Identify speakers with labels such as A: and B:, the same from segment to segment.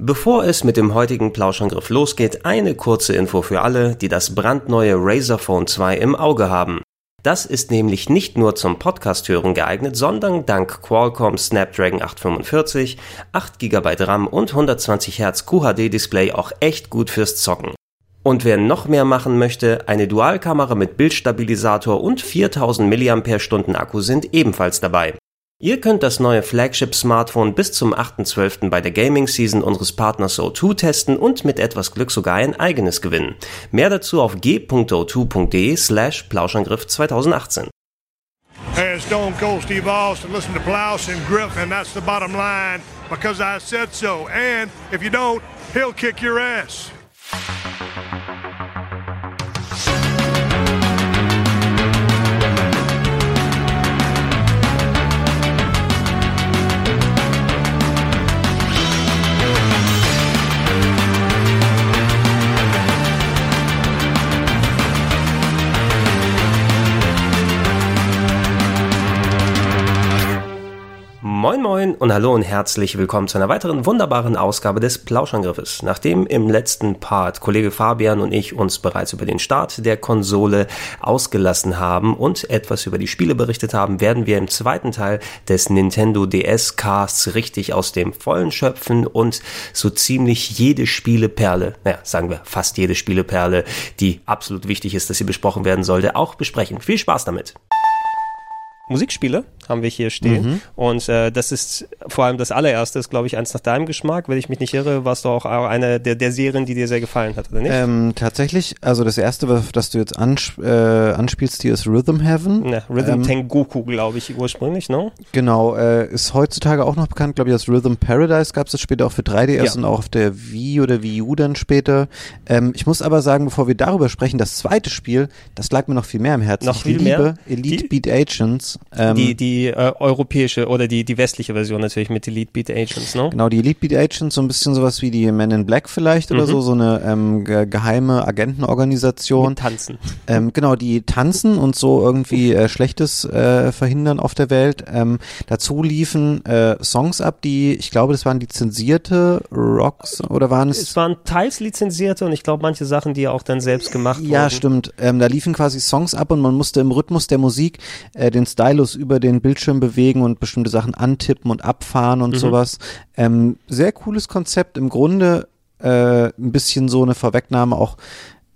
A: Bevor es mit dem heutigen Plauschangriff losgeht, eine kurze Info für alle, die das brandneue Razer Phone 2 im Auge haben. Das ist nämlich nicht nur zum Podcast hören geeignet, sondern dank Qualcomm Snapdragon 845, 8 GB RAM und 120 Hz QHD Display auch echt gut fürs Zocken. Und wer noch mehr machen möchte, eine Dualkamera mit Bildstabilisator und 4000 mAh Akku sind ebenfalls dabei. Ihr könnt das neue Flagship-Smartphone bis zum 8.12. bei der Gaming-Season unseres Partners O2 testen und mit etwas Glück sogar ein eigenes gewinnen. Mehr dazu auf g.o2.de slash Plauschangriff 2018.
B: Hey, Stone Cold Steve Austin, listen to Plausch and Griff, and that's the bottom line, because I said so. And if you don't, he'll kick your ass.
A: Moin Moin und hallo und herzlich willkommen zu einer weiteren wunderbaren Ausgabe des Plauschangriffes. Nachdem im letzten Part Kollege Fabian und ich uns bereits über den Start der Konsole ausgelassen haben und etwas über die Spiele berichtet haben, werden wir im zweiten Teil des Nintendo DS Casts richtig aus dem Vollen schöpfen und so ziemlich jede Spieleperle, naja, sagen wir fast jede Spieleperle, die absolut wichtig ist, dass sie besprochen werden sollte, auch besprechen. Viel Spaß damit! Musikspiele haben wir hier stehen. Mhm. Und äh, das ist vor allem das allererste, ist glaube ich eins nach deinem Geschmack. Wenn ich mich nicht irre, warst du auch eine der, der Serien, die dir sehr gefallen hat, oder nicht?
C: Ähm, tatsächlich, also das erste, das du jetzt ansp äh, anspielst, hier ist Rhythm Heaven.
A: Ja, Rhythm ähm, Tengoku, glaube ich, ursprünglich, ne?
C: Genau, äh, ist heutzutage auch noch bekannt, glaube ich, als Rhythm Paradise gab es das später auch für 3DS ja. und auch auf der Wii oder Wii U dann später. Ähm, ich muss aber sagen, bevor wir darüber sprechen, das zweite Spiel, das lag mir noch viel mehr im Herzen.
A: Noch ich viel mehr?
C: Elite die, Beat Agents.
A: Ähm, die, die die äh, europäische oder die, die westliche Version natürlich mit Elite Beat Agents, ne?
C: Genau, die Elite Beat Agents, so ein bisschen sowas wie die Men in Black vielleicht oder mhm. so, so eine ähm, ge geheime Agentenorganisation.
A: Mit tanzen.
C: Ähm, genau, die tanzen und so irgendwie äh, Schlechtes äh, verhindern auf der Welt. Ähm, dazu liefen äh, Songs ab, die, ich glaube, das waren lizenzierte Rocks oder waren es?
A: Es waren teils lizenzierte und ich glaube manche Sachen, die auch dann selbst gemacht wurden.
C: Ja, stimmt. Ähm, da liefen quasi Songs ab und man musste im Rhythmus der Musik äh, den Stylus über den Bildschirm bewegen und bestimmte Sachen antippen und abfahren und mhm. sowas. Ähm, sehr cooles Konzept. Im Grunde äh, ein bisschen so eine Vorwegnahme auch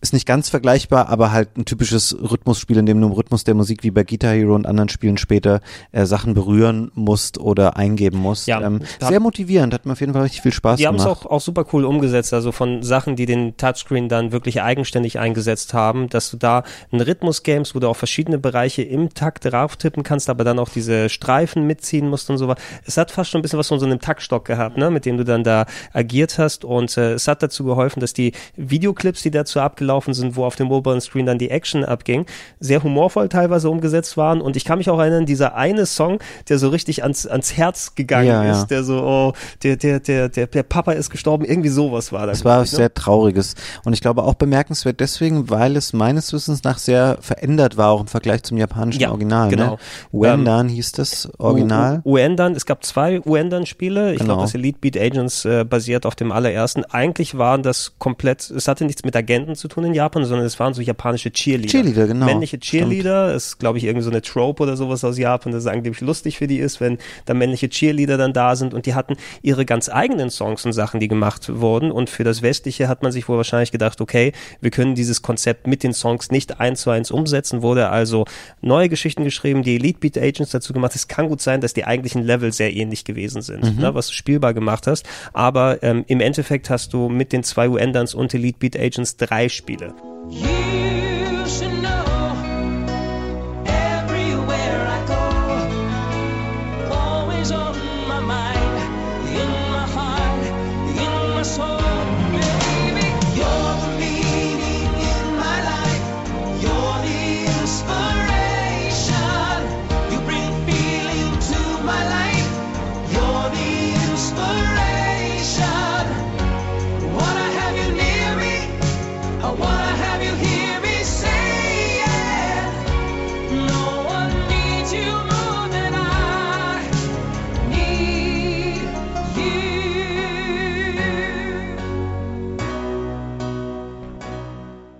C: ist nicht ganz vergleichbar, aber halt ein typisches Rhythmusspiel, in dem du im Rhythmus der Musik wie bei Guitar Hero und anderen Spielen später äh, Sachen berühren musst oder eingeben musst. Ja, ähm, sehr motivierend, hat mir auf jeden Fall richtig viel Spaß
A: die
C: gemacht.
A: Die haben es auch, auch super cool umgesetzt, also von Sachen, die den Touchscreen dann wirklich eigenständig eingesetzt haben, dass du da ein Rhythmus-Games, wo du auch verschiedene Bereiche im Takt drauf tippen kannst, aber dann auch diese Streifen mitziehen musst und so was. Es hat fast schon ein bisschen was von so einem Taktstock gehabt, ne, mit dem du dann da agiert hast und äh, es hat dazu geholfen, dass die Videoclips, die dazu abgelaufen gelaufen sind, wo auf dem oberen Screen dann die Action abging, sehr humorvoll teilweise umgesetzt waren. Und ich kann mich auch erinnern, dieser eine Song, der so richtig ans, ans Herz gegangen ja, ist, ja. der so, oh, der, der, der, der, der Papa ist gestorben, irgendwie sowas war das.
C: Es war ne? sehr Trauriges. Und ich glaube auch bemerkenswert deswegen, weil es meines Wissens nach sehr verändert war, auch im Vergleich zum japanischen ja, Original. Ne? Genau. Ne? Uendan ähm, hieß das Original.
A: Uendan, es gab zwei Uendan-Spiele. Ich genau. glaube, das Elite Beat Agents äh, basiert auf dem allerersten. Eigentlich waren das komplett, es hatte nichts mit Agenten zu tun in Japan, sondern es waren so japanische Cheerleader.
C: Cheerleader, genau.
A: Männliche Cheerleader, Stimmt. ist glaube ich irgendwie so eine Trope oder sowas aus Japan, das angeblich lustig für die ist, wenn da männliche Cheerleader dann da sind und die hatten ihre ganz eigenen Songs und Sachen, die gemacht wurden und für das Westliche hat man sich wohl wahrscheinlich gedacht, okay, wir können dieses Konzept mit den Songs nicht eins zu eins umsetzen, wurde also neue Geschichten geschrieben, die Elite Beat Agents dazu gemacht. Es kann gut sein, dass die eigentlichen Level sehr ähnlich gewesen sind, mhm. ne, was du spielbar gemacht hast, aber ähm, im Endeffekt hast du mit den zwei UNDANs und Elite Beat Agents drei Spiele Spiele.
D: wanna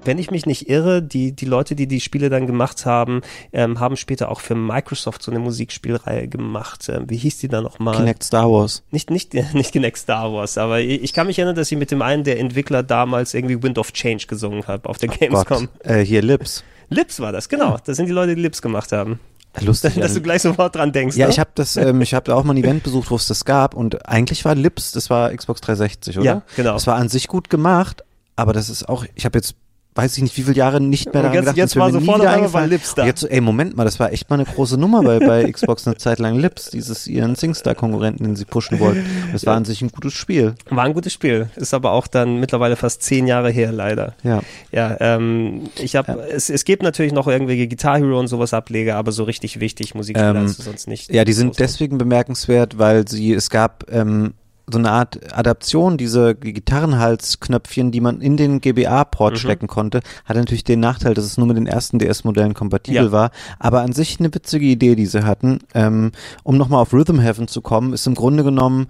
A: wenn ich mich nicht irre, die, die Leute, die die Spiele dann gemacht haben, ähm, haben später auch für Microsoft so eine Musikspielreihe gemacht. Ähm, wie hieß die da nochmal?
C: Kinect Star Wars.
A: Nicht, nicht, nicht Kinect Star Wars, aber ich, ich kann mich erinnern, dass ich mit dem einen der Entwickler damals irgendwie Wind of Change gesungen habe auf der
C: Oh
A: Gamescom.
C: Äh, hier Lips.
A: Lips war das, genau. Das sind die Leute, die Lips gemacht haben.
C: Lustig.
A: Dass du gleich sofort dran denkst.
C: ja,
A: ne?
C: ich habe das, ähm, ich habe da auch mal ein Event besucht, wo es das gab und eigentlich war Lips, das war Xbox 360, oder?
A: Ja, genau.
C: Das war an sich gut gemacht, aber das ist auch, ich habe jetzt weiß ich nicht, wie viele Jahre nicht mehr daran
A: jetzt-
C: gedacht.
A: jetzt war sofort
C: wieder eingefallen.
A: Lips da.
C: Jetzt ey, Moment mal, das war echt mal eine große Nummer bei, bei Xbox eine Zeit lang Lips, dieses ihren SingStar-Konkurrenten, den sie pushen wollten. Das war an sich ein gutes Spiel.
A: War ein gutes Spiel, ist aber auch dann mittlerweile fast zehn Jahre her, leider.
C: Ja.
A: Ja, ähm, ich habe, es, es gibt natürlich noch irgendwelche Guitar Hero und sowas Ableger, aber so richtig wichtig Musikspiele
C: Ähm,
A: hast du sonst nicht.
C: Ja, die sind deswegen bemerkenswert, weil sie, es gab ähm, so eine Art Adaption, diese Gitarrenhalsknöpfchen, die man in den GBA-Port
A: Mhm.
C: stecken konnte, hatte natürlich den Nachteil, dass es nur mit den ersten DS-Modellen kompatibel
A: Ja.
C: war, aber an sich eine witzige Idee, die sie hatten. Ähm, um nochmal auf Rhythm Heaven zu kommen, ist im Grunde genommen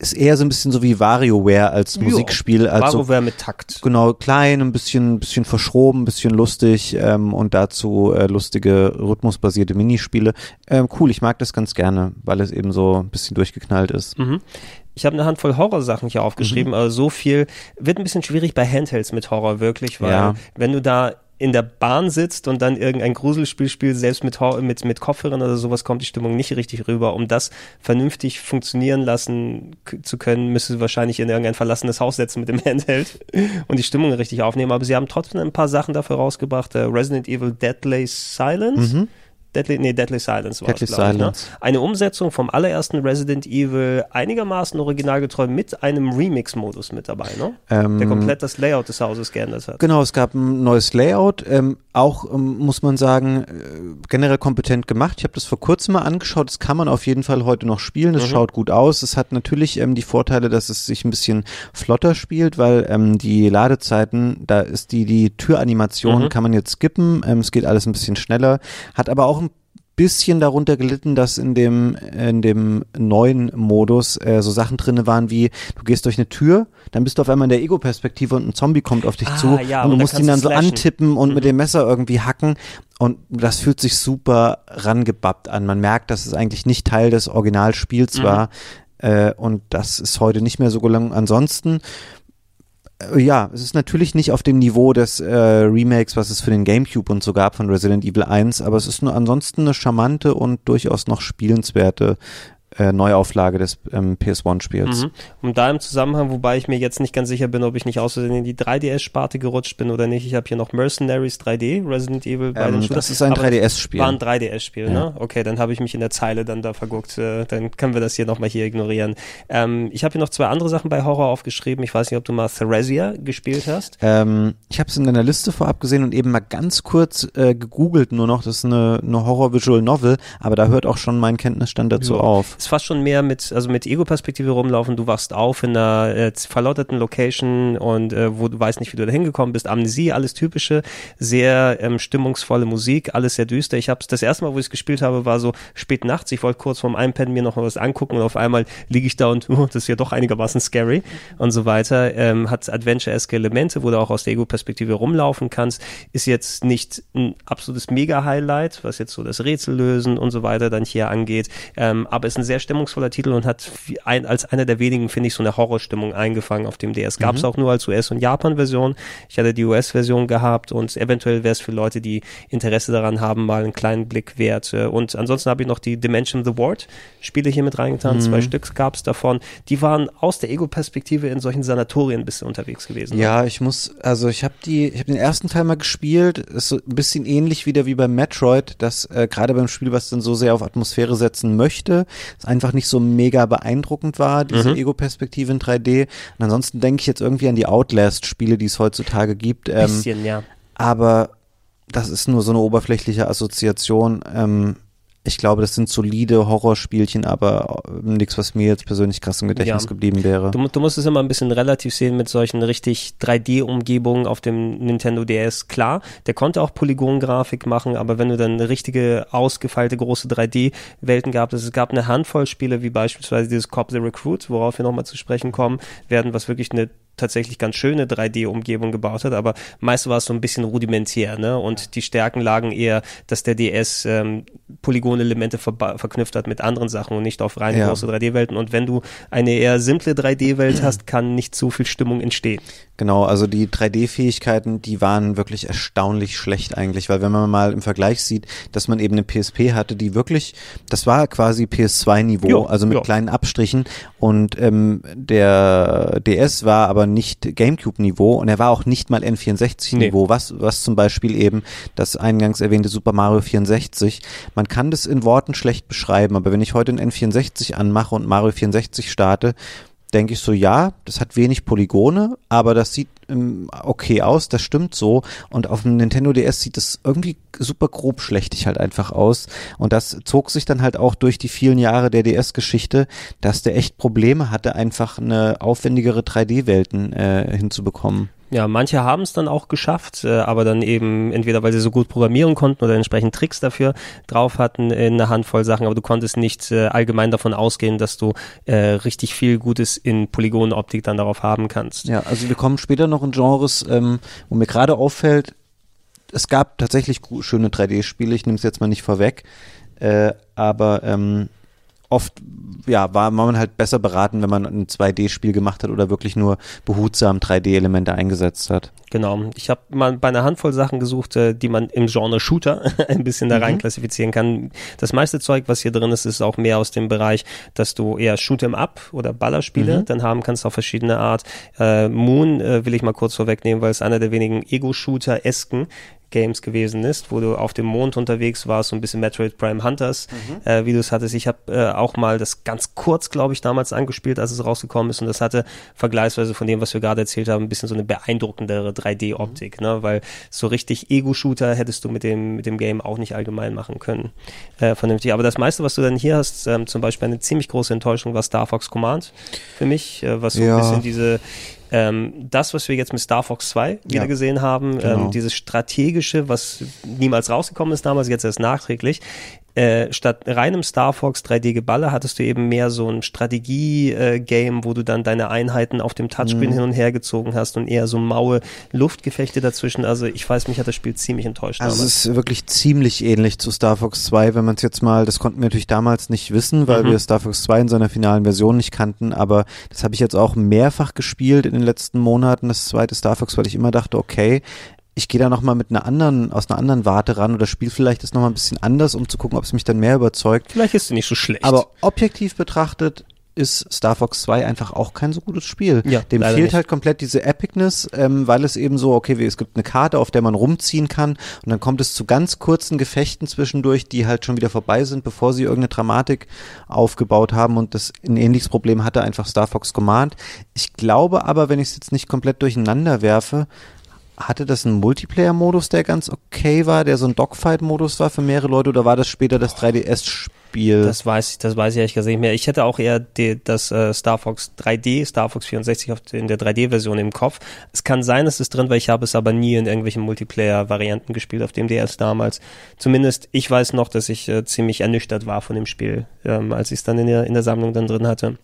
C: ist eher so ein bisschen so wie WarioWare als
A: Ja,
C: Musikspiel, als so
A: WarioWare mit Takt.
C: Genau, klein, ein bisschen, bisschen verschroben, ein bisschen lustig ähm, und dazu äh, lustige rhythmusbasierte Minispiele. Ähm, cool, ich mag das ganz gerne, weil es eben so ein bisschen durchgeknallt ist.
A: Mhm. Ich habe eine Handvoll Horrorsachen hier
C: Mhm.
A: aufgeschrieben, aber so viel wird ein bisschen schwierig bei Handhelds mit Horror wirklich, weil
C: Ja.
A: wenn du da in der Bahn sitzt und dann irgendein Gruselspiel spielst, selbst mit, mit, mit Kopfhörern oder sowas kommt die Stimmung nicht richtig rüber. Um das vernünftig funktionieren lassen zu können, müsstest du wahrscheinlich in irgendein verlassenes Haus setzen mit dem Handheld und die Stimmung richtig aufnehmen. Aber sie haben trotzdem ein paar Sachen dafür rausgebracht. Äh, Resident Evil Deadly Silence. Deadly, nee, Deadly Silence war
C: Mhm. Deadly
A: es, glaub ich, ne?
C: Silence.
A: Eine Umsetzung vom allerersten Resident Evil einigermaßen originalgetreu mit einem Remix-Modus mit dabei, ne?
C: Ähm,
A: Der komplett das Layout des Hauses geändert hat.
C: Genau, es gab ein neues Layout, ähm, auch ähm, muss man sagen, äh, generell kompetent gemacht. Ich habe das vor kurzem mal angeschaut, das kann man auf jeden Fall heute noch spielen,
A: Mhm.
C: es schaut gut aus. Es hat natürlich ähm, die Vorteile, dass es sich ein bisschen flotter spielt, weil ähm, die Ladezeiten, da ist die, die Türanimation,
A: Mhm.
C: kann man jetzt skippen, ähm, es geht alles ein bisschen schneller, hat aber auch ein bisschen darunter gelitten, dass in dem in dem neuen Modus äh, so Sachen drinne waren wie du gehst durch eine Tür, dann bist du auf einmal in der Ego-Perspektive und ein Zombie kommt auf dich
A: Ah,
C: zu
A: ja,
C: und du musst ihn dann
A: du
C: so
A: slashen.
C: antippen und mit
A: Mhm.
C: dem Messer irgendwie hacken und das fühlt sich super rangebappt an. Man merkt, dass es eigentlich nicht Teil des Originalspiels
A: Mhm.
C: war äh, und das ist heute nicht mehr so gelungen. Ansonsten ja, es ist natürlich nicht auf dem Niveau des äh, Remakes, was es für den GameCube und so gab von Resident Evil 1, aber es ist nur ansonsten eine charmante und durchaus noch spielenswerte äh, Neuauflage des ähm, PS1-Spiels.
A: Mhm. Und da im Zusammenhang, wobei ich mir jetzt nicht ganz sicher bin, ob ich nicht aus Versehen in die 3DS-Sparte gerutscht bin oder nicht. Ich habe hier noch Mercenaries 3D, Resident Evil bei den
C: Ähm, das ist ein
A: Aber
C: 3DS-Spiel.
A: War ein 3DS-Spiel,
C: Ja.
A: ne? Okay, dann habe ich mich in der Zeile dann da verguckt. Äh, dann können wir das hier nochmal hier ignorieren. Ähm, ich habe hier noch zwei andere Sachen bei Horror aufgeschrieben. Ich weiß nicht, ob du mal Theresia gespielt hast.
C: Ähm, ich habe es in deiner Liste vorab gesehen und eben mal ganz kurz äh, gegoogelt nur noch. Das ist eine, eine Horror-Visual Novel, aber da hört auch schon mein Kenntnisstand dazu
A: Ja.
C: auf.
A: Ist fast schon mehr mit, also mit Ego-Perspektive rumlaufen. Du wachst auf in einer äh, verlauterten Location und äh, wo du weißt nicht, wie du da hingekommen bist. Amnesie, alles typische, sehr ähm, stimmungsvolle Musik, alles sehr düster. Ich habe das erste Mal, wo ich es gespielt habe, war so spät nachts. Ich wollte kurz vorm Einpennen mir noch was angucken und auf einmal liege ich da und uh, das ist ja doch einigermaßen scary und so weiter. Ähm, hat Adventure-eske Elemente, wo du auch aus der Ego-Perspektive rumlaufen kannst. Ist jetzt nicht ein absolutes Mega-Highlight, was jetzt so das Rätsel lösen und so weiter dann hier angeht. Ähm, aber ist ein sehr stimmungsvoller Titel und hat ein, als einer der wenigen, finde ich, so eine Horrorstimmung eingefangen auf dem DS. Gab es auch nur als US- und Japan-Version. Ich hatte die US-Version gehabt und eventuell wäre es für Leute, die Interesse daran haben, mal einen kleinen Blick wert. Äh, Und ansonsten habe ich noch die Dimension the Ward Spiele hier mit reingetan. Zwei Stück gab es davon. Die waren aus der Ego-Perspektive in solchen Sanatorien ein bisschen unterwegs gewesen.
C: Ja, ich muss, also ich habe die, ich habe den ersten Teil mal gespielt, ist so ein bisschen ähnlich wieder wie beim Metroid, dass äh, gerade beim Spiel, was dann so sehr auf Atmosphäre setzen möchte, es einfach nicht so mega beeindruckend war, diese
A: Mhm.
C: Ego-Perspektive in 3D. Und ansonsten denke ich jetzt irgendwie an die Outlast-Spiele, die es heutzutage gibt. Ähm,
A: Bisschen, ja.
C: aber das ist nur so eine oberflächliche Assoziation. Ähm, ich glaube, das sind solide Horrorspielchen, aber nichts, was mir jetzt persönlich krass im Gedächtnis
A: Ja.
C: geblieben wäre.
A: Du, du musst es immer ein bisschen relativ sehen mit solchen richtig 3D-Umgebungen auf dem Nintendo DS. Klar, der konnte auch Polygongrafik machen, aber wenn du dann eine richtige, ausgefeilte, große 3D-Welten gab, es gab eine Handvoll Spiele, wie beispielsweise dieses Cop the Recruit, worauf wir nochmal zu sprechen kommen werden, was wirklich eine tatsächlich ganz schöne 3D-Umgebung gebaut hat, aber meist war es so ein bisschen rudimentär, ne? Und die Stärken lagen eher, dass der DS ähm, Polygonelemente ver verknüpft hat mit anderen Sachen und nicht auf rein ja. große 3D-Welten. Und wenn du eine eher simple 3D-Welt hast, kann nicht so viel Stimmung entstehen.
C: Genau, also die 3D-Fähigkeiten, die waren wirklich erstaunlich schlecht eigentlich, weil wenn man mal im Vergleich sieht, dass man eben eine PSP hatte, die wirklich, das war quasi PS2-Niveau, also mit jo. kleinen Abstrichen und ähm, der DS war aber nicht GameCube-Niveau und er war auch nicht mal N64-Niveau, nee. was, was zum Beispiel eben das eingangs erwähnte Super Mario 64. Man kann das in Worten schlecht beschreiben, aber wenn ich heute ein N64 anmache und Mario 64 starte, denke ich so, ja, das hat wenig Polygone, aber das sieht okay aus, das stimmt so. Und auf dem Nintendo DS sieht es irgendwie super grob schlechtig halt einfach aus. Und das zog sich dann halt auch durch die vielen Jahre der DS-Geschichte, dass der echt Probleme hatte, einfach eine aufwendigere 3D-Welten äh, hinzubekommen.
A: Ja, manche haben es dann auch geschafft, äh, aber dann eben entweder weil sie so gut programmieren konnten oder entsprechend Tricks dafür drauf hatten in einer Handvoll Sachen, aber du konntest nicht äh, allgemein davon ausgehen, dass du äh, richtig viel Gutes in Polygonoptik dann darauf haben kannst.
C: Ja, also wir kommen später noch in Genres, ähm, wo mir gerade auffällt, es gab tatsächlich schöne 3D-Spiele, ich nehme es jetzt mal nicht vorweg, äh, aber ähm, oft ja, war man halt besser beraten, wenn man ein 2D-Spiel gemacht hat oder wirklich nur behutsam 3D-Elemente eingesetzt hat.
A: Genau. Ich habe mal bei einer Handvoll Sachen gesucht, äh, die man im Genre Shooter ein bisschen da rein mhm. klassifizieren kann. Das meiste Zeug, was hier drin ist, ist auch mehr aus dem Bereich, dass du eher Shoot'em Up oder Ballerspiele mhm. dann haben kannst auf verschiedene Art. Äh, Moon äh, will ich mal kurz vorwegnehmen, weil es einer der wenigen Ego-Shooter-esken Games gewesen ist, wo du auf dem Mond unterwegs warst, so ein bisschen Metroid Prime Hunters, mhm. äh, wie du es hattest. Ich habe äh, auch mal das ganz kurz, glaube ich, damals angespielt, als es rausgekommen ist und das hatte vergleichsweise von dem, was wir gerade erzählt haben, ein bisschen so eine beeindruckendere 3D-Optik, mhm. ne? weil so richtig Ego-Shooter hättest du mit dem, mit dem Game auch nicht allgemein machen können. Äh, vernünftig. Aber das meiste, was du dann hier hast, ähm, zum Beispiel eine ziemlich große Enttäuschung war Star Fox Command für mich, äh, was so ja. ein bisschen diese ähm, das, was wir jetzt mit Star Fox 2 wieder ja, gesehen haben, ähm, genau. ähm, dieses strategische, was niemals rausgekommen ist damals, jetzt erst nachträglich, äh, statt reinem Star Fox 3D-Geballe hattest du eben mehr so ein Strategie-Game, wo du dann deine Einheiten auf dem Touchscreen mhm. hin und her gezogen hast und eher so maue Luftgefechte dazwischen. Also ich weiß, mich hat das Spiel ziemlich enttäuscht.
C: Also damals. es ist wirklich ziemlich ähnlich zu Star Fox 2, wenn man es jetzt mal, das konnten wir natürlich damals nicht wissen, weil mhm. wir Star Fox 2 in seiner finalen Version nicht kannten, aber das habe ich jetzt auch mehrfach gespielt in den letzten Monaten, das zweite Star Fox, weil ich immer dachte, okay, ich gehe da nochmal mit einer anderen, aus einer anderen Warte ran oder spiele vielleicht das nochmal ein bisschen anders, um zu gucken, ob es mich dann mehr überzeugt.
A: Vielleicht ist es nicht so schlecht.
C: Aber objektiv betrachtet ist Star Fox 2 einfach auch kein so gutes Spiel. Ja, Dem fehlt nicht. halt komplett diese Epicness, ähm, weil es eben so, okay, es gibt eine Karte, auf der man rumziehen kann und dann kommt es zu ganz kurzen Gefechten zwischendurch, die halt schon wieder vorbei sind, bevor sie irgendeine Dramatik aufgebaut haben und das ein ähnliches Problem hatte einfach Star Fox Command. Ich glaube aber, wenn ich es jetzt nicht komplett durcheinander werfe, hatte das einen Multiplayer-Modus, der ganz okay war, der so ein Dogfight-Modus war für mehrere Leute oder war das später das 3DS-Spiel?
A: Das weiß ich, das weiß ich ehrlich gesagt nicht mehr. Ich hätte auch eher die, das äh, Star Fox 3D, Star Fox 64 auf, in der 3D-Version im Kopf. Es kann sein, dass es drin war, ich habe es aber nie in irgendwelchen Multiplayer-Varianten gespielt auf dem DS damals. Zumindest ich weiß noch, dass ich äh, ziemlich ernüchtert war von dem Spiel, ähm, als ich es dann in der, in der Sammlung dann drin hatte.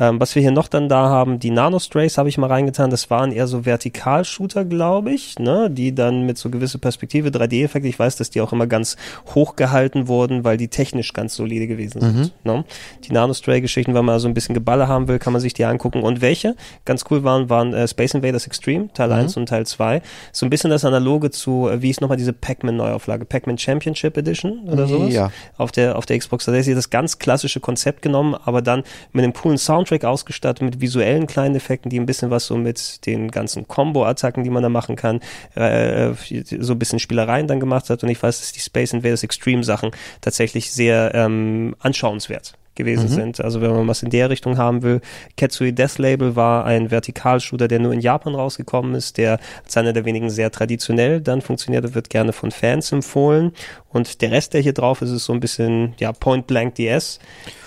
A: Ähm, was wir hier noch dann da haben, die Nanostrays habe ich mal reingetan. Das waren eher so Vertikalshooter, glaube ich, ne? die dann mit so gewisse Perspektive, 3D-Effekte, ich weiß, dass die auch immer ganz hoch gehalten wurden, weil die technisch ganz solide gewesen sind. Mhm. Ne? Die Nanostray-Geschichten, wenn man so ein bisschen Geballe haben will, kann man sich die angucken. Und welche ganz cool waren, waren äh, Space Invaders Extreme, Teil mhm. 1 und Teil 2. So ein bisschen das Analoge zu, äh, wie ist nochmal diese Pac-Man-Neuauflage, Pac-Man Championship Edition oder sowas?
C: Ja.
A: Auf der, auf der Xbox 360 das ganz klassische Konzept genommen, aber dann mit einem coolen Soundtrack Soundtrack ausgestattet mit visuellen kleinen Effekten, die ein bisschen was so mit den ganzen Combo-Attacken, die man da machen kann, äh, so ein bisschen Spielereien dann gemacht hat. Und ich weiß, dass die Space Invaders Extreme Sachen tatsächlich sehr ähm, anschauenswert gewesen mhm. sind. Also wenn man was in der Richtung haben will. Ketsui Death Label war ein Vertikalshooter, der nur in Japan rausgekommen ist, der als einer der wenigen sehr traditionell dann funktioniert, wird gerne von Fans empfohlen. Und der Rest, der hier drauf ist, ist so ein bisschen, ja, Point Blank DS.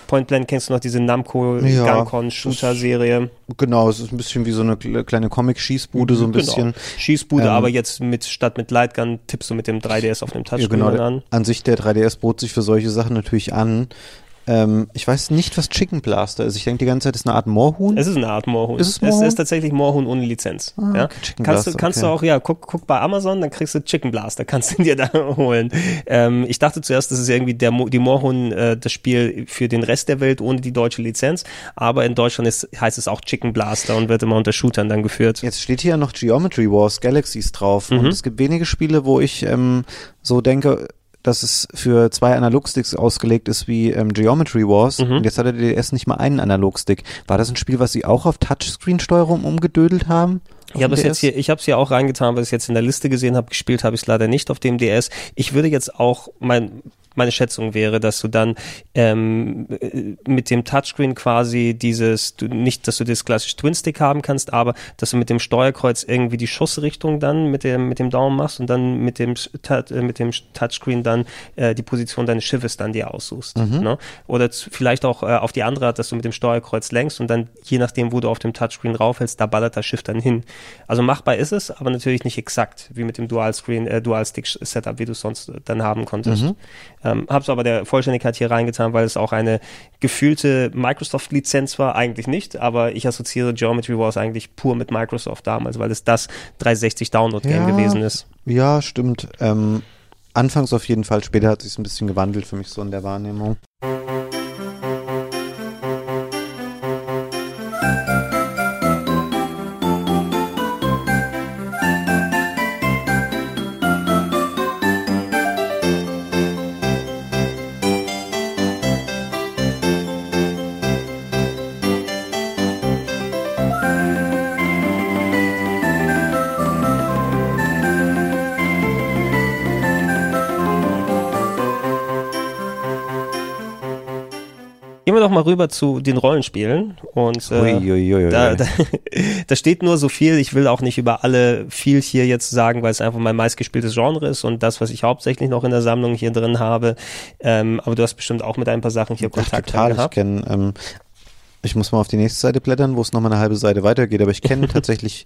A: Point Blank kennst du noch diese Namco ja, Gankon Shooter Serie.
C: Genau, es ist ein bisschen wie so eine kleine Comic Schießbude so ein genau. bisschen.
A: Schießbude, ähm, aber jetzt mit statt mit Lightgun tippst du mit dem 3DS auf dem Touchscreen ja, genau,
C: an. An sich der 3DS bot sich für solche Sachen natürlich an. Ähm, ich weiß nicht, was Chicken Blaster ist. Ich denke die ganze Zeit, es ist eine Art Moorhuhn.
A: Es ist eine Art Moorhuhn.
C: Ist es Moorhuhn?
A: Es ist tatsächlich Moorhuhn ohne Lizenz.
C: Ah,
A: ja?
C: Chicken
A: kannst du,
C: Blaster,
A: kannst du
C: okay.
A: auch, ja, guck, guck bei Amazon, dann kriegst du Chicken Blaster, kannst du dir da holen. Ähm, ich dachte zuerst, das ist irgendwie der, die Moorhuhn, äh, das Spiel für den Rest der Welt ohne die deutsche Lizenz. Aber in Deutschland ist, heißt es auch Chicken Blaster und wird immer unter Shootern dann geführt.
C: Jetzt steht hier noch Geometry Wars Galaxies drauf.
A: Mhm.
C: Und es gibt wenige Spiele, wo ich ähm, so denke, dass es für zwei Analogsticks ausgelegt ist wie ähm, Geometry Wars.
A: Mhm.
C: Und jetzt hat der DS nicht mal einen Analogstick. War das ein Spiel, was sie auch auf Touchscreen-Steuerung umgedödelt haben?
A: Ich habe es jetzt hier, ich habe es hier auch reingetan, weil ich es jetzt in der Liste gesehen habe. Gespielt habe ich es leider nicht auf dem DS. Ich würde jetzt auch mein meine Schätzung wäre, dass du dann ähm, äh, mit dem Touchscreen quasi dieses, du, nicht, dass du das klassische Twin-Stick haben kannst, aber dass du mit dem Steuerkreuz irgendwie die Schussrichtung dann mit dem, mit dem Daumen machst und dann mit dem, äh, mit dem Touchscreen dann äh, die Position deines Schiffes dann dir aussuchst. Ne? Oder z- vielleicht auch äh, auf die andere Art, dass du mit dem Steuerkreuz lenkst und dann je nachdem, wo du auf dem Touchscreen raufhältst, da ballert das Schiff dann hin. Also machbar ist es, aber natürlich nicht exakt, wie mit dem Dual-Screen, äh, Dual-Stick-Setup, wie du es sonst dann haben konntest. Ähm, hab's aber der Vollständigkeit hier reingetan, weil es auch eine gefühlte Microsoft-Lizenz war, eigentlich nicht, aber ich assoziiere Geometry Wars eigentlich pur mit Microsoft damals, weil es das 360 Download-Game
C: Ja.
A: gewesen ist.
C: Ja, stimmt. Ähm, anfangs auf jeden Fall. Später hat sich ein bisschen gewandelt für mich so in der Wahrnehmung.
A: Doch mal rüber zu den Rollenspielen und äh,
C: Uiuiuiui.
A: da, da, da steht nur so viel. Ich will auch nicht über alle viel hier jetzt sagen, weil es einfach mein meistgespieltes Genre ist und das, was ich hauptsächlich noch in der Sammlung hier drin habe. Ähm, aber du hast bestimmt auch mit ein paar Sachen hier
C: Ach,
A: Kontakt
C: total. Ich
A: gehabt.
C: kenne, ähm, ich muss mal auf die nächste Seite blättern, wo es nochmal eine halbe Seite weitergeht, aber ich kenne tatsächlich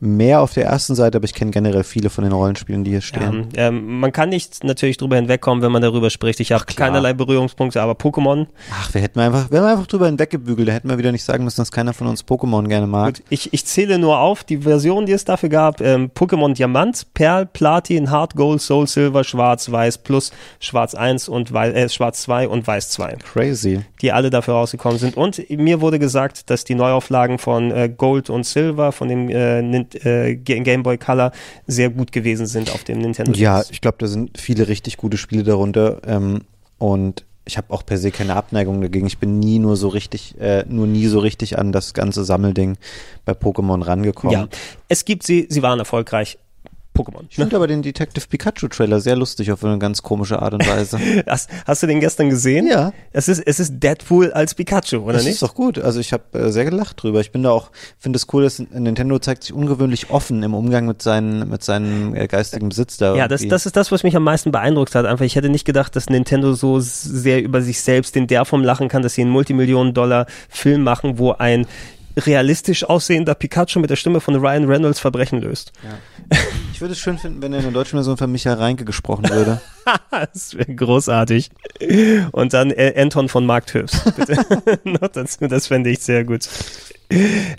C: mehr auf der ersten Seite, aber ich kenne generell viele von den Rollenspielen, die hier stehen.
A: Ja, ähm, man kann nicht natürlich drüber hinwegkommen, wenn man darüber spricht. Ich habe keinerlei Berührungspunkte, aber Pokémon.
C: Ach, wir hätten einfach, wir haben einfach drüber hinweggebügelt, da hätten wir wieder nicht sagen müssen, dass keiner von uns Pokémon gerne mag.
A: Gut, ich, ich zähle nur auf die Versionen, die es dafür gab. Ähm, Pokémon Diamant, Perl, Platin, Hard Gold, Soul Silver, Schwarz, Weiß Plus, Schwarz 1 und Weiß, äh, Schwarz 2 und Weiß 2,
C: Crazy.
A: die alle dafür rausgekommen sind. Und mir wurde gesagt, dass die Neuauflagen von äh, Gold und Silver von dem äh, Nin- äh, Ga- Game Boy Color sehr gut gewesen sind auf dem Nintendo.
C: Ja,
A: DS.
C: ich glaube, da sind viele richtig gute Spiele darunter. Ähm, und ich habe auch per se keine Abneigung dagegen. Ich bin nie nur so richtig, äh, nur nie so richtig an das ganze Sammelding bei Pokémon rangekommen.
A: ja. Es gibt sie, sie waren erfolgreich. Pokémon.
C: Ich finde aber den Detective Pikachu Trailer sehr lustig auf eine ganz komische Art und Weise.
A: Hast, hast du den gestern gesehen?
C: Ja.
A: Es ist, es ist Deadpool als Pikachu, oder
C: das
A: nicht?
C: ist doch gut. Also ich habe äh, sehr gelacht drüber. Ich bin da auch, finde es cool, dass Nintendo zeigt sich ungewöhnlich offen im Umgang mit seinen, mit seinem äh, geistigen Besitz da.
A: Ja, das, das ist das, was mich am meisten beeindruckt hat. Einfach, ich hätte nicht gedacht, dass Nintendo so sehr über sich selbst in der Form lachen kann, dass sie einen Multimillionen-Dollar-Film machen, wo ein realistisch aussehender Pikachu mit der Stimme von Ryan Reynolds Verbrechen löst.
C: Ich würde es schön finden, wenn er in der deutschen Version von Michael Reinke gesprochen würde.
A: das wäre großartig. Und dann äh, Anton von Markt Höfs. Bitte. Noch dazu, das fände ich sehr gut.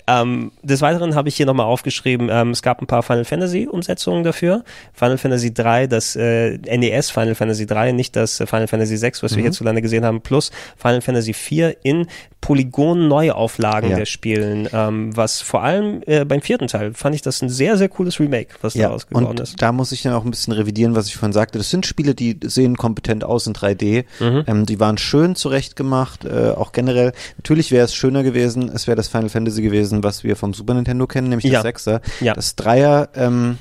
A: Ähm, des Weiteren habe ich hier nochmal aufgeschrieben, ähm, es gab ein paar Final Fantasy Umsetzungen dafür. Final Fantasy 3, das äh, NES Final Fantasy 3, nicht das äh, Final Fantasy 6, was wir hierzulande gesehen haben, plus Final Fantasy 4 in Polygon-Neuauflagen
C: Ja.
A: der Spielen. Ähm, was vor allem äh, beim vierten Teil fand ich das ein sehr, sehr cooles Remake, was
C: Ja,
A: daraus geworden
C: und
A: ist.
C: da muss ich dann auch ein bisschen revidieren, was ich vorhin sagte. Das sind Spiele, die sehen kompetent aus in 3D.
A: Mhm.
C: Ähm, die waren schön zurechtgemacht, äh, auch generell. Natürlich wäre es schöner gewesen, es wäre das Final Fantasy gewesen, was wir vom Super Nintendo kennen, nämlich
A: Ja.
C: das Sechser.
A: Ja.
C: Das Dreier, ähm,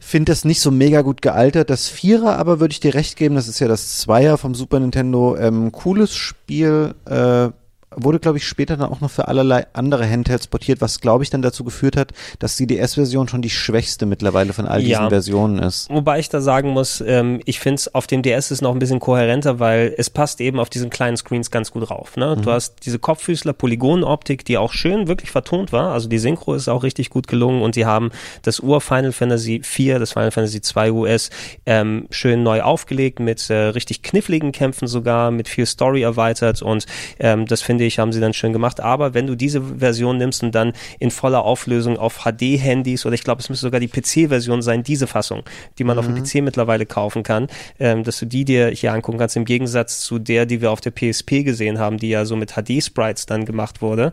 C: finde das nicht so mega gut gealtert. Das Vierer aber würde ich dir recht geben, das ist ja das Zweier vom Super Nintendo. Ähm, cooles Spiel, äh, wurde, glaube ich, später dann auch noch für allerlei andere Handhelds portiert, was, glaube ich, dann dazu geführt hat, dass die DS-Version schon die schwächste mittlerweile von all diesen
A: Ja.
C: Versionen ist.
A: Wobei ich da sagen muss, ähm, ich finde es auf dem DS ist noch ein bisschen kohärenter, weil es passt eben auf diesen kleinen Screens ganz gut rauf. Ne?
C: Mhm.
A: Du hast diese Kopffüßler Polygonoptik, die auch schön wirklich vertont war. Also die Synchro ist auch richtig gut gelungen und sie haben das Ur Final Fantasy 4, das Final Fantasy 2 US ähm, schön neu aufgelegt mit äh, richtig kniffligen Kämpfen sogar, mit viel Story erweitert und ähm, das finde ich, haben sie dann schön gemacht. Aber wenn du diese Version nimmst und dann in voller Auflösung auf HD-Handys oder ich glaube, es müsste sogar die PC-Version sein, diese Fassung, die man auf dem PC mittlerweile kaufen kann, ähm, dass du die dir hier angucken kannst, im Gegensatz zu der, die wir auf der PSP gesehen haben, die ja so mit HD-Sprites dann gemacht wurde.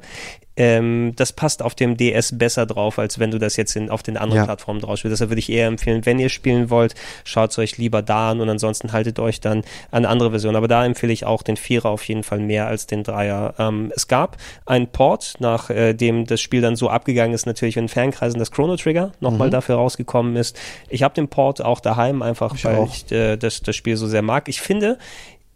A: Ähm, das passt auf dem DS besser drauf, als wenn du das jetzt in, auf den anderen
C: Ja.
A: Plattformen drauf spielst. Deshalb würde ich eher empfehlen, wenn ihr spielen wollt, schaut es euch lieber da an und ansonsten haltet euch dann an andere Versionen. Aber da empfehle ich auch den Vierer auf jeden Fall mehr als den Dreier. Ähm, es gab einen Port, nach äh, dem das Spiel dann so abgegangen ist, natürlich in Fernkreisen das Chrono Trigger nochmal dafür rausgekommen ist. Ich habe den Port auch daheim, einfach
C: Ich
A: weil
C: auch.
A: ich äh, das, das Spiel so sehr mag. Ich finde,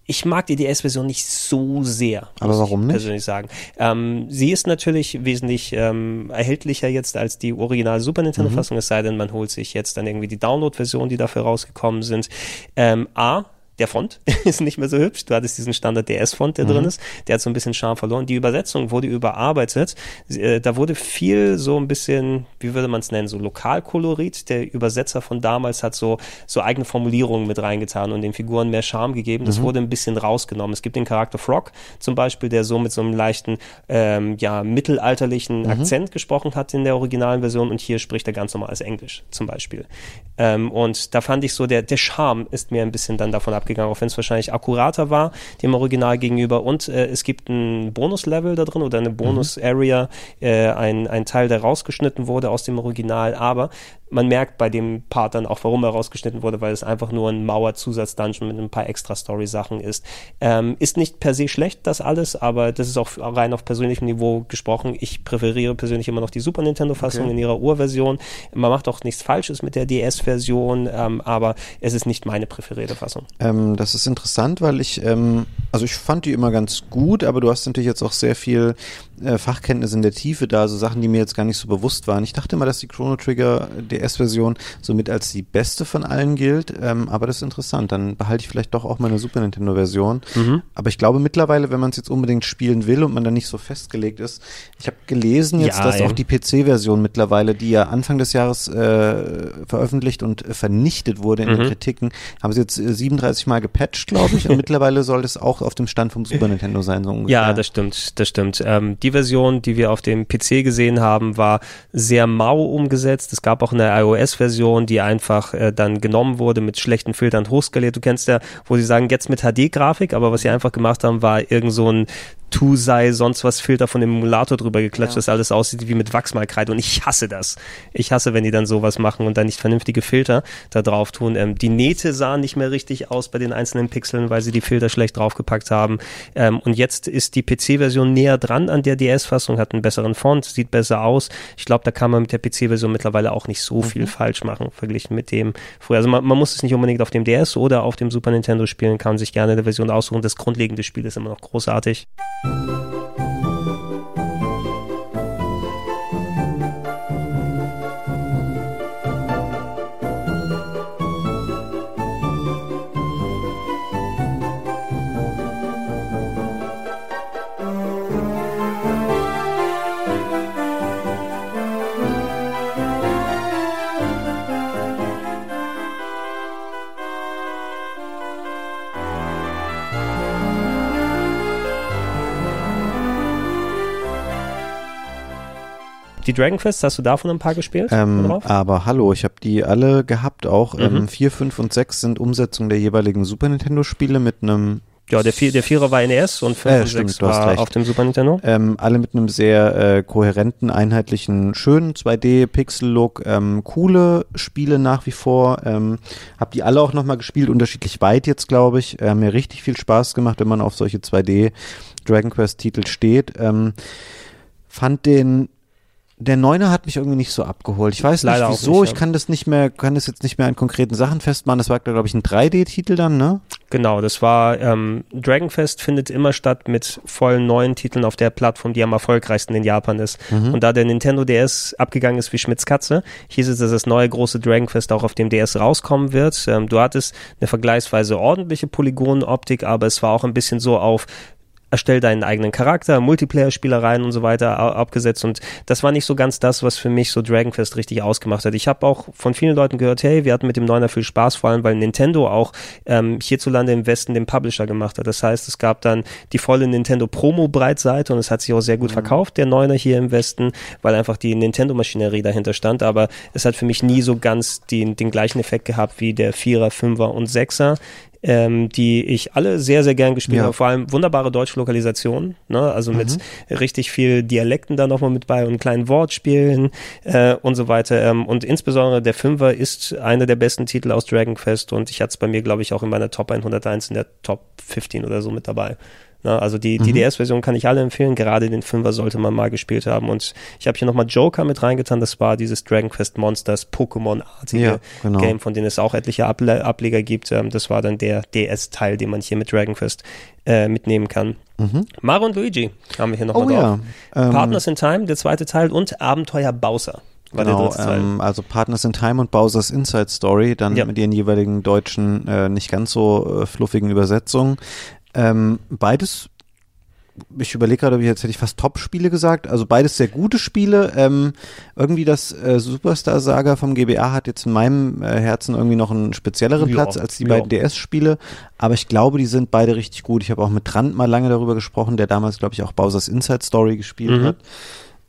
A: ich mag die DS-Version nicht so sehr.
C: Aber warum
A: ich
C: nicht?
A: Persönlich sagen. Ähm, sie ist natürlich wesentlich ähm, erhältlicher jetzt als die originale Super
C: Mhm.
A: Nintendo-Fassung, es sei denn, man holt sich jetzt dann irgendwie die Download-Version, die dafür rausgekommen sind. Ähm, A, der Font ist nicht mehr so hübsch. Du hattest diesen Standard DS-Font, der
C: Mhm.
A: drin ist. Der hat so ein bisschen Charme verloren. Die Übersetzung wurde überarbeitet. Äh, da wurde viel so ein bisschen, wie würde man es nennen, so Lokalkolorit. Der Übersetzer von damals hat so, so eigene Formulierungen mit reingetan und den Figuren mehr Charme gegeben. Das wurde ein bisschen rausgenommen. Es gibt den Charakter Frog zum Beispiel, der so mit so einem leichten, ähm, ja, mittelalterlichen Akzent gesprochen hat in der originalen Version und hier spricht er ganz normal als Englisch zum Beispiel. Ähm, und da fand ich so, der, der Charme ist mir ein bisschen dann davon abgegangen, auch wenn es wahrscheinlich akkurater war dem Original gegenüber. Und äh, es gibt ein Bonus-Level da drin oder eine Bonus-Area, äh, ein, ein Teil, der rausgeschnitten wurde aus dem Original, aber man merkt bei dem Part dann auch, warum er rausgeschnitten wurde, weil es einfach nur ein Mauer-Zusatz-Dungeon mit ein paar extra Story-Sachen ist. Ähm, ist nicht per se schlecht, das alles, aber das ist auch rein auf persönlichem Niveau gesprochen. Ich präferiere persönlich immer noch die Super Nintendo-Fassung
C: Okay.
A: in ihrer Urversion. Man macht auch nichts Falsches mit der DS-Version, ähm, aber es ist nicht meine präferierte Fassung.
C: Ähm, das ist interessant, weil ich, ähm, also ich fand die immer ganz gut, aber du hast natürlich jetzt auch sehr viel äh, Fachkenntnis in der Tiefe da, so Sachen, die mir jetzt gar nicht so bewusst waren. Ich dachte immer, dass die Chrono Trigger DS-Version somit als die beste von allen gilt, ähm, aber das ist interessant. Dann behalte ich vielleicht doch auch meine Super Nintendo-Version. Aber ich glaube mittlerweile, wenn man es jetzt unbedingt spielen will und man dann nicht so festgelegt ist, ich habe gelesen jetzt,
A: Ja,
C: dass
A: ja.
C: auch die PC-Version mittlerweile, die ja Anfang des Jahres äh, veröffentlicht und äh, vernichtet wurde in den Kritiken, haben sie jetzt äh, 37 Mal gepatcht, glaube ich, und mittlerweile soll das auch auf dem Stand vom Super Nintendo sein, so ungefähr.
A: Ja, das stimmt, das stimmt. Ähm, die Version, die wir auf dem PC gesehen haben, war sehr mau umgesetzt. Es gab auch eine iOS-Version, die einfach äh, dann genommen wurde mit schlechten Filtern hochskaliert. Du kennst ja, wo sie sagen, jetzt mit HD-Grafik, aber was sie einfach gemacht haben, war irgend so ein Tu-Sei, sonst was Filter von dem Emulator drüber geklatscht,
C: Ja.
A: dass alles aussieht wie mit Wachsmalkreide und ich hasse das. Ich hasse, wenn die dann sowas machen und dann nicht vernünftige Filter da drauf tun. Ähm, die Nähte sahen nicht mehr richtig aus bei den einzelnen Pixeln, weil sie die Filter schlecht draufgepackt haben. Ähm, und jetzt ist die PC-Version näher dran an der DS-Fassung, hat einen besseren Font, sieht besser aus. Ich glaube, da kann man mit der PC-Version mittlerweile auch nicht so viel falsch machen, verglichen mit dem früher. Also man, man muss es nicht unbedingt auf dem DS oder auf dem Super Nintendo spielen, kann sich gerne eine Version aussuchen. Das grundlegende Spiel ist immer noch großartig. Die Dragon Quest, hast du davon ein paar gespielt?
C: Ähm, aber hallo, ich habe die alle gehabt auch.
A: Mhm.
C: Ähm, 4, 5 und 6 sind Umsetzungen der jeweiligen Super Nintendo-Spiele mit einem
A: Ja, der, Vier, der Vierer war NES und 5
C: Äh,
A: und
C: stimmt,
A: 6
C: du hast
A: war
C: recht.
A: auf dem Super Nintendo.
C: Ähm, alle mit einem sehr äh, kohärenten, einheitlichen, schönen 2D-Pixel-Look. Ähm, coole Spiele nach wie vor. Ähm, hab die alle auch nochmal gespielt, unterschiedlich weit jetzt, glaube ich. Äh, mir richtig viel Spaß gemacht, wenn man auf solche 2D Dragon Quest-Titel steht. Ähm, fand den der Neuner hat mich irgendwie nicht so abgeholt. Ich weiß
A: Leider
C: nicht wieso,
A: nicht,
C: ich kann das nicht mehr, kann das jetzt nicht mehr an konkreten Sachen festmachen. Das war, glaube ich, ein 3D-Titel dann, ne?
A: Genau, das war ähm, Dragonfest findet immer statt mit vollen neuen Titeln auf der Plattform, die am erfolgreichsten in Japan ist.
C: Mhm.
A: Und da der Nintendo DS abgegangen ist wie Schmitz Katze, hieß es, dass das neue große Dragonfest auch auf dem DS rauskommen wird. Ähm, du hattest eine vergleichsweise ordentliche Polygonoptik, aber es war auch ein bisschen so auf erstell deinen eigenen Charakter, Multiplayer-Spielereien und so weiter abgesetzt und das war nicht so ganz das, was für mich so Dragonfest richtig ausgemacht hat. Ich habe auch von vielen Leuten gehört, hey, wir hatten mit dem Neuner viel Spaß, vor allem weil Nintendo auch ähm, hierzulande im Westen den Publisher gemacht hat. Das heißt, es gab dann die volle Nintendo Promo-Breitseite und es hat sich auch sehr gut verkauft, der Neuner hier im Westen, weil einfach die Nintendo-Maschinerie dahinter stand, aber es hat für mich nie so ganz den, den gleichen Effekt gehabt wie der Vierer, Fünfer und Sechser ähm, die ich alle sehr, sehr gern gespielt
C: Ja.
A: habe. Vor allem wunderbare deutsche Lokalisationen, ne? also mit richtig viel Dialekten da nochmal mit bei und kleinen Wortspielen äh, und so weiter. Ähm, und insbesondere der Fünfer ist einer der besten Titel aus Dragon Quest und ich hatte es bei mir, glaube ich, auch in meiner Top 101 in der Top 15 oder so mit dabei. Ne? Also die, die DS-Version kann ich alle empfehlen, gerade den Fünfer sollte man mal gespielt haben. Und ich habe hier nochmal Joker mit reingetan, das war dieses Dragon Quest Monsters Pokémon-artige
C: Ja, genau.
A: Game, von denen es auch etliche Able Ableger gibt. Ähm, das war dann der DS-Teil, den man hier mit Dragon Quest äh, mitnehmen kann. Mario und Luigi haben wir hier nochmal
C: Mhm. Oh
A: drauf.
C: ja. Ähm,
A: Partners in Time, der zweite Teil und Abenteuer Bowser war der
C: Genau,
A: dritte Teil.
C: ähm, also Partners in Time und Bowser's Inside Story, dann
A: Ja.
C: mit ihren jeweiligen deutschen, äh, nicht ganz so äh, fluffigen Übersetzungen. Ähm, beides, ich überlege gerade, jetzt hätte ich fast Top-Spiele gesagt, also beides sehr gute Spiele. Ähm, irgendwie das äh, Superstar-Saga vom GBA hat jetzt in meinem äh, Herzen irgendwie noch einen spezielleren
A: Ja,
C: Platz als die
A: ja.
C: beiden DS-Spiele, aber ich glaube, die sind beide richtig gut. Ich habe auch mit Trant mal lange darüber gesprochen, der damals, glaube ich, auch Bowser's Inside Story gespielt
A: Mhm.
C: hat.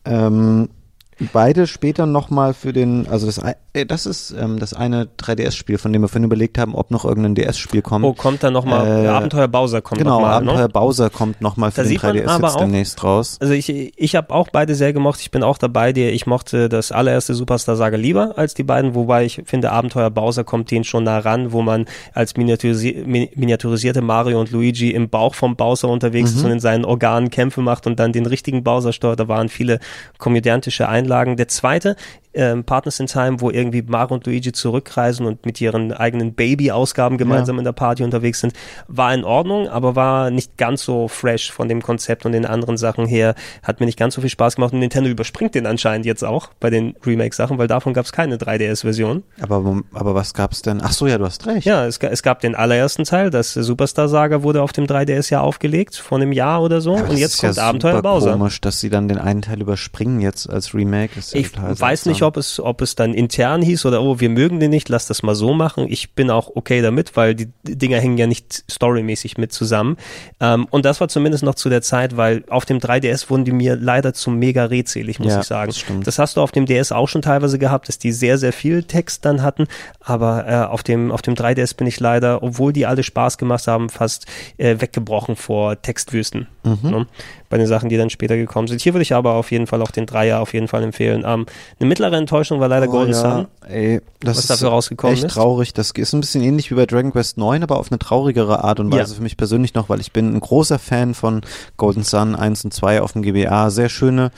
C: Ähm, beide später nochmal für den, also das, äh, das ist ähm, das eine 3DS-Spiel, von dem wir vorhin überlegt haben, ob noch irgendein DS-Spiel kommt.
A: Oh, kommt da nochmal,
C: Äh,
A: Abenteuer Bowser kommt
C: genau,
A: nochmal.
C: Abenteuer
A: Ne?
C: Bowser kommt nochmal für
A: Da
C: den
A: sieht man
C: 3DS
A: aber
C: jetzt
A: auch-
C: demnächst raus.
A: Also ich, ich habe auch beide sehr gemocht. Ich bin auch dabei dir. Ich mochte das allererste Superstar Saga lieber als die beiden, wobei ich finde, Abenteuer Bowser kommt denen schon nah ran, wo man als miniaturisi mi- miniaturisierte Mario und Luigi im Bauch vom Bowser unterwegs ist und in seinen Organen Kämpfe macht und dann den richtigen Bowser steuert. Da waren viele komödiantische Einlagen. Der zweite, ähm, Partners in Time, wo irgendwie Mario und Luigi zurückreisen und mit ihren eigenen Baby-Ausgaben gemeinsam in der Party unterwegs sind, war in Ordnung, aber war nicht ganz so fresh von dem Konzept und den anderen Sachen her. Hat mir nicht ganz so viel Spaß gemacht und Nintendo überspringt den anscheinend jetzt auch bei den Remake-Sachen, weil davon gab es keine 3DS-Version.
C: Aber, aber was gab's denn? Ach so, ja, du hast recht.
A: Ja, es, es gab den allerersten Teil, das Superstar Saga wurde auf dem 3DS ja aufgelegt, vor einem Jahr oder so.
C: Aber
A: und jetzt kommt
C: ja
A: Abenteuer
C: super
A: Bowser.
C: komisch, dass sie dann den einen Teil überspringen jetzt als Remake. Ja
A: Ich weiß nicht. Ob es, ob es dann intern hieß oder oh, wir mögen den nicht, lass das mal so machen. Ich bin auch okay damit, weil die Dinger hängen ja nicht storymäßig mit zusammen. Ähm, und das war zumindest noch zu der Zeit, weil auf dem 3DS wurden die mir leider zu mega redselig, muss
C: Ja,
A: ich sagen.
C: das stimmt.
A: Das hast du auf dem DS auch schon teilweise gehabt, dass die sehr, sehr viel Text dann hatten. Aber äh, auf, dem, auf dem 3DS bin ich leider, obwohl die alle Spaß gemacht haben, fast äh, weggebrochen vor Textwüsten.
C: Mhm.
A: Ne? Bei den Sachen, die dann später gekommen sind. Hier würde ich aber auf jeden Fall auch den Dreier auf jeden Fall empfehlen. Ähm, eine mittlere Enttäuschung war leider Golden
C: oh, ja.
A: Sun.
C: Ey, das
A: was
C: ist
A: dafür rausgekommen
C: echt
A: ist.
C: traurig. Das ist ein bisschen ähnlich wie bei Dragon Quest 9, aber auf eine traurigere Art und
A: Ja.
C: Weise für mich persönlich noch, weil ich bin ein großer Fan von Golden Sun 1 und 2 auf dem GBA. Sehr schöne,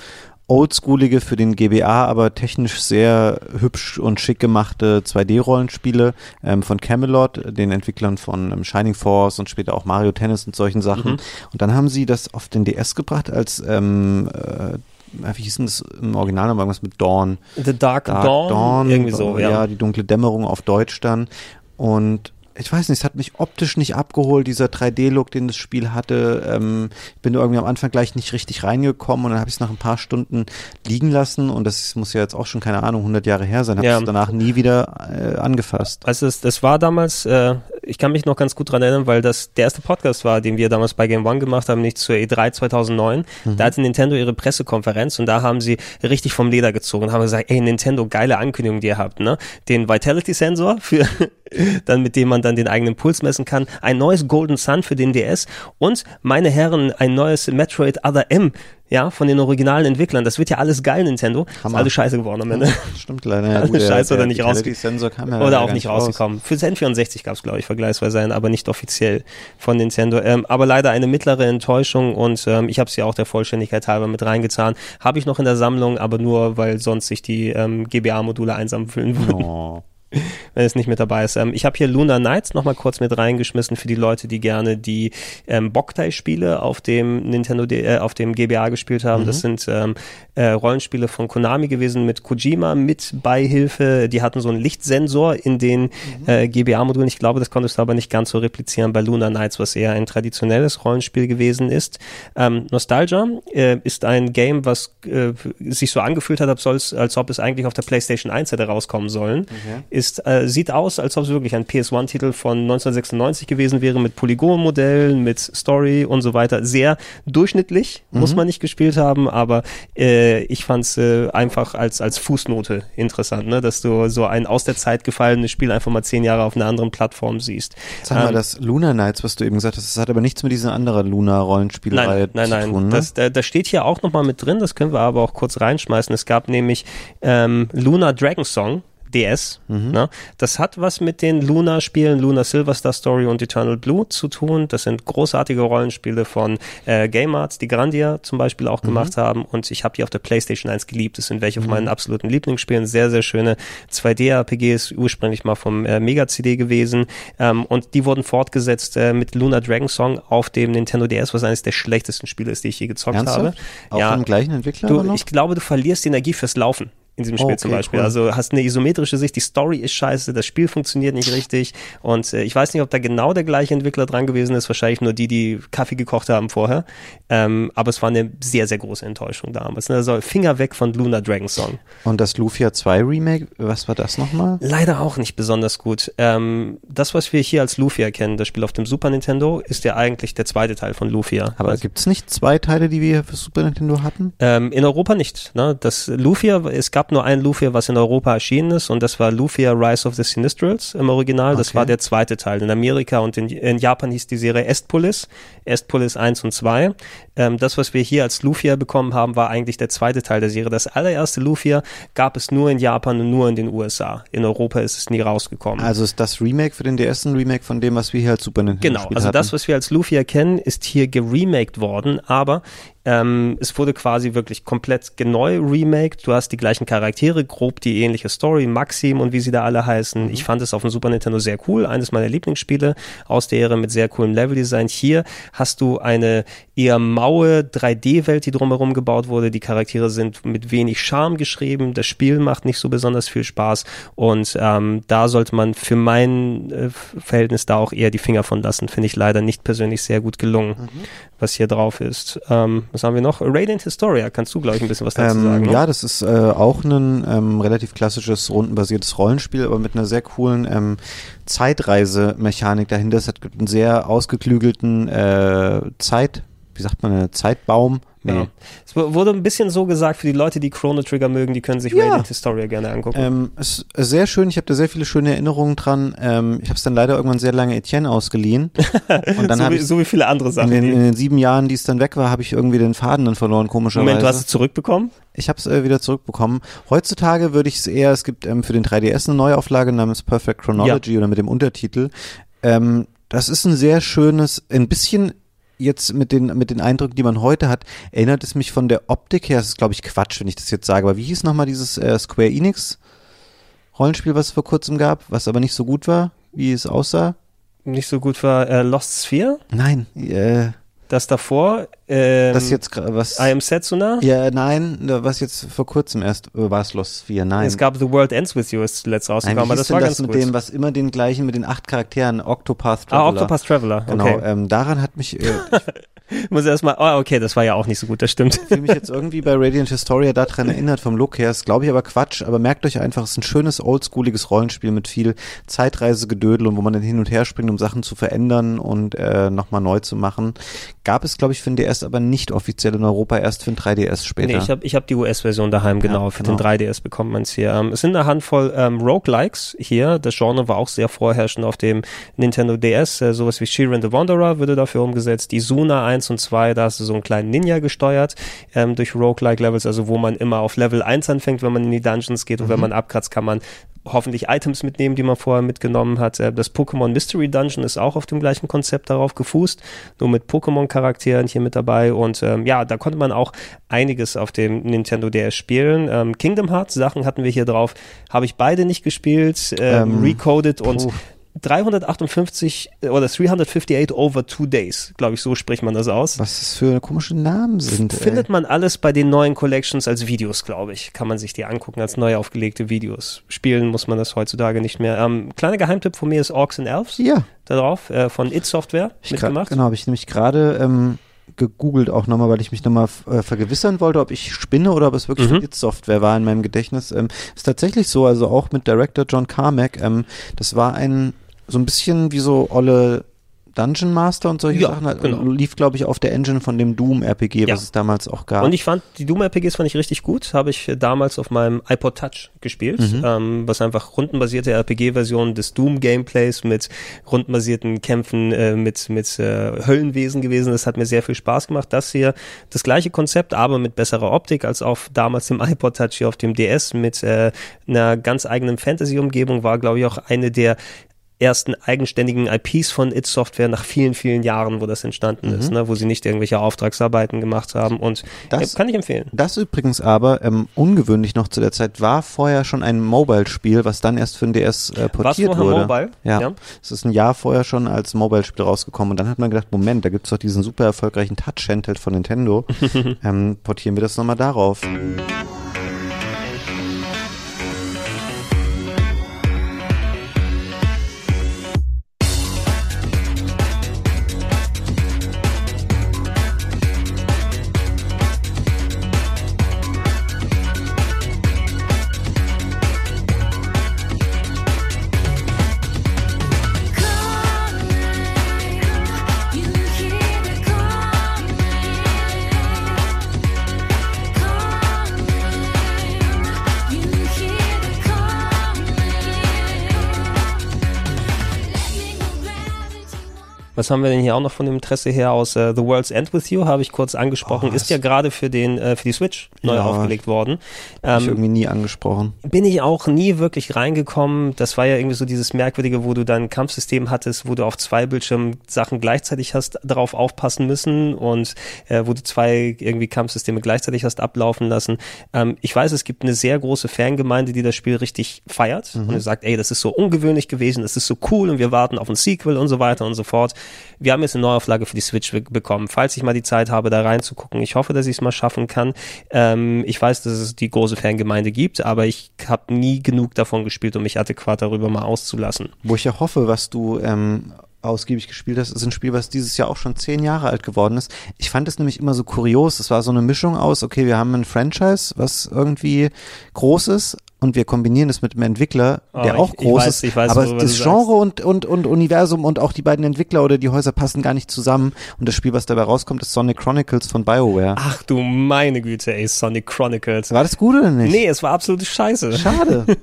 C: oldschoolige für den GBA, aber technisch sehr hübsch und schick gemachte 2D-Rollenspiele ähm, von Camelot, den Entwicklern von ähm, Shining Force und später auch Mario Tennis und solchen Sachen.
A: Mhm.
C: Und dann haben sie das auf den DS gebracht als ähm, äh, wie hieß denn das im Original noch irgendwas mit Dawn?
A: The Dark,
C: Dark
A: Dawn,
C: Dawn,
A: irgendwie so, ja.
C: die dunkle Dämmerung auf Deutsch dann. Und ich weiß nicht, es hat mich optisch nicht abgeholt, dieser 3D-Look, den das Spiel hatte. Ähm, ich bin irgendwie am Anfang gleich nicht richtig reingekommen und dann habe ich es nach ein paar Stunden liegen lassen und das muss ja jetzt auch schon, keine Ahnung, 100 Jahre her sein, habe
A: Ja.
C: es danach nie wieder äh, angefasst.
A: Also das, das war damals, äh, ich kann mich noch ganz gut dran erinnern, weil das der erste Podcast war, den wir damals bei Game One gemacht haben, nicht zur E3 2009.
C: Mhm.
A: Da hatte Nintendo ihre Pressekonferenz und da haben sie richtig vom Leder gezogen und haben gesagt, ey Nintendo, geile Ankündigung, die ihr habt, ne? Den Vitality Sensor für dann mit dem man dann den eigenen Puls messen kann, ein neues Golden Sun für den DS und meine Herren, ein neues Metroid Other M ja, von den originalen Entwicklern. Das wird ja alles geil, Nintendo.
C: Hammer.
A: Ist alles scheiße geworden am Ende.
C: Stimmt leider. Ja, gut,
A: scheiße oder
C: der
A: nicht raus- Oder auch nicht
C: raus.
A: rausgekommen. Für Zen 64 gab es, glaube ich, vergleichsweise einen, aber nicht offiziell von Nintendo. Ähm, aber leider eine mittlere Enttäuschung und ähm, ich habe es ja auch der Vollständigkeit halber mit reingetan. Habe ich noch in der Sammlung, aber nur, weil sonst sich die ähm, GBA-Module einsam fühlen würden
C: Oh.
A: wenn es nicht mit dabei ist. Ähm, ich habe hier Lunar Knights nochmal kurz mit reingeschmissen für die Leute, die gerne die ähm, Boktai-Spiele auf dem Nintendo, D äh, auf dem GBA gespielt haben. Das sind ähm, äh, Rollenspiele von Konami gewesen mit Kojima mit Beihilfe. Die hatten so einen Lichtsensor in den äh, GBA-Modulen. Ich glaube, das konntest du aber nicht ganz so replizieren bei Lunar Knights, was eher ein traditionelles Rollenspiel gewesen ist. Ähm, Nostalgia äh, ist ein Game, was äh, sich so angefühlt hat, als, als ob es eigentlich auf der PlayStation 1 hätte rauskommen sollen. Ist, äh, sieht aus, als ob es wirklich ein PS1-Titel von 1996 gewesen wäre, mit Polygon-Modellen, mit Story und so weiter. Sehr durchschnittlich, muss man nicht gespielt haben, aber äh, ich fand es äh, einfach als, als Fußnote interessant, ne? dass du so ein aus der Zeit gefallenes Spiel einfach mal zehn Jahre auf einer anderen Plattform siehst.
C: Sag mal,
A: Ähm,
C: das Lunar Nights, was du eben gesagt hast, das hat aber nichts mit dieser anderen Lunar-Rollenspielreihe
A: Nein, nein,
C: zu
A: nein.
C: tun, ne?
A: Das, da, da steht hier auch nochmal mit drin, das können wir aber auch kurz reinschmeißen. Es gab nämlich ähm, Luna Dragon Song. DS.
C: Mhm.
A: Ne? Das hat was mit den Luna-Spielen, Luna Silver Star Story und Eternal Blue zu tun. Das sind großartige Rollenspiele von äh, Game Arts, die Grandia zum Beispiel
C: Mhm.
A: auch gemacht haben. Und ich habe die auf der PlayStation 1 geliebt. Das sind welche von meinen absoluten Lieblingsspielen. Sehr, sehr schöne 2D-RPGs, ursprünglich mal vom äh, Mega-CD gewesen. Ähm, und die wurden fortgesetzt äh, mit Luna Dragon Song auf dem Nintendo DS, was eines der schlechtesten Spiele ist, die ich je gezockt habe.
C: Ernsthaft? Auch
A: ja,
C: gleichen Entwickler
A: Du,
C: noch?
A: ich glaube, du verlierst die Energie fürs Laufen in diesem Spiel
C: Okay,
A: zum Beispiel.
C: cool.
A: Also hast eine isometrische Sicht, die Story ist scheiße, das Spiel funktioniert nicht richtig und äh, ich weiß nicht, ob da genau der gleiche Entwickler dran gewesen ist, wahrscheinlich nur die, die Kaffee gekocht haben vorher, ähm, aber es war eine sehr, sehr große Enttäuschung damals. Ne? Also Finger weg von Luna Dragon Song.
C: Und das Lufia 2 Remake, was war das nochmal?
A: Leider auch nicht besonders gut. Ähm, das, was wir hier als Lufia kennen, das Spiel auf dem Super Nintendo, ist ja eigentlich der zweite Teil von Lufia.
C: Aber
A: Also-
C: gibt's nicht zwei Teile, die wir für Super Nintendo hatten?
A: Ähm, in Europa nicht. Ne? Das Lufia, es gab nur ein Lufia, was in Europa erschienen ist und das war Lufia Rise of the Sinistrals im Original. Das
C: Okay.
A: war der zweite Teil. In Amerika und in, in Japan hieß die Serie Estpolis, Estpolis 1 und 2. Ähm, das, was wir hier als Lufia bekommen haben, war eigentlich der zweite Teil der Serie. Das allererste Lufia gab es nur in Japan und nur in den USA. In Europa ist es nie rausgekommen.
C: Also ist das Remake für den DS ein Remake von dem, was wir hier als Super Nintendo
A: Genau,
C: gespielt
A: also
C: hatten?
A: das, was wir als Lufia kennen, ist hier geremaked worden, aber ähm, es wurde quasi wirklich komplett neu remaked. Du hast die gleichen Charaktere, grob die ähnliche Story, Maxim und wie sie da alle heißen. Ich fand es auf dem Super Nintendo sehr cool, eines meiner Lieblingsspiele aus der Ära mit sehr coolem Leveldesign. Hier hast du eine eher maue 3D-Welt, die drumherum gebaut wurde. Die Charaktere sind mit wenig Charme geschrieben. Das Spiel macht nicht so besonders viel Spaß und ähm, da sollte man für mein äh, Verhältnis da auch eher die Finger von lassen. Finde ich leider nicht persönlich sehr gut gelungen, was hier drauf ist. Ähm, was haben wir noch? Radiant Historia. Kannst du, glaube ich, ein bisschen was dazu
C: Ähm,
A: sagen? ne?
C: ja, das ist äh, auch ein ähm, relativ klassisches rundenbasiertes Rollenspiel, aber mit einer sehr coolen ähm, Zeitreise-Mechanik dahinter. Es hat einen sehr ausgeklügelten äh, Zeit, wie sagt man, Zeitbaum. Nee.
A: Ja. Es wu- wurde ein bisschen so gesagt, für die Leute, die Chrono Trigger mögen, die können sich
C: Ja.
A: Radiant Historia gerne angucken.
C: Ähm, es ist sehr schön, ich habe da sehr viele schöne Erinnerungen dran. Ähm, ich habe es dann leider irgendwann sehr lange Etienne ausgeliehen. Und dann
A: so,
C: habe
A: wie,
C: ich
A: so wie viele andere
C: in
A: Sachen.
C: den, in den sieben Jahren, die es dann weg war, habe ich irgendwie den Faden dann verloren, komischerweise.
A: Moment, du hast es zurückbekommen?
C: Ich habe es äh, wieder zurückbekommen. Heutzutage würde ich es eher, es gibt ähm, für den 3DS eine Neuauflage namens Perfect Chronology oder mit dem Untertitel. Ähm, das ist ein sehr schönes, ein bisschen jetzt mit den, mit den Eindrücken, die man heute hat, erinnert es mich von der Optik her, das ist glaube ich Quatsch, wenn ich das jetzt sage, aber wie hieß nochmal dieses äh, Square Enix Rollenspiel, was es vor kurzem gab, was aber nicht so gut war, wie es aussah?
A: Nicht so gut war äh, Lost Sphere.
C: Nein, äh,
A: Das davor, ähm,
C: das jetzt was
A: I Am Setsuna.
C: ja, nein, was jetzt vor kurzem erst äh, war es Lost Sphere, nein.
A: Es gab The World Ends With You, ist zuletzt rausgekommen, aber das
C: denn
A: war
C: das
A: ganz
C: mit
A: gut.
C: dem, was immer den gleichen, mit den acht Charakteren, Octopath Traveler.
A: ah, Octopus Traveler,
C: Genau,
A: okay.
C: ähm, daran hat mich, äh,
A: Ich muss erstmal, oh, okay, das war ja auch nicht so gut, das stimmt.
C: ich fühle mich jetzt irgendwie bei Radiant Historia daran erinnert vom Look her, ist glaube ich aber Quatsch, aber merkt euch einfach, es ist ein schönes, oldschooliges Rollenspiel mit viel Zeitreisegedödel und wo man dann hin und her springt, um Sachen zu verändern und äh, nochmal neu zu machen. Gab es, glaube ich, für den DS 3DS, aber nicht offiziell in Europa, erst für den 3DS später.
A: Nee, ich habe ich hab die US-Version daheim, genau.
C: Ja,
A: Für
C: genau.
A: den 3DS bekommt man es hier. Ähm, es sind eine Handvoll ähm, Roguelikes hier. Das Genre war auch sehr vorherrschend auf dem Nintendo DS. Äh, sowas wie Shiren the Wanderer würde dafür umgesetzt. Die Suna 1 und 2, da hast du so einen kleinen Ninja gesteuert ähm, durch Roguelike-Levels, also wo man immer auf Level 1 anfängt, wenn man in die Dungeons geht und wenn man abkratzt, kann man hoffentlich Items mitnehmen, die man vorher mitgenommen hat. Äh, Das Pokémon Mystery Dungeon ist auch auf dem gleichen Konzept darauf gefußt, nur mit Pokémon-Charakteren hier mit dabei. Und ähm, ja, da konnte man auch einiges auf dem Nintendo DS spielen. Ähm, Kingdom Hearts Sachen hatten wir hier drauf, habe ich beide nicht gespielt, ähm,
C: Ähm,
A: recoded und. 358 oder 358 over two days, glaube ich, so spricht man das aus.
C: Was das für komische Namen sind. ey.
A: Findet man alles bei den neuen Collections als Videos, glaube ich. Kann man sich die angucken als neu aufgelegte Videos. Spielen muss man das heutzutage nicht mehr. Ähm, kleiner Geheimtipp von mir ist Orcs and Elves.
C: Ja,
A: Da drauf, äh, von It Software
C: ich
A: mitgemacht.
C: genau, habe ich nämlich gerade ähm, gegoogelt auch nochmal, weil ich mich nochmal äh, vergewissern wollte, ob ich spinne oder ob es wirklich
A: mhm.
C: Software war in meinem Gedächtnis. Ähm, ist tatsächlich so, also auch mit Director John Carmack. Ähm, das war ein so ein bisschen wie so olle Dungeon Master und solche
A: Ja,
C: Sachen. Halt,
A: genau.
C: Lief, glaube ich, auf der Engine von dem Doom RPG,
A: Ja.
C: was es damals auch gab.
A: Und ich fand, die Doom-RPGs fand ich richtig gut. Habe ich damals auf meinem iPod Touch gespielt,
C: Mhm.
A: ähm, was einfach rundenbasierte RPG-Version des Doom-Gameplays mit rundenbasierten Kämpfen äh, mit, mit äh, Höllenwesen gewesen. Das hat mir sehr viel Spaß gemacht. Das hier, das gleiche Konzept, aber mit besserer Optik als auf damals dem iPod Touch hier auf dem DS mit äh, einer ganz eigenen Fantasy-Umgebung war, glaube ich, auch eine der ersten eigenständigen IPs von It Software nach vielen, vielen Jahren, wo das entstanden ist, ne, wo sie nicht irgendwelche Auftragsarbeiten gemacht haben und
C: Das-
A: äh, kann ich empfehlen.
C: Das übrigens aber, ähm, ungewöhnlich noch zu der Zeit, war vorher schon ein Mobile-Spiel, was dann erst für den DS äh, portiert
A: vorher
C: wurde.
A: Mobile?
C: Ja.
A: Ja.
C: Es ist ein Jahr vorher schon als Mobile-Spiel rausgekommen und dann hat man gedacht, Moment, da gibt's doch diesen super erfolgreichen Touch-Handheld von Nintendo. ähm, portieren wir das nochmal darauf.
A: Was haben wir denn hier auch noch von dem Interesse her aus äh, The World's End With You, habe ich kurz angesprochen,
C: Oh,
A: ist ja gerade für den äh, für die Switch neu
C: Ja.
A: aufgelegt worden.
C: Hab ich
A: Ähm,
C: irgendwie nie angesprochen.
A: bin ich auch nie wirklich reingekommen. Das war ja irgendwie so dieses merkwürdige, wo du dann Kampfsystem hattest, wo du auf zwei Bildschirmen Sachen gleichzeitig hast darauf aufpassen müssen und äh, wo du zwei irgendwie Kampfsysteme gleichzeitig hast ablaufen lassen. Ähm, ich weiß, es gibt eine sehr große Fangemeinde, die das Spiel richtig feiert und sagt, ey, das ist so ungewöhnlich gewesen, das ist so cool und wir warten auf ein Sequel und so weiter und so fort. Wir haben jetzt eine Neuauflage für die Switch be- bekommen. Falls ich mal die Zeit habe, da reinzugucken, ich hoffe, dass ich es mal schaffen kann. Ähm, ich weiß, dass es die große Fangemeinde gibt, aber ich habe nie genug davon gespielt, um mich adäquat darüber mal auszulassen.
C: Wo ich ja hoffe, was du ähm, ausgiebig gespielt hast, ist ein Spiel, was dieses Jahr auch schon zehn Jahre alt geworden ist. Ich fand es nämlich immer so kurios. Es war so eine Mischung aus, okay, wir haben ein Franchise, was irgendwie groß ist, und wir kombinieren es mit einem Entwickler,
A: Oh,
C: der
A: ich-
C: auch
A: ich
C: groß
A: weiß-
C: ist.
A: ich weiß,
C: aber das Genre und, und, und Universum und auch die beiden Entwickler oder die Häuser passen gar nicht zusammen. Und das Spiel, was dabei rauskommt, ist Sonic Chronicles von BioWare.
A: Ach du meine Güte, ey, Sonic Chronicles.
C: War das gut oder nicht?
A: Nee, es war absolute Scheiße.
C: Schade.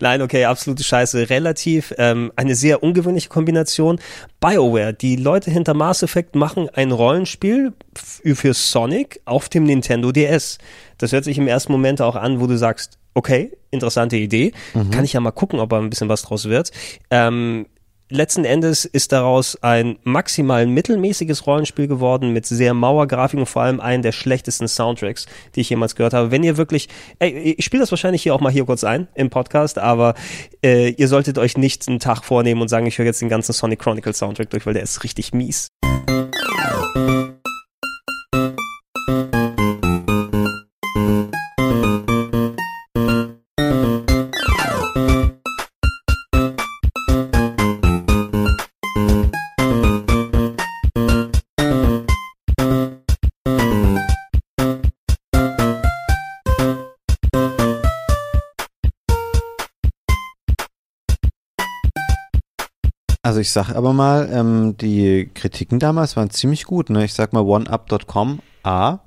A: Nein, okay, absolute Scheiße. Relativ ähm, eine sehr ungewöhnliche Kombination. BioWare, die Leute hinter Mass Effect machen ein Rollenspiel für Sonic auf dem Nintendo DS. Das hört sich im ersten Moment auch an, wo du sagst, okay, interessante Idee. Kann ich ja mal gucken, ob da ein bisschen was draus wird. Ähm, letzten Endes ist daraus ein maximal mittelmäßiges Rollenspiel geworden mit sehr Mauergrafik und vor allem einen der schlechtesten Soundtracks, die ich jemals gehört habe. Wenn ihr wirklich, ey, ich spiele das wahrscheinlich hier auch mal hier kurz ein im Podcast, aber äh, ihr solltet euch nicht einen Tag vornehmen und sagen, ich höre jetzt den ganzen Sonic Chronicles Soundtrack durch, weil der ist richtig mies.
C: Also ich sag aber mal, ähm, die Kritiken damals waren ziemlich gut. Ne? Ich sag mal oneup.com, A.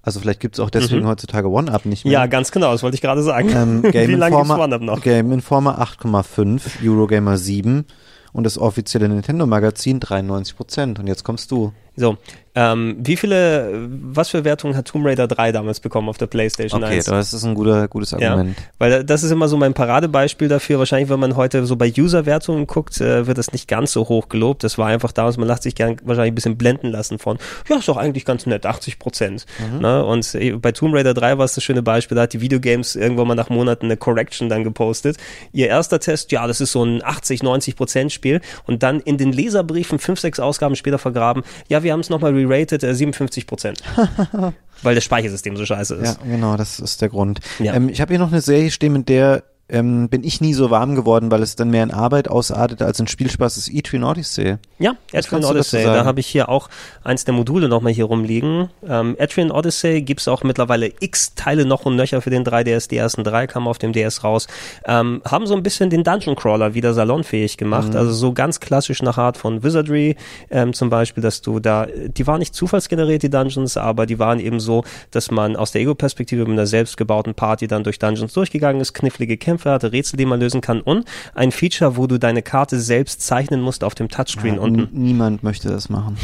C: Also vielleicht gibt es auch deswegen mhm. heutzutage OneUp nicht mehr.
A: Ja, ganz genau, das wollte ich gerade sagen.
C: Ähm, Game Wie lange gibt OneUp noch? Game Informer 8,5, Eurogamer 7 und das offizielle Nintendo Magazin 93 Prozent. Und jetzt kommst du.
A: So, ähm, wie viele, was für Wertungen hat Tomb Raider 3 damals bekommen auf der PlayStation
C: okay,
A: 1?
C: Okay, das ist ein guter, gutes Argument.
A: Ja, weil das ist immer so mein Paradebeispiel dafür. Wahrscheinlich, wenn man heute so bei User-Wertungen guckt, äh, wird das nicht ganz so hoch gelobt. Das war einfach damals, man lässt sich gern wahrscheinlich ein bisschen blenden lassen von, ja, ist doch eigentlich ganz nett, 80 Prozent. Mhm. Ne? Und äh, bei Tomb Raider 3 war es das schöne Beispiel, da hat die Videogames irgendwann mal nach Monaten eine Correction dann gepostet. Ihr erster Test, ja, das ist so ein 80, 90 Prozent Spiel. Und dann in den Leserbriefen fünf, sechs Ausgaben später vergraben, ja, wir haben es nochmal re-rated, äh, 57 Prozent. Weil das Speichersystem so scheiße ist.
C: Ja, genau, das ist der Grund. Ja. Ähm, ich habe hier noch eine Serie stehen, mit der ähm, bin ich nie so warm geworden, weil es dann mehr in Arbeit ausartet als in Spielspaß, ist Etrian Odyssey.
A: Ja, Etrian Odyssey, da habe ich hier auch eins der Module nochmal hier rumliegen. Ähm, Etrian Odyssey gibt es auch mittlerweile x Teile noch und nöcher für den 3DS, die ersten drei kamen auf dem DS raus. Ähm, haben so ein bisschen den Dungeon Crawler wieder salonfähig gemacht, mhm. also so ganz klassisch nach Art von Wizardry ähm, zum Beispiel, dass du da, die waren nicht zufallsgeneriert, die Dungeons, aber die waren eben so, dass man aus der Ego-Perspektive mit einer selbstgebauten Party dann durch Dungeons durchgegangen ist, knifflige Kämpfe Hatte, Rätsel, die man lösen kann und ein Feature, wo du deine Karte selbst zeichnen musst auf dem Touchscreen ja, unten.
C: Niemand möchte das machen.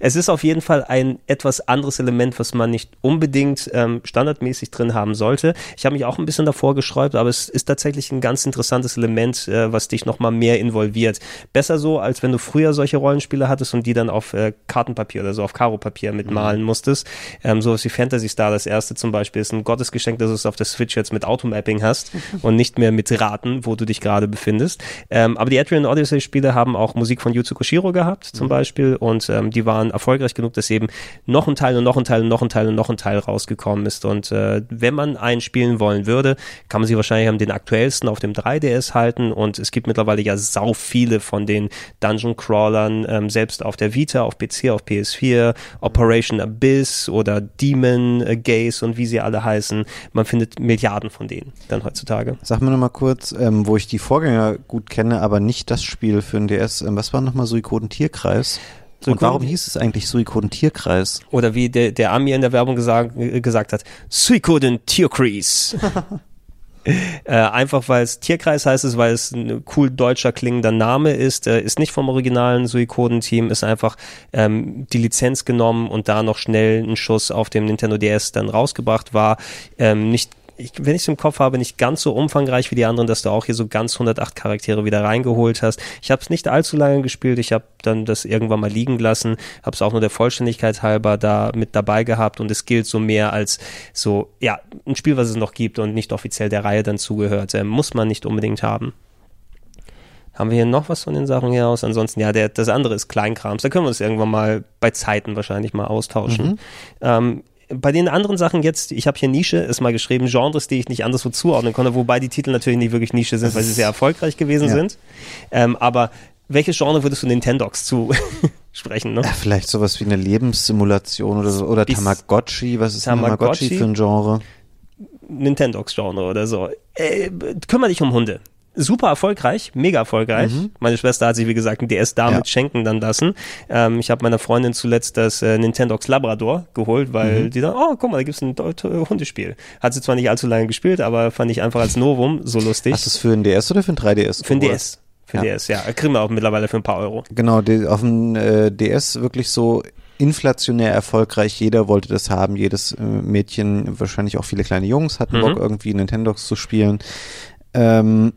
A: Es ist auf jeden Fall ein etwas anderes Element, was man nicht unbedingt ähm, standardmäßig drin haben sollte. Ich habe mich auch ein bisschen davor gesträubt, aber es ist tatsächlich ein ganz interessantes Element, äh, was dich nochmal mehr involviert. Besser so, als wenn du früher solche Rollenspiele hattest und die dann auf äh, Kartenpapier oder so auf Karo-Papier mitmalen mhm. musstest. Ähm, sowas wie Fantasy Star, das erste zum Beispiel, ist ein Gottesgeschenk, dass du es auf der Switch jetzt mit Automapping hast und nicht mehr mit Raten, wo du dich gerade befindest. Ähm, aber die Adrian Odyssey-Spiele haben auch Musik von Yuzo Koshiro gehabt, zum mhm. Beispiel, und ähm, die waren erfolgreich genug, dass eben noch ein Teil und noch ein Teil und noch ein Teil und noch ein Teil rausgekommen ist. Und äh, wenn man einen spielen wollen würde, kann man sie wahrscheinlich am den aktuellsten auf dem 3DS halten. Und es gibt mittlerweile ja sau viele von den Dungeon Crawlern, ähm, selbst auf der Vita, auf PC, auf PS4, Operation Abyss oder Demon äh, Gaze und wie sie alle heißen. Man findet Milliarden von denen dann heutzutage.
C: Sag mir nochmal kurz, ähm, wo ich die Vorgänger gut kenne, aber nicht das Spiel für den DS. Ähm, was war nochmal Suikoden Tierkreis? Und warum hieß es eigentlich Suikoden Tierkreis?
A: Oder wie der, der Ami in der Werbung gesagt, äh, gesagt hat, Suikoden Tierkreis. äh, einfach weil es Tierkreis heißt es, weil es ein cool deutscher klingender Name ist, äh, ist nicht vom originalen Suikoden-Team, ist einfach ähm, die Lizenz genommen und da noch schnell ein Schuss auf dem Nintendo DS dann rausgebracht war. Ähm, nicht ich, wenn ich es im Kopf habe, nicht ganz so umfangreich wie die anderen, dass du auch hier so ganz 108 Charaktere wieder reingeholt hast. Ich habe es nicht allzu lange gespielt. Ich habe dann das irgendwann mal liegen lassen, habe es auch nur der Vollständigkeit halber da mit dabei gehabt und es gilt so mehr als so, ja, ein Spiel, was es noch gibt und nicht offiziell der Reihe dann zugehört. Äh, muss man nicht unbedingt haben. Haben wir hier noch was von den Sachen hier aus? Ansonsten, ja, der, das andere ist Kleinkrams. Da können wir uns irgendwann mal bei Zeiten wahrscheinlich mal austauschen. Mhm. Ähm, bei den anderen Sachen jetzt, ich habe hier Nische, ist mal geschrieben, Genres, die ich nicht anderswo zuordnen konnte, wobei die Titel natürlich nicht wirklich Nische sind, weil sie sehr erfolgreich gewesen ja. sind. Ähm, aber welches Genre würdest du Nintendox zu sprechen? Ne?
C: Ja, vielleicht sowas wie eine Lebenssimulation oder so, oder Bis Tamagotchi, was ist Tamagotchi, Tamagotchi für ein Genre?
A: Nintendox-Genre oder so. Äh, kümmere dich um Hunde super erfolgreich, mega erfolgreich. Mhm. Meine Schwester hat sich, wie gesagt, ein DS damit ja. schenken dann lassen. Ähm, ich habe meiner Freundin zuletzt das äh, Nintendox Labrador geholt, weil mhm. die dann, oh, guck mal, da gibt's ein Hundespiel. Hat sie zwar nicht allzu lange gespielt, aber fand ich einfach als Novum so lustig.
C: Hast du es für ein DS oder für ein 3DS?
A: Für ein DS. Für ein ja. DS, ja. Kriegen wir auch mittlerweile für ein paar Euro.
C: Genau, auf dem äh, DS wirklich so inflationär erfolgreich. Jeder wollte das haben. Jedes äh, Mädchen, wahrscheinlich auch viele kleine Jungs, hatten mhm. Bock, irgendwie Nintendox zu spielen. Ähm,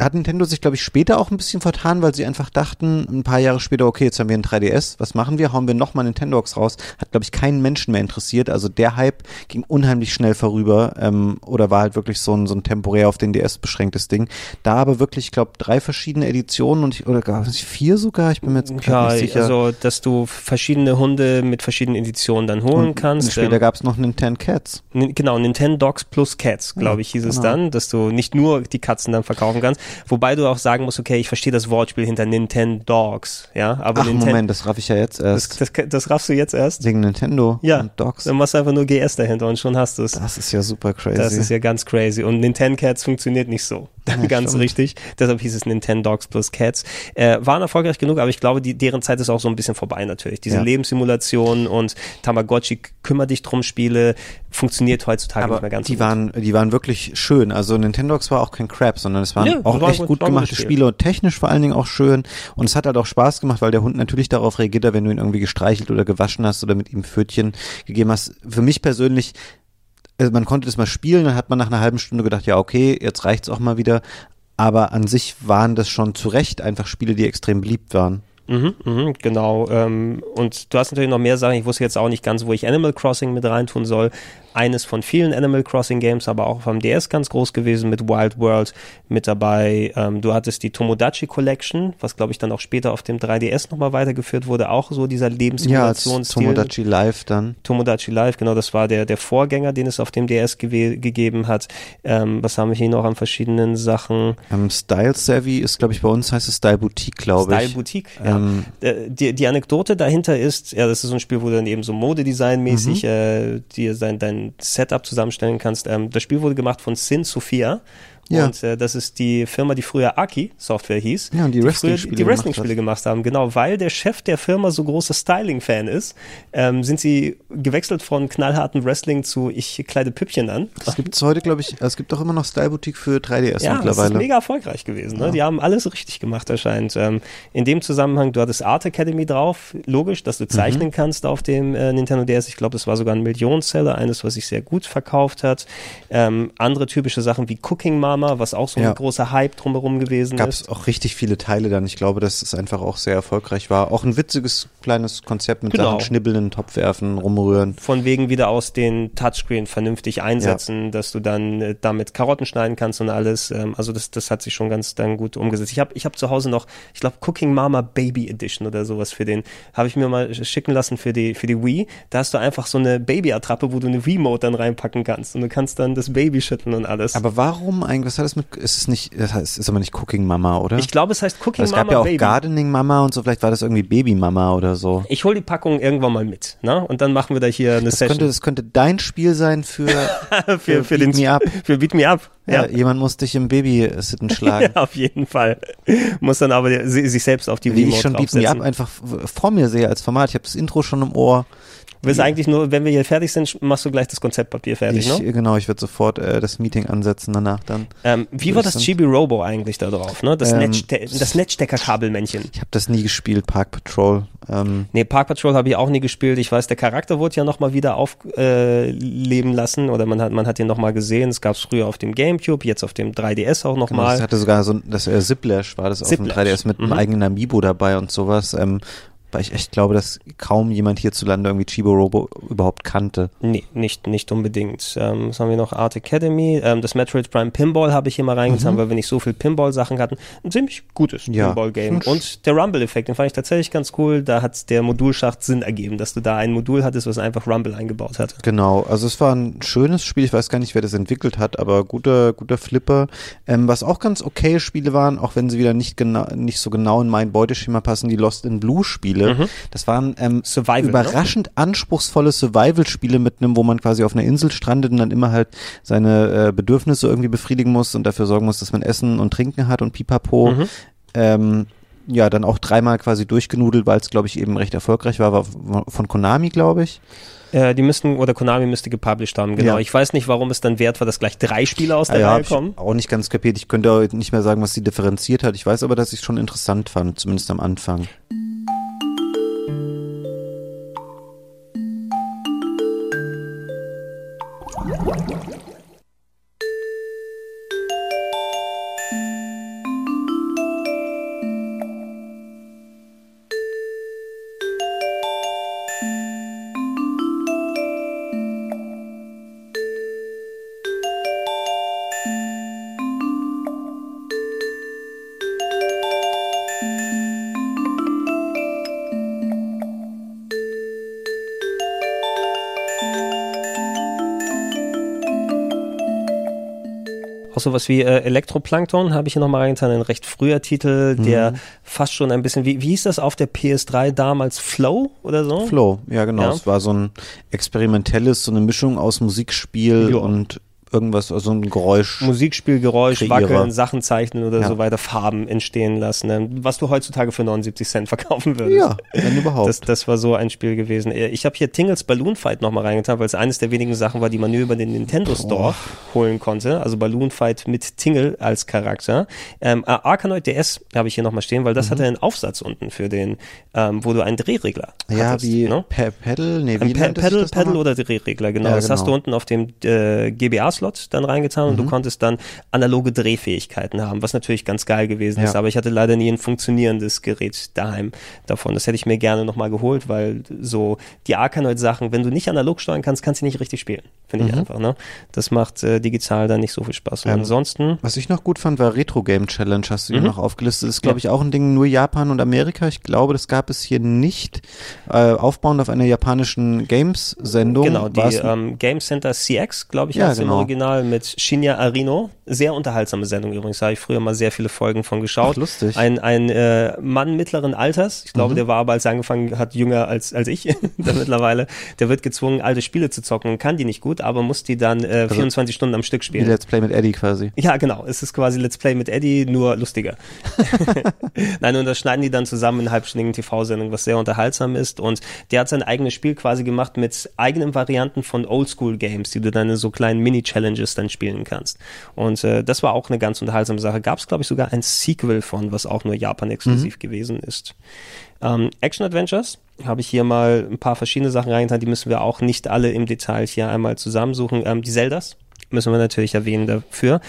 C: hat Nintendo sich, glaube ich, später auch ein bisschen vertan, weil sie einfach dachten, ein paar Jahre später, okay, jetzt haben wir ein 3DS, was machen wir? Hauen wir nochmal Nintendox raus? Hat, glaube ich, keinen Menschen mehr interessiert. Also der Hype ging unheimlich schnell vorüber ähm, oder war halt wirklich so ein, so ein temporär auf den DS beschränktes Ding. Da aber wirklich, ich glaube, drei verschiedene Editionen und ich, oder gar vier sogar, ich bin mir jetzt ja, nicht sicher.
A: Also, dass du verschiedene Hunde mit verschiedenen Editionen dann holen und kannst.
C: Später ähm, gab es noch Nintendo Cats.
A: Genau, Nintendo Dogs plus Cats, glaube ich, hieß genau. es dann, dass du nicht nur die Katzen dann verkaufen kannst kannst. Wobei du auch sagen musst, okay, ich verstehe das Wortspiel hinter Nintendo Dogs, ja, aber
C: Ach,
A: Ninten
C: Moment, das raff ich ja jetzt erst.
A: Das, das, das raffst du jetzt erst?
C: Wegen Nintendo
A: ja. und Dogs. Dann machst du einfach nur GS dahinter und schon hast du es.
C: Das ist ja super crazy.
A: Das ist ja ganz crazy und Nintendo Cats funktioniert nicht so. ja, ganz stimmt. richtig. Deshalb hieß es Nintendogs plus Cats. Äh, waren erfolgreich genug, aber ich glaube, die, deren Zeit ist auch so ein bisschen vorbei natürlich. Diese ja. Lebenssimulation und Tamagotchi, kümmere dich drum Spiele, funktioniert heutzutage
C: aber
A: nicht mehr ganz
C: die
A: so
C: waren, Die waren wirklich schön. Also Nintendogs war auch kein Crap, sondern es waren ja, auch war echt gut, gut gemachte Spiel. Spiele und technisch vor allen Dingen auch schön. Und es hat halt auch Spaß gemacht, weil der Hund natürlich darauf reagiert, wenn du ihn irgendwie gestreichelt oder gewaschen hast oder mit ihm Pfötchen gegeben hast. Für mich persönlich also man konnte das mal spielen, dann hat man nach einer halben Stunde gedacht, ja, okay, jetzt reicht's auch mal wieder. Aber an sich waren das schon zu Recht einfach Spiele, die extrem beliebt waren.
A: Mhm, mhm, genau. Ähm, und du hast natürlich noch mehr Sachen. Ich wusste jetzt auch nicht ganz, wo ich Animal Crossing mit reintun soll eines von vielen Animal Crossing Games, aber auch vom DS ganz groß gewesen mit Wild World mit dabei. Ähm, du hattest die Tomodachi Collection, was glaube ich dann auch später auf dem 3DS nochmal weitergeführt wurde, auch so dieser Lebenssimulationsstil.
C: Ja, Tomodachi Live dann.
A: Tomodachi Live, genau, das war der, der Vorgänger, den es auf dem DS ge gegeben hat. Ähm, was haben wir hier noch an verschiedenen Sachen?
C: Ähm, Style Savvy ist, glaube ich, bei uns heißt es Style Boutique, glaube ich.
A: Style Boutique, ja. Ähm, äh, die, die Anekdote dahinter ist, ja, das ist so ein Spiel, wo du dann eben so Modedesign-mäßig mhm. äh, dir sein, dein Setup zusammenstellen kannst. Ähm, das Spiel wurde gemacht von Sin Sophia ja. Und äh, das ist die Firma, die früher Aki Software hieß.
C: Ja, und die Wrestling-Spiele
A: die Wrestling gemacht, gemacht, haben. Genau, weil der Chef der Firma so großer Styling-Fan ist, ähm, sind sie gewechselt von knallharten Wrestling zu ich kleide Püppchen an.
C: Es gibt heute, glaube ich, es gibt auch immer noch Style Boutique für 3DS ja, mittlerweile. Ja, das ist
A: mega erfolgreich gewesen. Ne? Ja. Die haben alles richtig gemacht, erscheint. Ähm, in dem Zusammenhang, du hattest Art Academy drauf, logisch, dass du mhm. zeichnen mhm. kannst auf dem äh, Nintendo DS. Ich glaube, das war sogar ein Millionenseller, eines, was sich sehr gut verkauft hat. Ähm, andere typische Sachen wie Cooking Mama, was auch so ja. ein großer Hype drumherum gewesen
C: Gab's ist. Gab es auch richtig viele Teile dann. Ich glaube, dass es einfach auch sehr erfolgreich war. Auch ein witziges kleines Konzept mit genau. Sachen schnibbeln, Topf werfen, rumrühren.
A: Von wegen wieder aus den Touchscreen vernünftig einsetzen, ja. dass du dann äh, damit Karotten schneiden kannst und alles. Ähm, also das, das hat sich schon ganz dann gut umgesetzt. Ich habe ich hab zu Hause noch, ich glaube, Cooking Mama Baby Edition oder sowas für den, habe ich mir mal schicken lassen für die, für die Wii. Da hast du einfach so eine Baby-Attrappe, wo du eine Wii-Mode dann reinpacken kannst und du kannst dann das Baby schütteln und alles.
C: Aber warum eigentlich, was hat das mit ist es nicht, das heißt, ist aber nicht Cooking Mama, oder?
A: Ich glaube, es heißt Cooking
C: Mama. Es gab ja auch Baby. Gardening Mama und so, vielleicht war das irgendwie Baby Mama oder so.
A: Ich hol die Packung irgendwann mal mit, ne? Und dann machen wir da hier eine
C: das
A: Session.
C: Könnte, das könnte dein Spiel sein für,
A: für, für, für Beat den, Me Up.
C: Für Beat Me Up. Ja, ja, jemand muss dich im Babysitten schlagen.
A: ja, auf jeden Fall. Muss dann aber sich selbst auf die
C: Wie ich schon Beat Me Up einfach vor mir sehe als Format. Ich habe das Intro schon im Ohr.
A: Du willst eigentlich nur, wenn wir hier fertig sind, machst du gleich das Konzeptpapier fertig,
C: ich,
A: ne?
C: Genau, ich werde sofort äh, das Meeting ansetzen danach dann.
A: Ähm, wie war das Chibi Robo eigentlich da drauf, ne? Das, ähm, Netzste das Netzsteckerkabelmännchen.
C: Ich habe das nie gespielt, Park Patrol.
A: Ähm. Nee, Park Patrol habe ich auch nie gespielt. Ich weiß, der Charakter wurde ja nochmal wieder aufleben äh, lassen oder man hat, man hat ihn nochmal gesehen. Es gab es früher auf dem Gamecube, jetzt auf dem 3DS auch nochmal. Genau,
C: das hatte sogar so, das äh, Ziplash war das Ziplash. auf dem 3DS mit mhm. einem eigenen Amiibo dabei und sowas. Ähm, weil ich echt glaube, dass kaum jemand hierzulande irgendwie Chibo Robo überhaupt kannte.
A: Nee, nicht, nicht unbedingt. Ähm, was haben wir noch? Art Academy. Ähm, das Metroid Prime Pinball habe ich hier mal reingetan, mhm. weil wir nicht so viel Pinball-Sachen hatten. Ein ziemlich gutes ja. Pinball-Game. Und der Rumble-Effekt, den fand ich tatsächlich ganz cool. Da hat der Modulschacht Sinn ergeben, dass du da ein Modul hattest, was einfach Rumble eingebaut hat.
C: Genau, also es war ein schönes Spiel. Ich weiß gar nicht, wer das entwickelt hat, aber guter, guter Flipper. Ähm, was auch ganz okay Spiele waren, auch wenn sie wieder nicht genau, nicht so genau in mein Beuteschema passen, die Lost in Blue Spiele Spiele. Mhm. Das waren ähm, Survival, ne? überraschend ne? anspruchsvolle Survival-Spiele mit einem, wo man quasi auf einer Insel strandet und dann immer halt seine äh, Bedürfnisse irgendwie befriedigen muss und dafür sorgen muss, dass man Essen und Trinken hat und pipapo. Mhm. Ähm, ja, dann auch dreimal quasi durchgenudelt, weil es, glaube ich, eben recht erfolgreich war, war von Konami, glaube ich.
A: Äh, die müssten, oder Konami müsste gepublished haben, genau. Ja. Ich weiß nicht, warum es dann wert war, dass gleich drei Spiele aus der ja, Reihe kommen.
C: auch nicht ganz kapiert. Ich könnte nicht mehr sagen, was sie differenziert hat. Ich weiß aber, dass ich es schon interessant fand, zumindest am Anfang.
A: Sowas wie äh, Elektroplankton habe ich hier nochmal reingetan, ein recht früher Titel, der mhm. fast schon ein bisschen, wie, wie hieß das auf der PS3 damals? Flow oder so?
C: Flow, ja genau. Ja. Es war so ein experimentelles, so eine Mischung aus Musikspiel jo. und irgendwas, also ein Geräusch.
A: Musikspielgeräusch,
C: kreiere.
A: wackeln, Sachen zeichnen oder
C: Ja.
A: so weiter, Farben entstehen lassen, ne? was du heutzutage für 79 Cent verkaufen würdest.
C: Ja, wenn überhaupt.
A: Das, das war so ein Spiel gewesen. Äh, Ich habe hier Tingles Balloon Fight nochmal reingetan, weil es eines der wenigen Sachen war, die man nur über den Nintendo Store holen konnte. Also Balloon Fight mit Tingle als Charakter. Ähm, äh, Arkanoid DS habe ich hier nochmal stehen, weil das hatte einen Aufsatz unten für den, ähm, wo du einen Drehregler
C: Mhm. ja,
A: hattest,
C: wie
A: ne?
C: Pe Pedal, nee, wie
A: Pedal, Pedal oder Drehregler, genau.
C: Ja,
A: Das hast du
C: genau.
A: unten auf dem äh, GBA-Slot dann reingetan und du konntest dann analoge Drehfähigkeiten haben, was natürlich ganz geil gewesen ist.
C: Ja.
A: Aber ich hatte leider nie ein funktionierendes Gerät daheim davon. Das hätte ich mir gerne nochmal geholt, weil so die Arkanoid-Sachen, wenn du nicht analog steuern kannst, kannst du nicht richtig spielen. Finde ich einfach, ne? Das macht äh, digital dann nicht so viel Spaß. Und
C: Ähm,
A: ansonsten,
C: Was ich noch gut fand, war Retro Game Challenge, hast du
A: Mhm.
C: hier noch aufgelistet. Das ist, glaube ich, auch ein Ding nur Japan und Amerika. Ich glaube, das gab es hier nicht. Äh, aufbauend auf einer japanischen Games-Sendung.
A: Genau, die ähm, Game Center CX, glaube ich,
C: Ja, genau.
A: Original mit Shinya Arino. Sehr unterhaltsame Sendung übrigens, da habe ich früher mal sehr viele Folgen von geschaut.
C: Ach, lustig.
A: Ein, ein äh, Mann mittleren Alters, ich
C: Mhm.
A: glaube, der war aber, als er angefangen hat, jünger als, als ich, mittlerweile, der wird gezwungen, alte Spiele zu zocken und kann die nicht gut, aber muss die dann äh, 24 Stunden am Stück
C: wie
A: spielen.
C: Let's Play mit Eddie quasi.
A: Ja, genau. Es ist quasi Let's Play mit Eddie, nur lustiger. Nein, und das schneiden die dann zusammen in halbstündigen TV-Sendungen, was sehr unterhaltsam ist. Und der hat sein eigenes Spiel quasi gemacht mit eigenen Varianten von Oldschool-Games, die du dann in so kleinen Mini-Challenges dann spielen kannst. Und äh, das war auch eine ganz unterhaltsame Sache. Gab es, glaube ich, sogar ein Sequel von, was auch nur Japan-exklusiv gewesen ist. Ähm, Action Adventures habe ich hier mal ein paar verschiedene Sachen reingetan, die müssen wir auch nicht alle im Detail hier einmal zusammensuchen. Ähm, die Zeldas müssen wir natürlich erwähnen dafür.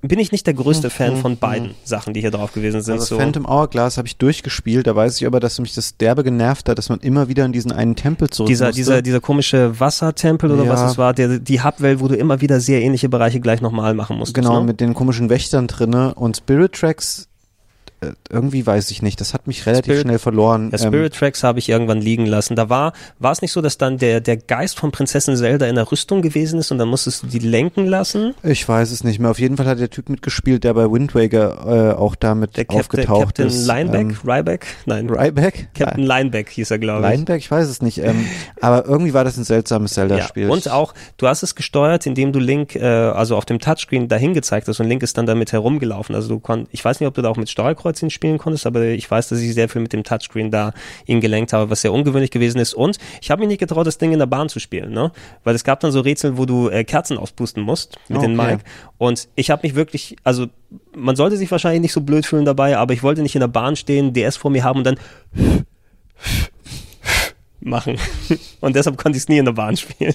A: Bin ich nicht der größte Fan von beiden Sachen, die hier drauf gewesen sind.
C: Also
A: so.
C: Phantom Hourglass habe ich durchgespielt. Da weiß ich aber, dass mich das derbe genervt hat, dass man immer wieder in diesen einen Tempel zurück
A: dieser,
C: musste.
A: dieser, dieser komische Wassertempel oder
C: Ja.
A: was es war, der, die Hubwelt, wo du immer wieder sehr ähnliche Bereiche gleich nochmal machen musst.
C: Genau,
A: ne?
C: mit den komischen Wächtern drinne und Spirit Tracks, irgendwie weiß ich nicht, das hat mich relativ
A: Spirit-
C: schnell verloren.
A: Ja,
C: Ähm,
A: Spirit Tracks habe ich irgendwann liegen lassen. Da war, war es nicht so, dass dann der, der Geist von Prinzessin Zelda in der Rüstung gewesen ist und dann musstest du die lenken lassen?
C: ich weiß es nicht mehr. Auf jeden Fall hat der Typ mitgespielt, der bei Wind Waker äh, auch damit
A: Der Captain,
C: aufgetaucht
A: Captain
C: ist.
A: Lineback?
C: Ähm,
A: Ryback? Nein.
C: Ryback?
A: Captain Lineback hieß er, glaube ich.
C: Lineback? Ich weiß es nicht. Ähm, aber irgendwie war das ein seltsames Zelda-Spiel.
A: Ja, und auch, du hast es gesteuert, indem du Link, äh, also auf dem Touchscreen dahin gezeigt hast und Link ist dann damit herumgelaufen. Also du konnt, ich weiß nicht, ob du da auch mit Steuerkreuzchen spielen konntest, aber ich weiß, dass ich sehr viel mit dem Touchscreen da ihn gelenkt habe, was sehr ungewöhnlich gewesen ist. Und ich habe mich nicht getraut, das Ding in der Bahn zu spielen, ne? Weil es gab dann so Rätsel, wo du äh, Kerzen auspusten musst mit
C: Oh, okay.
A: Mic. Und ich habe mich wirklich, also man sollte sich wahrscheinlich nicht so blöd fühlen dabei, aber ich wollte nicht in der Bahn stehen, DS vor mir haben und dann machen. Und deshalb konnte ich es nie in der Bahn spielen.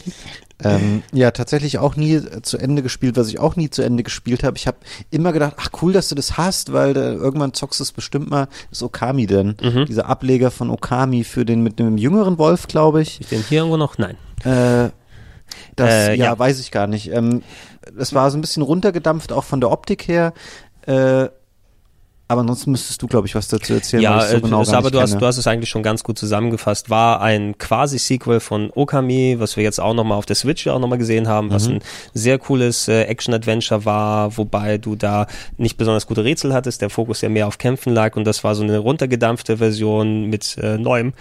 C: Ähm, ja, tatsächlich auch nie zu Ende gespielt, was ich auch nie zu Ende gespielt habe. Ich habe immer gedacht, ach cool, dass du das hast, weil da, irgendwann zockst du es bestimmt mal. Das ist Okami denn.
A: Mhm.
C: Dieser Ableger von Okami für den mit dem jüngeren Wolf, glaube ich.
A: Ist den hier irgendwo noch? Nein.
C: Äh, das,
A: Äh,
C: ja,
A: ja.
C: weiß ich gar nicht. Ähm, das war so ein bisschen runtergedampft, auch von der Optik her. Äh, aber ansonsten müsstest du, glaube ich, was dazu erzählen.
A: Ja,
C: so
A: äh,
C: genau
A: es- aber du hast, du hast es eigentlich schon ganz gut zusammengefasst. War ein quasi Sequel von Okami, was wir jetzt auch nochmal auf der Switch ja auch nochmal gesehen haben, was
C: Mhm.
A: ein sehr cooles äh, Action-Adventure war, wobei du da nicht besonders gute Rätsel hattest, der Fokus ja mehr auf Kämpfen lag und das war so eine runtergedampfte Version mit äh, neuem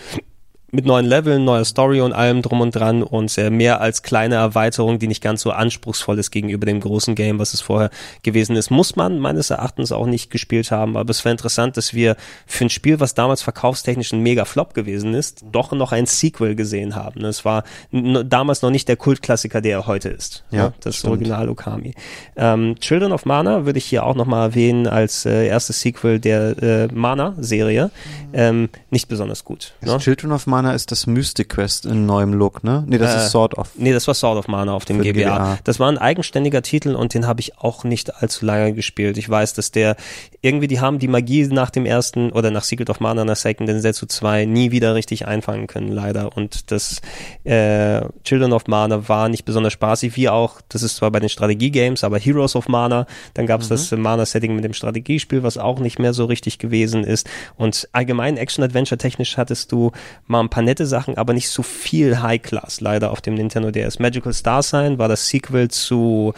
A: mit neuen Leveln, neuer Story und allem drum und dran und äh, mehr als kleine Erweiterung, die nicht ganz so anspruchsvoll ist gegenüber dem großen Game, was es vorher gewesen ist. Muss man meines Erachtens auch nicht gespielt haben, aber es wäre interessant, dass wir für ein Spiel, was damals verkaufstechnisch ein mega Flop gewesen ist, doch noch ein Sequel gesehen haben. Es war damals noch nicht der Kultklassiker, der er heute ist.
C: Ja,
A: das
C: stimmt.
A: Original Okami. Ähm, Children of Mana würde ich hier auch nochmal erwähnen als äh, erstes Sequel der äh, Mana-Serie. Ähm, nicht besonders gut.
C: Das
A: Ne?
C: Children of Mana ist das Mystic Quest in neuem Look, ne? Nee, das
A: Äh,
C: ist Sword of.
A: Nee, das war Sword of Mana auf dem GBA.
C: GBA.
A: Das war ein eigenständiger Titel und den habe ich auch nicht allzu lange gespielt. Ich weiß, dass der irgendwie, die haben die Magie nach dem ersten oder nach Secret of Mana, nach Second Densetsu 2 nie wieder richtig einfangen können, leider. Und das äh, Children of Mana war nicht besonders spaßig, wie auch, das ist zwar bei den Strategie-Games, aber Heroes of Mana, dann gab es das äh, Mana-Setting mit dem Strategiespiel, was auch nicht mehr so richtig gewesen ist. Und allgemein Action-Adventure technisch hattest du mal ein paar nette Sachen, aber nicht so viel High-Class leider auf dem Nintendo DS. Magical Star Sign war das Sequel zu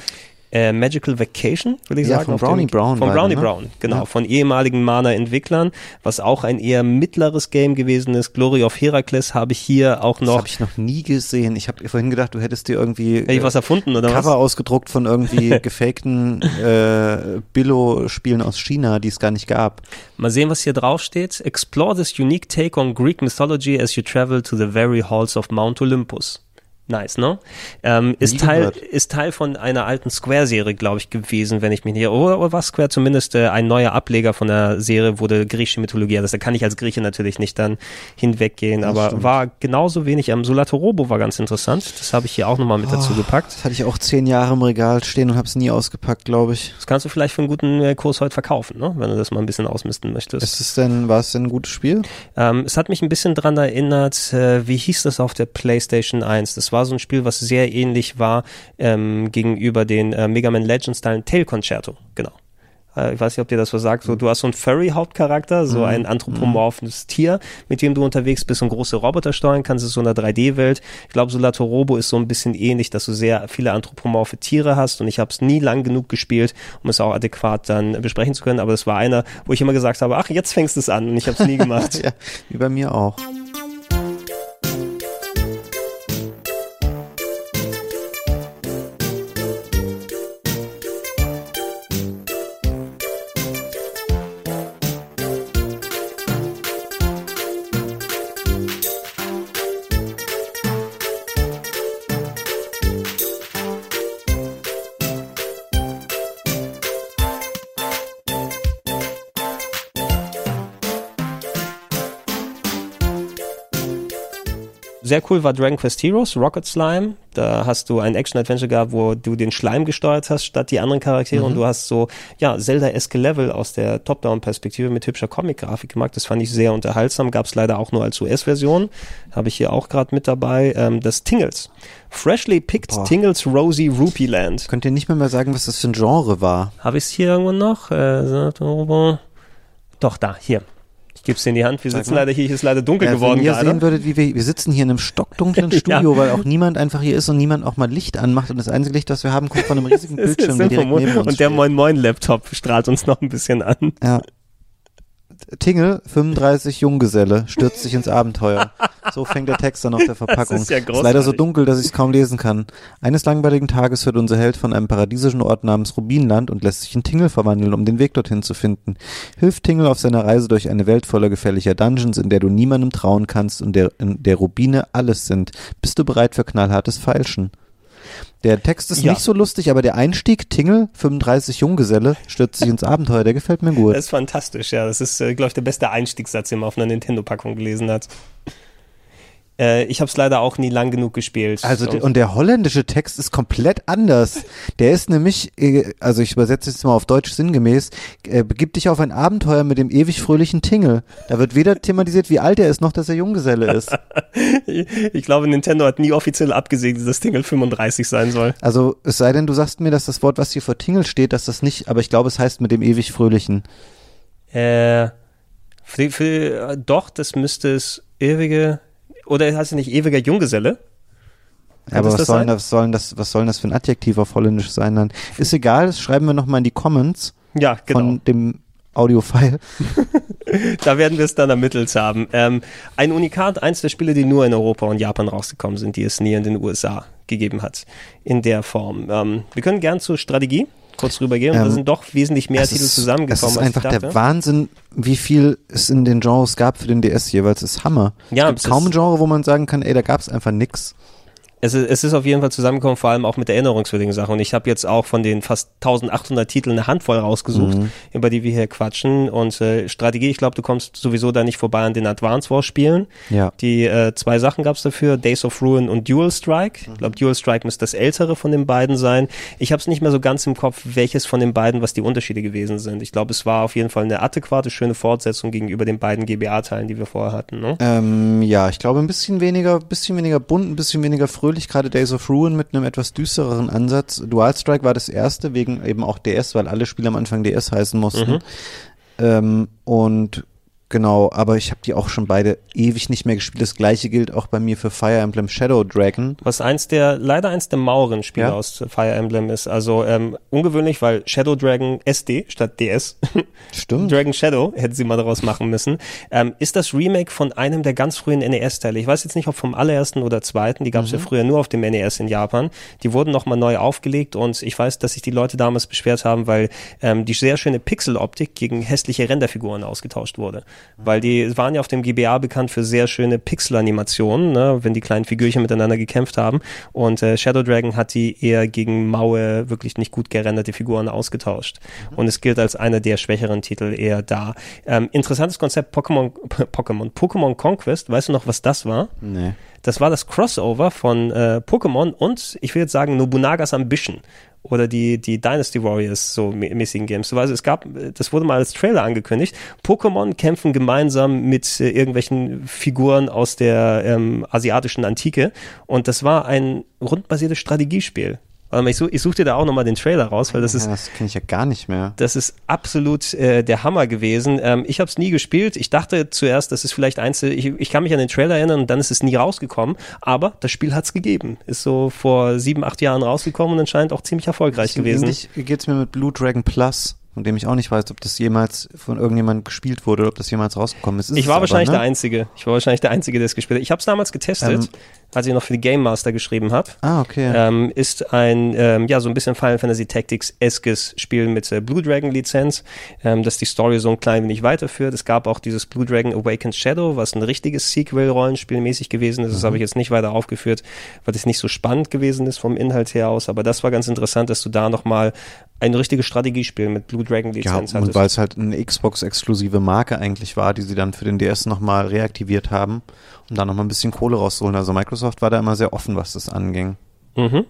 A: äh, Magical Vacation, würde ich
C: Ja,
A: sagen.
C: von Brownie Brown
A: Von Brownie
C: der, ne?
A: Brown, genau.
C: Ja.
A: Von ehemaligen Mana-Entwicklern, was auch ein eher mittleres Game gewesen ist. Glory of Herakles habe ich hier auch
C: Das
A: noch.
C: habe ich noch nie gesehen. Ich habe vorhin gedacht, du hättest dir irgendwie
A: Hätte ich was erfunden oder
C: Cover
A: was?
C: ausgedruckt von irgendwie gefakten äh, Billo-Spielen aus China, die es gar nicht gab.
A: Mal sehen, was hier drauf steht. Explore this unique take on Greek mythology as you travel to the very halls of Mount Olympus. Nice, ne? Ähm, ist, Teil, ist Teil von einer alten Square-Serie, glaube ich, gewesen, wenn ich mich nicht Oder, oder war Square zumindest äh, ein neuer Ableger von der Serie, wurde griechische Mythologie. Das da kann ich als Grieche natürlich nicht dann hinweggehen, aber
C: stimmt.
A: war genauso wenig. Ähm, Solatorobo war ganz interessant. Das habe ich hier auch nochmal mit dazu
C: Oh,
A: gepackt.
C: Das hatte ich auch zehn Jahre im Regal stehen und habe es nie ausgepackt, glaube ich.
A: Das kannst du vielleicht für einen guten äh, Kurs heute verkaufen, ne? wenn du das mal ein bisschen ausmisten möchtest.
C: Ist es denn, war es denn ein gutes Spiel?
A: Ähm, es hat mich ein bisschen dran erinnert, äh, wie hieß das auf der PlayStation 1? Das war so ein Spiel, was sehr ähnlich war ähm, gegenüber den äh, Mega Man Legends Teilen Tail Concerto, genau. Äh, ich weiß nicht, ob dir das was sagt. So, du hast so einen Furry-Hauptcharakter, so ein anthropomorphes Tier, mit dem du unterwegs bist und große Roboter steuern kannst. Es ist so eine 3D-Welt. Ich glaube, Solatorobo ist so ein bisschen ähnlich, dass du sehr viele anthropomorphe Tiere hast und ich habe es nie lang genug gespielt, um es auch adäquat dann besprechen zu können. Aber es war einer, wo ich immer gesagt habe, ach, jetzt fängst du es an und ich habe es nie gemacht.
C: Ja, wie bei mir auch.
A: Sehr cool war Dragon Quest Heroes, Rocket Slime. Da hast du ein Action-Adventure gehabt, wo du den Schleim gesteuert hast, statt die anderen Charaktere. Und du hast so, ja, Zelda-eske Level aus der Top-Down-Perspektive mit hübscher Comic-Grafik gemacht. Das fand ich sehr unterhaltsam. Gab es leider auch nur als US-Version. Habe ich hier auch gerade mit dabei. Ähm, das Tingles. Freshly Picked
C: Boah.
A: Tingles Rosy Rupee Land.
C: Könnt ihr nicht mehr, mehr sagen, was das für ein Genre war?
A: Habe ich es hier irgendwo noch? Äh, doch, da, hier. Es dir in die Hand. Wir
C: Sag
A: sitzen
C: mal.
A: leider hier, hier ist leider dunkel
C: Ja,
A: geworden
C: wenn ihr
A: gerade.
C: sehen würdet, wie wir, wir sitzen hier in einem stockdunklen Studio, weil auch niemand einfach hier ist und niemand auch mal Licht anmacht und das einzige Licht, was wir haben, kommt von einem riesigen Bildschirm, der direkt neben uns
A: und der
C: steht.
A: Moin Moin Laptop strahlt uns noch ein bisschen an.
C: Ja. Tingle, 35 Junggeselle, stürzt sich ins Abenteuer. So fängt der Text dann auf der Verpackung.
A: ist ja
C: ist leider so dunkel, dass ich es kaum lesen kann. Eines langweiligen Tages hört unser Held von einem paradiesischen Ort namens Rubinland und lässt sich in Tingle verwandeln, um den Weg dorthin zu finden. Hilft Tingle auf seiner Reise durch eine Welt voller gefährlicher Dungeons, in der du niemandem trauen kannst und der, in der Rubine alles sind. Bist du bereit für knallhartes Feilschen? Der Text ist
A: Ja.
C: nicht so lustig, aber der Einstieg, Tingle, 35 Junggeselle, stürzt sich ins Abenteuer, der gefällt mir gut.
A: Das ist fantastisch, ja. Das ist, äh, glaube ich, der beste Einstiegssatz, den man auf einer Nintendo-Packung gelesen hat. Äh, ich habe es leider auch nie lang genug gespielt.
C: Also der, und der holländische Text ist komplett anders. Der ist nämlich, äh, also ich übersetze es jetzt mal auf Deutsch sinngemäß, äh, begib dich auf ein Abenteuer mit dem ewig fröhlichen Tingle. Da wird weder thematisiert, wie alt er ist, noch dass er Junggeselle ist.
A: ich glaube, Nintendo hat nie offiziell abgesegnet, dass Tingle 35 sein soll.
C: Also es sei denn, du sagst mir, dass das Wort, was hier vor Tingle steht, dass das nicht, aber ich glaube, es heißt mit dem ewig fröhlichen.
A: Äh, für, für, äh, doch, das müsste es ewige, oder heißt es nicht ewiger Junggeselle?
C: Ja, aber was
A: das
C: soll,
A: sein?
C: denn das, sollen das, was soll denn das für ein Adjektiv auf Holländisch sein dann? Ist egal, das schreiben wir nochmal in die Comments
A: Ja, genau.
C: von dem Audiofile.
A: Da werden wir es dann ermittelt haben. Ähm, ein Unikat, eins der Spiele, die nur in Europa und Japan rausgekommen sind, die es nie in den USA gegeben hat. In der Form. Ähm, wir können gern zur Strategie kurz rübergehen.
C: Ähm,
A: da sind doch wesentlich mehr Titel
C: ist-
A: zusammengekommen.
C: Es ist einfach der. Wahnsinn, wie viel es in den Genres gab für den DS jeweils. Das ist Hammer.
A: Ja,
C: es gibt
A: es
C: kaum ein Genre, wo man sagen kann, ey, da gab es einfach nix.
A: Es ist, es ist auf jeden Fall zusammengekommen, vor allem auch mit erinnerungswürdigen Sachen. Und ich habe jetzt auch von den fast 1800 Titeln eine Handvoll rausgesucht,
C: Mhm.
A: über die wir hier quatschen. Und äh, Strategie, ich glaube, du kommst sowieso da nicht vorbei an den Advance Wars Spielen.
C: Ja.
A: Die äh, zwei Sachen gab es dafür, Days of Ruin und Dual Strike. Ich glaube, Dual Strike müsste das ältere von den beiden sein. Ich habe es nicht mehr so ganz im Kopf, welches von den beiden, was die Unterschiede gewesen sind. Ich glaube, es war auf jeden Fall eine adäquate, schöne Fortsetzung gegenüber den beiden GBA-Teilen, die wir vorher hatten. Ne?
C: Ähm, ja, ich glaube ein bisschen weniger, bisschen weniger bunt, ein bisschen weniger fröhlich, gerade Days of Ruin mit einem etwas düstereren Ansatz. Dual Strike war das erste, wegen eben auch DS, weil alle Spiele am Anfang DS heißen mussten.
A: Mhm.
C: Ähm, und Genau, aber ich habe die auch schon beide ewig nicht mehr gespielt. Das gleiche gilt auch bei mir für Fire Emblem Shadow Dragon.
A: Was eins der, leider eins der mauren Spiele ja? aus Fire Emblem ist. Also ähm, ungewöhnlich, weil Shadow Dragon SD statt DS.
C: Stimmt.
A: Dragon Shadow hätten sie mal daraus machen müssen. Ähm, ist das Remake von einem der ganz frühen NES-Teile. Ich weiß jetzt nicht, ob vom allerersten oder zweiten. Die gab es mhm. ja früher nur auf dem NES in Japan. Die wurden nochmal neu aufgelegt und ich weiß, dass sich die Leute damals beschwert haben, weil ähm, die sehr schöne Pixel-Optik gegen hässliche Renderfiguren ausgetauscht wurde weil die waren ja auf dem GBA bekannt für sehr schöne Pixel-Animationen, ne, wenn die kleinen Figürchen miteinander gekämpft haben. Und äh, Shadow Dragon hat die eher gegen maue, wirklich nicht gut gerenderte Figuren ausgetauscht. Mhm. Und es gilt als einer der schwächeren Titel eher da. Ähm, interessantes Konzept Pokémon, Pokémon, Pokémon Conquest. Weißt du noch, was das war?
C: Nee.
A: Das war das Crossover von äh, Pokémon und ich will jetzt sagen Nobunagas Ambition oder die, die Dynasty Warriors so mäßigen Games. Also es gab, das wurde mal als Trailer angekündigt. Pokémon kämpfen gemeinsam mit äh, irgendwelchen Figuren aus der ähm, asiatischen Antike und das war ein rundbasiertes Strategiespiel. Warte ich, such, ich suche dir da auch nochmal den Trailer raus, weil das ja, ist.
C: Das kenne ich ja gar nicht mehr.
A: Das ist absolut äh, der Hammer gewesen. Ähm, ich habe es nie gespielt. Ich dachte zuerst, das ist vielleicht eins. Ich, ich kann mich an den Trailer erinnern und dann ist es nie rausgekommen. Aber das Spiel hat es gegeben. Ist so vor sieben, acht Jahren rausgekommen und anscheinend auch ziemlich erfolgreich gewesen.
C: Wie geht's mir mit Blue Dragon Plus? von dem ich auch nicht weiß, ob das jemals von irgendjemandem gespielt wurde oder ob das jemals rausgekommen ist. ist
A: ich war wahrscheinlich aber, ne? der Einzige. Ich war wahrscheinlich der Einzige, der es gespielt hat. Ich habe es damals getestet. Ähm, als ich noch für die Game Master geschrieben habe.
C: Ah, okay.
A: Ähm, ist ein, ähm, ja, so ein bisschen Final Fantasy Tactics-eskes Spiel mit äh, Blue Dragon Lizenz, ähm, das die Story so ein klein wenig weiterführt. Es gab auch dieses Blue Dragon Awakened Shadow, was ein richtiges Sequel-Rollenspielmäßig gewesen ist. Das mhm. habe ich jetzt nicht weiter aufgeführt, weil es nicht so spannend gewesen ist vom Inhalt her aus. Aber das war ganz interessant, dass du da nochmal ein richtiges Strategiespiel mit Blue Dragon Lizenz
C: ja, und weil es halt eine Xbox-exklusive Marke eigentlich war, die sie dann für den DS nochmal reaktiviert haben um da nochmal ein bisschen Kohle rauszuholen. Also Microsoft war da immer sehr offen, was das anging.
A: Mhm.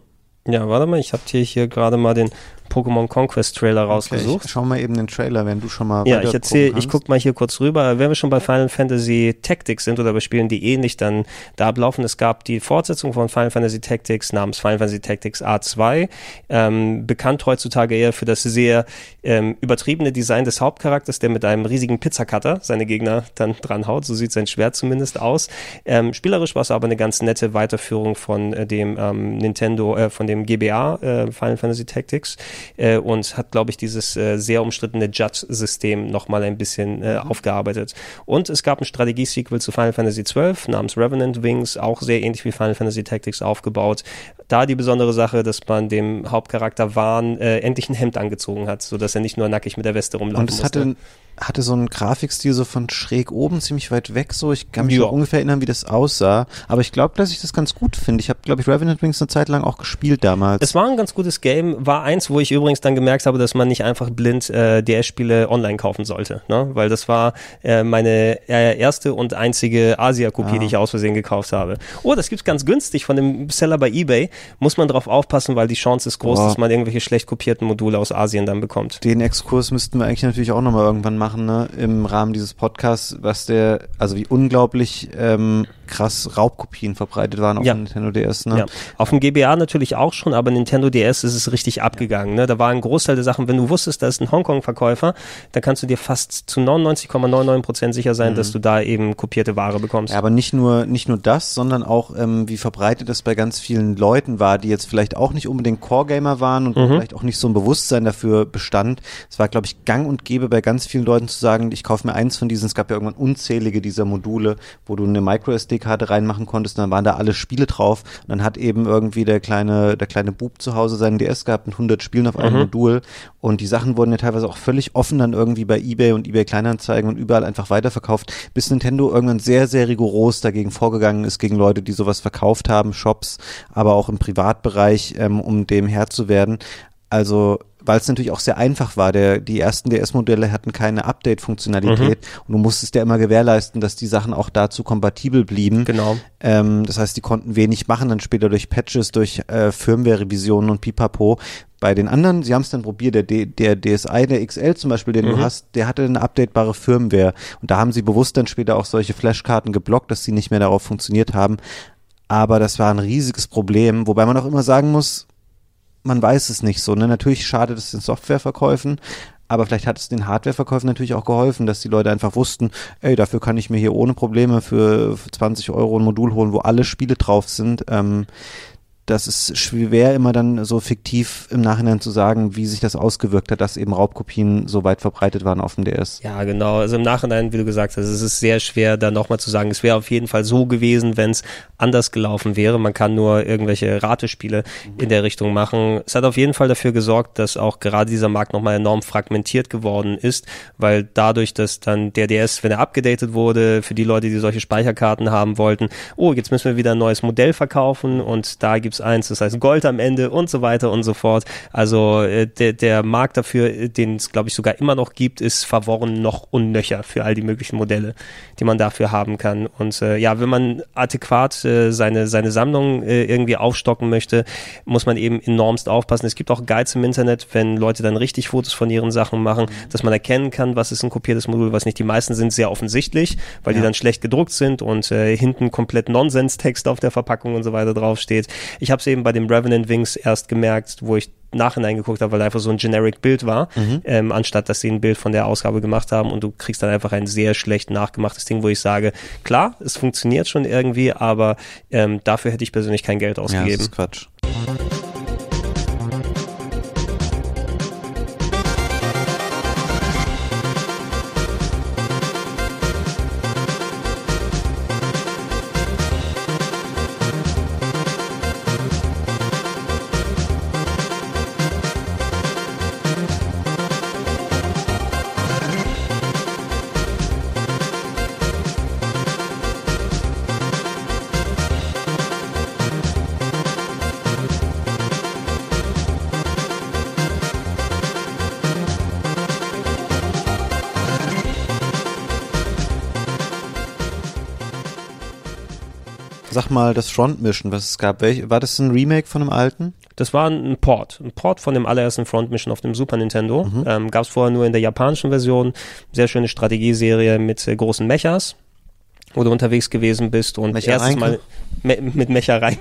A: Ja, warte mal, ich habe dir hier gerade mal den Pokémon Conquest Trailer rausgesucht.
C: Okay, schau mal eben den Trailer, wenn du schon mal
A: Ja, ich erzähle, ich guck mal hier kurz rüber. Wenn wir schon bei Final Fantasy Tactics sind oder bei Spielen, die ähnlich dann da ablaufen, es gab die Fortsetzung von Final Fantasy Tactics namens Final Fantasy Tactics A2, ähm, bekannt heutzutage eher für das sehr ähm, übertriebene Design des Hauptcharakters, der mit einem riesigen Pizzacutter seine Gegner dann dranhaut. So sieht sein Schwert zumindest aus. Ähm, spielerisch war es aber eine ganz nette Weiterführung von äh, dem ähm, Nintendo, äh, von dem GBA äh, Final Fantasy Tactics äh, und hat, glaube ich, dieses äh, sehr umstrittene Judge-System nochmal ein bisschen äh, mhm. aufgearbeitet. Und es gab ein Strategie-Sequel zu Final Fantasy XII namens Revenant Wings, auch sehr ähnlich wie Final Fantasy Tactics aufgebaut. Da die besondere Sache, dass man dem Hauptcharakter Wahn äh, endlich ein Hemd angezogen hat, sodass er nicht nur nackig mit der Weste rumlaufen
C: Und es
A: musste.
C: hatte hatte so einen Grafikstil so von schräg oben, ziemlich weit weg so. Ich kann mich ja. ungefähr erinnern, wie das aussah. Aber ich glaube, dass ich das ganz gut finde. Ich habe, glaube ich, Revenant Wings eine Zeit lang auch gespielt damals.
A: Es war ein ganz gutes Game. War eins, wo ich übrigens dann gemerkt habe, dass man nicht einfach blind äh, DS-Spiele online kaufen sollte. Ne? Weil das war äh, meine äh, erste und einzige Asia-Kopie, ah. die ich aus Versehen gekauft habe. Oh, das gibt's ganz günstig von dem Seller bei Ebay. Muss man drauf aufpassen, weil die Chance ist groß, Boah. dass man irgendwelche schlecht kopierten Module aus Asien dann bekommt.
C: Den Exkurs müssten wir eigentlich natürlich auch nochmal irgendwann machen machen, ne, im Rahmen dieses Podcasts, was der, also wie unglaublich ähm, krass Raubkopien verbreitet waren auf ja. dem Nintendo DS. Ne? Ja.
A: Auf dem GBA natürlich auch schon, aber Nintendo DS ist es richtig abgegangen. Ne? Da war ein Großteil der Sachen, wenn du wusstest, da ist ein Hongkong-Verkäufer, dann kannst du dir fast zu 99,99 Prozent sicher sein, mhm. dass du da eben kopierte Ware bekommst.
C: Ja, aber nicht nur, nicht nur das, sondern auch, ähm, wie verbreitet das bei ganz vielen Leuten war, die jetzt vielleicht auch nicht unbedingt Core-Gamer waren und mhm. vielleicht auch nicht so ein Bewusstsein dafür bestand. Es war, glaube ich, gang und gäbe bei ganz vielen Leuten zu sagen, ich kaufe mir eins von diesen, es gab ja irgendwann unzählige dieser Module, wo du eine MicroSD-Karte reinmachen konntest, dann waren da alle Spiele drauf und dann hat eben irgendwie der kleine, der kleine Bub zu Hause seinen DS gehabt mit 100 Spielen auf einem mhm. Modul und die Sachen wurden ja teilweise auch völlig offen dann irgendwie bei Ebay und Ebay Kleinanzeigen und überall einfach weiterverkauft, bis Nintendo irgendwann sehr, sehr rigoros dagegen vorgegangen ist, gegen Leute, die sowas verkauft haben, Shops, aber auch im Privatbereich, ähm, um dem Herr zu werden. Also weil es natürlich auch sehr einfach war. Der, die ersten DS-Modelle hatten keine Update-Funktionalität mhm. und du musstest ja immer gewährleisten, dass die Sachen auch dazu kompatibel blieben.
A: Genau.
C: Ähm, das heißt, die konnten wenig machen, dann später durch Patches, durch äh, Firmware-Revisionen und pipapo. Bei den anderen, sie haben es dann probiert, der, D, der DSi, der XL zum Beispiel, den mhm. du hast, der hatte eine updatebare Firmware. Und da haben sie bewusst dann später auch solche Flashkarten geblockt, dass sie nicht mehr darauf funktioniert haben. Aber das war ein riesiges Problem, wobei man auch immer sagen muss, man weiß es nicht so. Ne? Natürlich schadet es den Softwareverkäufen, aber vielleicht hat es den Hardwareverkäufen natürlich auch geholfen, dass die Leute einfach wussten, ey, dafür kann ich mir hier ohne Probleme für 20 Euro ein Modul holen, wo alle Spiele drauf sind. Ähm, das ist schwer immer dann so fiktiv im Nachhinein zu sagen, wie sich das ausgewirkt hat, dass eben Raubkopien so weit verbreitet waren auf dem DS.
A: Ja, genau. Also im Nachhinein, wie du gesagt hast, es ist sehr schwer, da nochmal zu sagen, es wäre auf jeden Fall so gewesen, wenn es anders gelaufen wäre. Man kann nur irgendwelche Ratespiele in der Richtung machen. Es hat auf jeden Fall dafür gesorgt, dass auch gerade dieser Markt nochmal enorm fragmentiert geworden ist, weil dadurch, dass dann der DS, wenn er abgedatet wurde, für die Leute, die solche Speicherkarten haben wollten, oh, jetzt müssen wir wieder ein neues Modell verkaufen und da gibt gibt's eins, das heißt Gold am Ende und so weiter und so fort. Also äh, der, der Markt dafür, den es glaube ich sogar immer noch gibt, ist verworren noch unnöcher für all die möglichen Modelle, die man dafür haben kann. Und äh, ja, wenn man adäquat äh, seine, seine Sammlung äh, irgendwie aufstocken möchte, muss man eben enormst aufpassen. Es gibt auch Guides im Internet, wenn Leute dann richtig Fotos von ihren Sachen machen, dass man erkennen kann, was ist ein kopiertes Modul, was nicht. Die meisten sind sehr offensichtlich, weil ja. die dann schlecht gedruckt sind und äh, hinten komplett Nonsens-Text auf der Verpackung und so weiter draufsteht. Ich habe es eben bei dem Revenant Wings erst gemerkt, wo ich nachhinein geguckt habe, weil einfach so ein generic Bild war, mhm. ähm, anstatt dass sie ein Bild von der Ausgabe gemacht haben und du kriegst dann einfach ein sehr schlecht nachgemachtes Ding, wo ich sage, klar, es funktioniert schon irgendwie, aber ähm, dafür hätte ich persönlich kein Geld ausgegeben. Ja, das
C: ist Quatsch. Sag mal, das Front Mission, was es gab, welch, war das ein Remake von einem alten?
A: Das war ein Port, ein Port von dem allerersten Front Mission auf dem Super Nintendo. Mhm. Ähm, gab es vorher nur in der japanischen Version. Sehr schöne Strategieserie mit äh, großen Mechas, wo du unterwegs gewesen bist und
C: Mecha erstes Mal
A: me mit Mecha rein.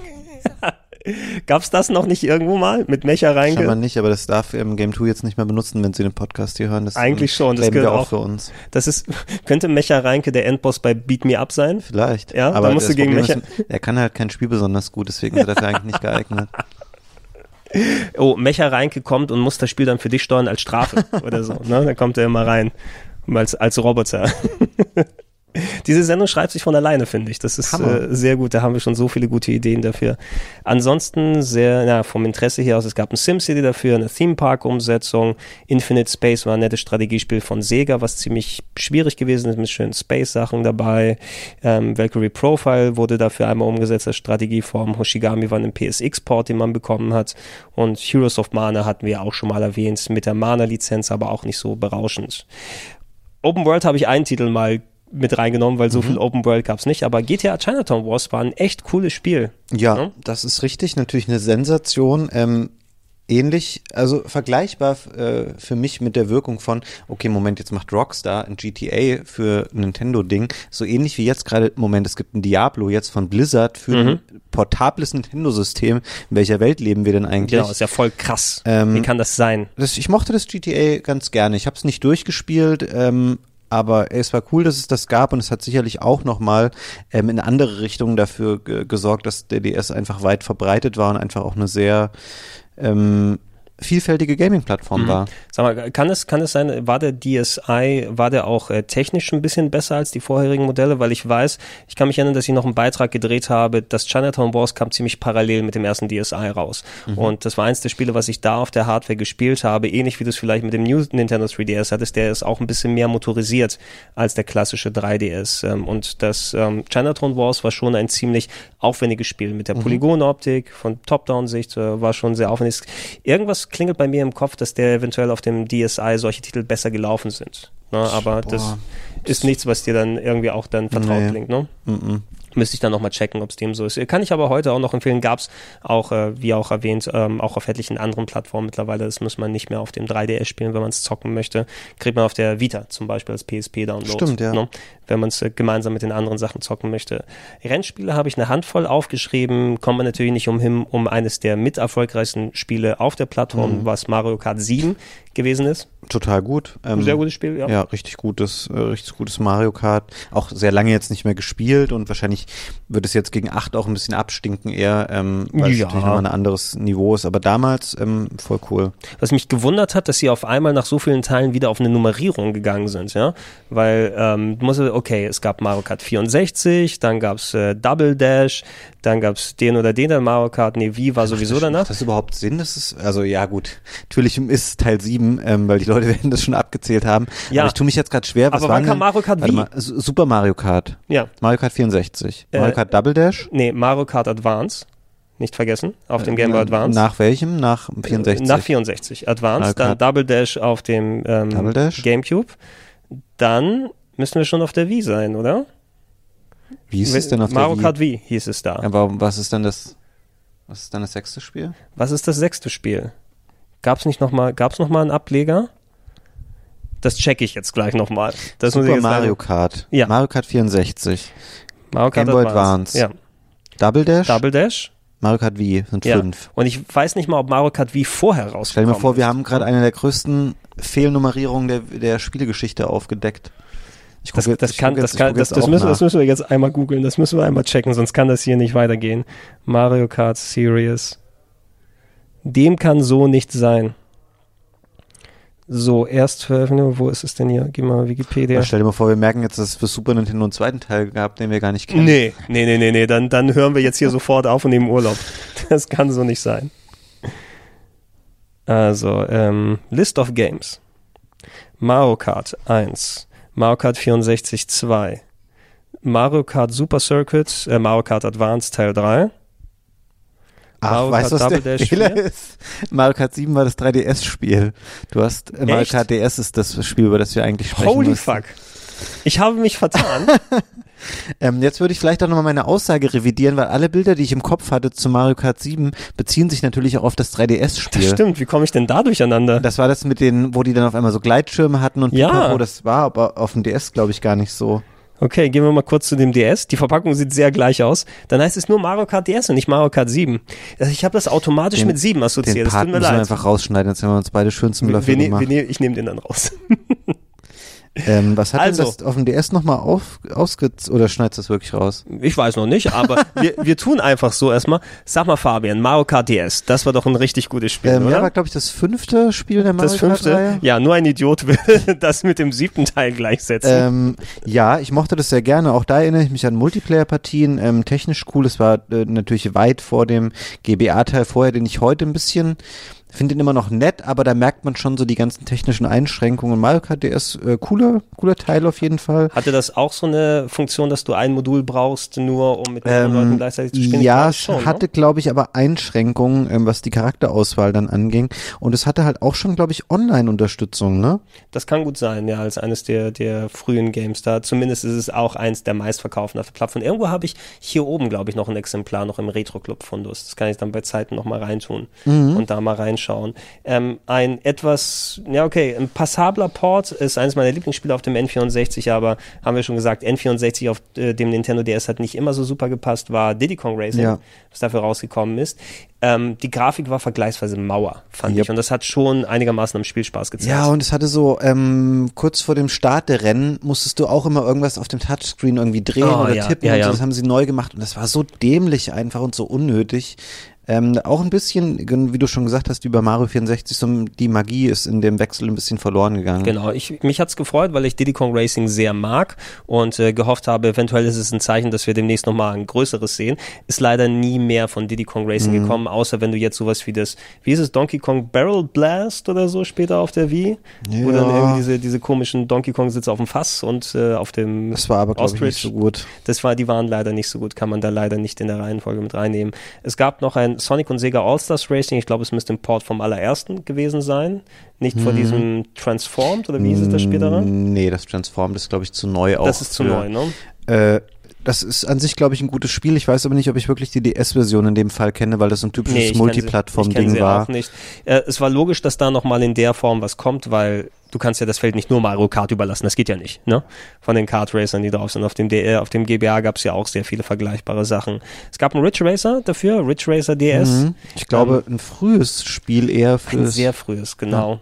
A: Gab's das noch nicht irgendwo mal mit Mecha Reinke?
C: Scheinbar nicht, aber das darf im Game 2 jetzt nicht mehr benutzen, wenn sie den Podcast hier hören. Das
A: Eigentlich schon, das
C: gehört auch für uns.
A: Das ist, könnte Mecha Reinke der Endboss bei Beat Me Up sein?
C: Vielleicht.
A: Ja, aber musst du gegen Mecha.
C: Er kann halt kein Spiel besonders gut, deswegen ist er dafür eigentlich nicht geeignet.
A: Oh, Mecha Reinke kommt und muss das Spiel dann für dich steuern als Strafe oder so. Ne? Dann kommt er immer rein. Als, als Roboter. Diese Sendung schreibt sich von alleine, finde ich. Das ist äh, sehr gut. Da haben wir schon so viele gute Ideen dafür. Ansonsten sehr, ja, vom Interesse her aus, es gab ein SimCity dafür, eine Theme Park Umsetzung. Infinite Space war ein nettes Strategiespiel von Sega, was ziemlich schwierig gewesen ist mit schönen Space-Sachen dabei. Ähm, Valkyrie Profile wurde dafür einmal umgesetzt als Strategieform. Hoshigami war ein PSX-Port, den man bekommen hat. Und Heroes of Mana hatten wir auch schon mal erwähnt, mit der Mana-Lizenz, aber auch nicht so berauschend. Open World habe ich einen Titel mal mit reingenommen, weil so mhm. viel Open World gab es nicht. Aber GTA Chinatown Wars war ein echt cooles Spiel.
C: Ja, ja? das ist richtig. Natürlich eine Sensation. Ähm, ähnlich, also vergleichbar äh, für mich mit der Wirkung von, okay, Moment, jetzt macht Rockstar ein GTA für ein Nintendo-Ding, so ähnlich wie jetzt gerade, Moment, es gibt ein Diablo jetzt von Blizzard für mhm. ein portables Nintendo-System. In welcher Welt leben wir denn eigentlich?
A: Genau, ist ja voll krass. Ähm, wie kann das sein?
C: Das, ich mochte das GTA ganz gerne. Ich habe es nicht durchgespielt, ähm, aber es war cool, dass es das gab und es hat sicherlich auch nochmal ähm, in andere Richtungen dafür gesorgt, dass der DS einfach weit verbreitet war und einfach auch eine sehr ähm, vielfältige Gaming-Plattform mhm. war.
A: Sag mal, kann es, kann es sein, war der DSi, war der auch äh, technisch ein bisschen besser als die vorherigen Modelle? Weil ich weiß, ich kann mich erinnern, dass ich noch einen Beitrag gedreht habe, das Chinatown Wars kam ziemlich parallel mit dem ersten DSi raus. Mhm. Und das war eins der Spiele, was ich da auf der Hardware gespielt habe, ähnlich wie du es vielleicht mit dem New Nintendo 3DS hattest, der ist auch ein bisschen mehr motorisiert als der klassische 3DS. Ähm, und das ähm, Chinatown Wars war schon ein ziemlich aufwendiges Spiel mit der mhm. Polygonoptik, von Top-Down-Sicht, äh, war schon sehr aufwendig. Irgendwas klingelt bei mir im Kopf, dass der eventuell auf dem DSi solche Titel besser gelaufen sind. Ne? Aber Boah. das ist nichts, was dir dann irgendwie auch dann vertraut nee. klingt. Ne? Mm -mm. Müsste ich dann nochmal checken, ob es dem so ist. Kann ich aber heute auch noch empfehlen. Gab es auch, äh, wie auch erwähnt, ähm, auch auf etlichen anderen Plattformen mittlerweile. Das muss man nicht mehr auf dem 3DS spielen, wenn man es zocken möchte. Kriegt man auf der Vita zum Beispiel als PSP-Download.
C: Stimmt, ja.
A: Ne? Wenn man es äh, gemeinsam mit den anderen Sachen zocken möchte. Rennspiele habe ich eine Handvoll aufgeschrieben. Kommt man natürlich nicht umhin, um eines der mit erfolgreichsten Spiele auf der Plattform,
C: Mhm.
A: was Mario Kart 7 gewesen ist.
C: Total gut. Ähm,
A: Sehr gutes Spiel, ja.
C: Ja, richtig gutes, äh, richtig gutes Mario Kart. Auch sehr lange jetzt nicht mehr gespielt und wahrscheinlich wird es jetzt gegen 8 auch ein bisschen abstinken eher, ähm, weil es
A: Ja.
C: natürlich nochmal ein anderes Niveau ist. Aber damals ähm, voll cool.
A: Was mich gewundert hat, dass sie auf einmal nach so vielen Teilen wieder auf eine Nummerierung gegangen sind, ja. Weil, ähm, du musst, okay, es gab Mario Kart 64, dann gab's äh, Double Dash, dann gab's den oder den, dann Mario Kart, nee, wie war sowieso danach.
C: Macht das überhaupt Sinn? Das ist, also ja gut, natürlich ist es Teil 7, ähm, weil die Leute werden das schon abgezählt haben.
A: Ja.
C: Aber ich tue mich jetzt gerade schwer. Was
A: Aber
C: war
A: wann kam Mario Kart wie?
C: mal, Super Mario Kart.
A: Ja.
C: Mario Kart 64.
A: Äh,
C: Mario Kart Double Dash.
A: Nee, Mario Kart Advance, nicht vergessen, auf dem Game Boy
C: Äh,
A: Advance.
C: Nach welchem? Nach 64.
A: Nach 64. Advance, dann. Double Dash auf dem ähm,
C: Dash?
A: Gamecube. Dann müssen wir schon auf der Wii sein, oder?
C: Wie ist es denn auf
A: Mario
C: der Wii?
A: Kart Wii hieß es da.
C: Warum, was ist denn das, was ist dann das sechste Spiel?
A: Was ist das sechste Spiel? Gab's nicht noch mal, gab's noch mal einen Ableger? Das checke ich jetzt gleich noch mal. Das
C: Super Mario. Kart.
A: Ja.
C: Mario Kart 64.
A: Mario Kart
C: Game Boy Advance.
A: Ja.
C: Double Dash.
A: Double Dash.
C: Mario Kart Wii sind
A: Ja.
C: fünf.
A: Und ich weiß nicht mal, ob Mario Kart Wii vorher rausgekommen
C: Stell dir mal vor, wir haben gerade eine der größten Fehlnummerierungen der, der Spielegeschichte aufgedeckt. Ich
A: Das,
C: gucke-
A: das
C: ich
A: kann,
C: gucke
A: das kann, das, das müssen,
C: nach.
A: das müssen wir jetzt einmal googeln, das müssen wir einmal checken, sonst kann das hier nicht weitergehen. Mario Kart Series. Dem kann so nicht sein. So, erst veröffentlicht, wo ist es denn hier? Gib mal Wikipedia.
C: Aber Stell dir mal vor, wir merken jetzt, dass es für Super Nintendo einen zweiten Teil gab, den wir gar nicht kennen.
A: Nee, nee, nee, nee, nee, dann, dann hören wir jetzt hier sofort auf und nehmen Urlaub. Das kann so nicht sein. Also, ähm, List of Games. Mario Kart 1, Mario Kart 64 2, Mario Kart Super Circuit, äh, Mario Kart Advance Teil 3.
C: Ach,
A: Mario
C: weißt du, was
A: Double
C: der
A: Dash
C: Fehler
A: 4?
C: ist? Mario Kart 7 war das 3DS-Spiel. Du hast, äh, Mario? Kart DS ist das Spiel, über das wir eigentlich sprechen
A: Holy
C: müssen.
A: fuck. Ich habe mich vertan.
C: Ähm, jetzt würde ich vielleicht auch nochmal meine Aussage revidieren, weil alle Bilder, die ich im Kopf hatte zu Mario Kart 7, beziehen sich natürlich auch auf das 3DS-Spiel.
A: Das stimmt, wie komme ich denn da durcheinander?
C: Das war das mit den, wo die dann auf einmal so Gleitschirme hatten und
A: Ja.
C: Pipapo, das war aber auf dem DS, glaube ich, gar nicht so.
A: Okay, gehen wir mal kurz zu dem DS. Die Verpackung sieht sehr gleich aus. Dann heißt es nur Mario Kart DS und nicht Mario Kart 7. Also ich habe das automatisch
C: Den-
A: mit 7 assoziiert.
C: Den
A: Das tut mir
C: müssen wir
A: leid.
C: einfach rausschneiden, jetzt haben wir uns beide schön zum
A: Wir,
C: Löffel
A: wir, ne-
C: gemacht.
A: wir, ne- ich nehme den dann raus.
C: ähm, was hat
A: Also.
C: denn das auf dem DS nochmal auf, oder schneidest du das wirklich raus?
A: Ich weiß noch nicht, aber wir, wir tun einfach so erstmal. Sag mal, Fabian, Mario Kart DS, das war doch ein richtig gutes Spiel,
C: Ähm, ja,
A: oder?
C: war, glaube ich, das fünfte Spiel der Mario
A: das fünfte,
C: Kart-Reihe.
A: ja, nur ein Idiot will das mit dem siebten Teil gleichsetzen.
C: Ähm, ja, ich mochte das sehr gerne. Auch da erinnere ich mich an Multiplayer-Partien. Ähm, technisch cool. Es war äh, natürlich weit vor dem GBA-Teil vorher, den ich heute ein bisschen finde ihn immer noch nett, aber da merkt man schon so die ganzen technischen Einschränkungen. Mario Kart DS, äh, cooler, cooler Teil auf jeden Fall.
A: Hatte das auch so eine Funktion, dass du ein Modul brauchst, nur um mit mehreren Leuten
C: Ähm,
A: gleichzeitig zu spielen?
C: Ja, es
A: schon,
C: hatte,
A: ne?
C: glaube ich, aber Einschränkungen, ähm, was die Charakterauswahl dann anging. Und es hatte halt auch schon, glaube ich, Online-Unterstützung, ne?
A: Das kann gut sein, ja, als eines der, der frühen Games da. Zumindest ist es auch eins der meistverkauften auf der Plattform. Irgendwo habe ich hier oben, glaube ich, noch ein Exemplar, noch im Retro-Club-Fundus. Das kann ich dann bei Zeiten noch mal reintun
C: Mhm.
A: und da mal reinschauen. Ähm, ein etwas, ja, okay, ein passabler Port ist eines meiner Lieblingsspiele auf dem N64, aber haben wir schon gesagt, N64 auf äh, dem Nintendo DS hat nicht immer so super gepasst, war Diddy Kong Racing,
C: Ja.
A: was dafür rausgekommen ist. Ähm, die Grafik war vergleichsweise Mauer, fand
C: Yep.
A: ich. Und das hat schon einigermaßen am Spielspaß gezeigt.
C: Ja, und es hatte so, ähm, kurz vor dem Start der Rennen musstest du auch immer irgendwas auf dem Touchscreen irgendwie drehen
A: Oh,
C: oder
A: ja,
C: tippen
A: ja,
C: und so. Das haben sie neu gemacht und das war so dämlich einfach und so unnötig. Ähm, auch ein bisschen, wie du schon gesagt hast, über Mario 64, so die Magie ist in dem Wechsel ein bisschen verloren gegangen.
A: Genau, ich, mich hat's gefreut, weil ich Diddy Kong Racing sehr mag und äh, gehofft habe, eventuell ist es ein Zeichen, dass wir demnächst nochmal ein größeres sehen. Ist leider nie mehr von Diddy Kong Racing
C: Mhm.
A: gekommen, außer wenn du jetzt sowas wie das, wie ist es, Donkey Kong Barrel Blast oder so später auf der Wii?
C: Ja.
A: irgendwie diese, diese komischen Donkey Kong sitze auf dem Fass und äh, auf dem
C: Das war aber, glaube ich, nicht so gut.
A: Das war, die waren leider nicht so gut, kann man da leider nicht in der Reihenfolge mit reinnehmen. Es gab noch ein Sonic und Sega All-Stars Racing, ich glaube, es müsste ein Port vom allerersten gewesen sein. Nicht
C: Mhm.
A: vor diesem Transformed oder wie hieß es das spätere?
C: Nee, das Transformed ist, glaube ich, zu neu auch.
A: Das ist zu neu, ne?
C: Äh, das ist an sich, glaube ich, ein gutes Spiel. Ich weiß aber nicht, ob ich wirklich die DS-Version in dem Fall kenne, weil das ein typisches
A: Nee,
C: Multiplattform-Ding war.
A: Auch nicht. Äh, es war logisch, dass da nochmal in der Form was kommt, weil du kannst ja das Feld nicht nur Mario Kart überlassen, das geht ja nicht, ne? Von den Kart Racern, die drauf sind. Auf dem, DR, auf dem GBA gab es ja auch sehr viele vergleichbare Sachen. Es gab einen Ridge Racer dafür, Ridge Racer DS.
C: Mhm. Ich glaube, ein frühes Spiel eher für
A: Ein sehr frühes, genau.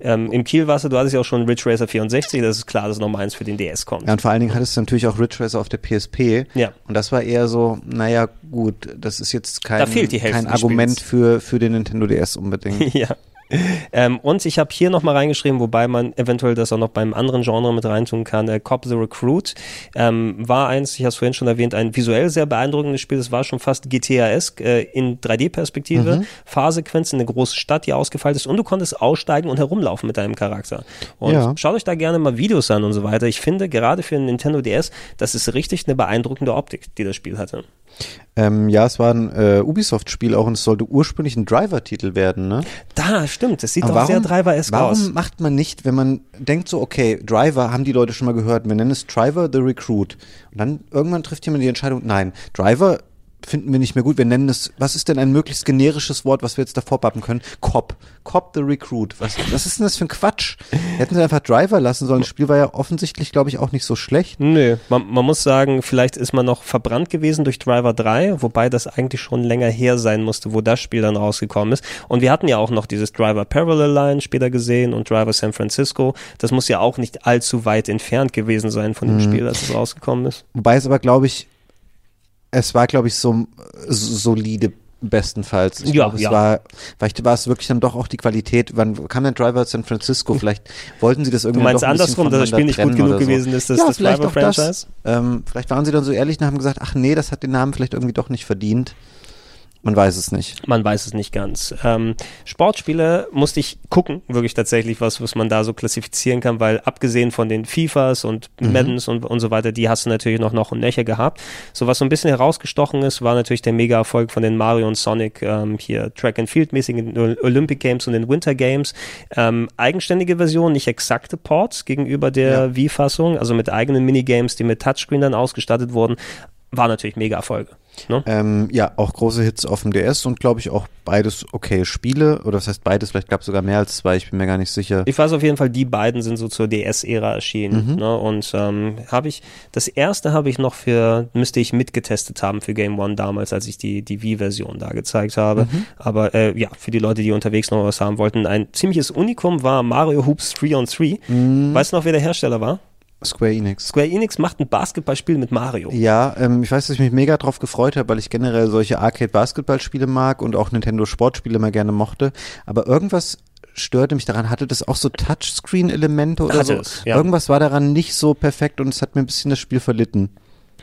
A: Ähm, Im Kielwasser, du hattest ja auch schon Ridge Racer 64, das ist klar, dass noch mal eins für den DS kommt.
C: Ja, und vor allen Dingen hattest du natürlich auch Ridge Racer auf der PSP.
A: Ja.
C: Und das war eher so, naja, gut, das ist jetzt kein, kein Argument
A: Spiels.
C: für, für den Nintendo DS unbedingt.
A: ja. Ähm, und ich habe hier nochmal reingeschrieben, wobei man eventuell das auch noch beim anderen Genre mit reintun kann. Äh, Cop the Recruit ähm, war eins, ich habe es vorhin schon erwähnt, ein visuell sehr beeindruckendes Spiel. Es war schon fast GTA-esk äh, in 3D-Perspektive.
C: Mhm.
A: Fahrsequenzen, eine große Stadt, die ausgefeilt ist. Und du konntest aussteigen und herumlaufen mit deinem Charakter. Und
C: Ja.
A: schaut euch da gerne mal Videos an und so weiter. Ich finde, gerade für ein Nintendo DS, das ist richtig eine beeindruckende Optik, die das Spiel hatte.
C: Ähm, ja, es war ein äh, Ubisoft-Spiel auch und es sollte ursprünglich ein Driver-Titel werden, ne?
A: Da, stimmt. Das sieht
C: Aber
A: doch sehr Driver-esk
C: warum
A: aus.
C: macht man nicht, wenn man denkt so, okay, Driver haben die Leute schon mal gehört, wir nennen es Driver the Recruit. Und dann irgendwann trifft jemand die Entscheidung, nein, Driver finden wir nicht mehr gut, wir nennen es, was ist denn ein möglichst generisches Wort, was wir jetzt davor pappen können? Cop. Cop the Recruit. Was, was ist denn das für ein Quatsch? Hätten sie einfach Driver lassen sollen. Das Spiel war ja offensichtlich, glaube ich, auch nicht so schlecht.
A: Nö, man, man muss sagen, vielleicht ist man noch verbrannt gewesen durch Driver 3, wobei das eigentlich schon länger her sein musste, wo das Spiel dann rausgekommen ist. Und wir hatten ja auch noch dieses Driver Parallel Line später gesehen und Driver San Francisco. Das muss ja auch nicht allzu weit entfernt gewesen sein von dem Spiel, als es rausgekommen ist.
C: Wobei es aber, glaube ich, es war, glaube ich, so solide bestenfalls. Ich
A: Ja,
C: glaube, es
A: ja.
C: war, vielleicht war es wirklich dann doch auch die Qualität. Wann kam denn Driver San Francisco? Vielleicht wollten sie das
A: Du
C: irgendwie
A: meinst
C: doch ein bisschen
A: andersrum, dass das Spiel nicht gut genug
C: oder
A: gewesen ist, das,
C: ja,
A: das Driver-Franchise?
C: Ähm, vielleicht waren sie dann so ehrlich und haben gesagt, ach nee, das hat den Namen vielleicht irgendwie doch nicht verdient. Man weiß es nicht.
A: Man weiß es nicht ganz. Ähm, Sportspiele musste ich gucken, wirklich tatsächlich, was, was man da so klassifizieren kann, weil abgesehen von den FIFAs und Maddens und, und so weiter, die hast du natürlich noch noch und nöcher gehabt. So was so ein bisschen herausgestochen ist, war natürlich der Mega-Erfolg von den Mario und Sonic ähm, hier Track and Field mäßigen Ol- Olympic Games und den Winter Games. Ähm, eigenständige Version, nicht exakte Ports gegenüber der
C: Ja.
A: Wii-Fassung, also mit eigenen Minigames, die mit Touchscreen dann ausgestattet wurden, war natürlich Mega-Erfolge. Ne?
C: Ähm, ja, auch große Hits auf dem DS und glaube ich auch beides okay Spiele. Oder das heißt beides, vielleicht gab es sogar mehr als zwei, ich bin mir gar nicht sicher.
A: Ich weiß auf jeden Fall, die beiden sind so zur DS-Ära erschienen. Ne? Und ähm, habe ich, das erste habe ich noch für, müsste ich mitgetestet haben für Game One damals, als ich die, die Wii-Version da gezeigt habe. Aber äh, ja, für die Leute, die unterwegs noch was haben wollten, ein ziemliches Unikum war Mario Hoops 3 on 3. Weißt du noch, wer der Hersteller war?
C: Square Enix.
A: Square Enix macht ein Basketballspiel mit Mario.
C: Ja, ähm, ich weiß, dass ich mich mega drauf gefreut habe, weil ich generell solche Arcade-Basketballspiele mag und auch Nintendo-Sportspiele immer gerne mochte. Aber irgendwas störte mich daran. Hatte das auch so Touchscreen-Elemente oder
A: Hatte
C: so?
A: es, ja.
C: Irgendwas war daran nicht so perfekt und es hat mir ein bisschen das Spiel verlitten.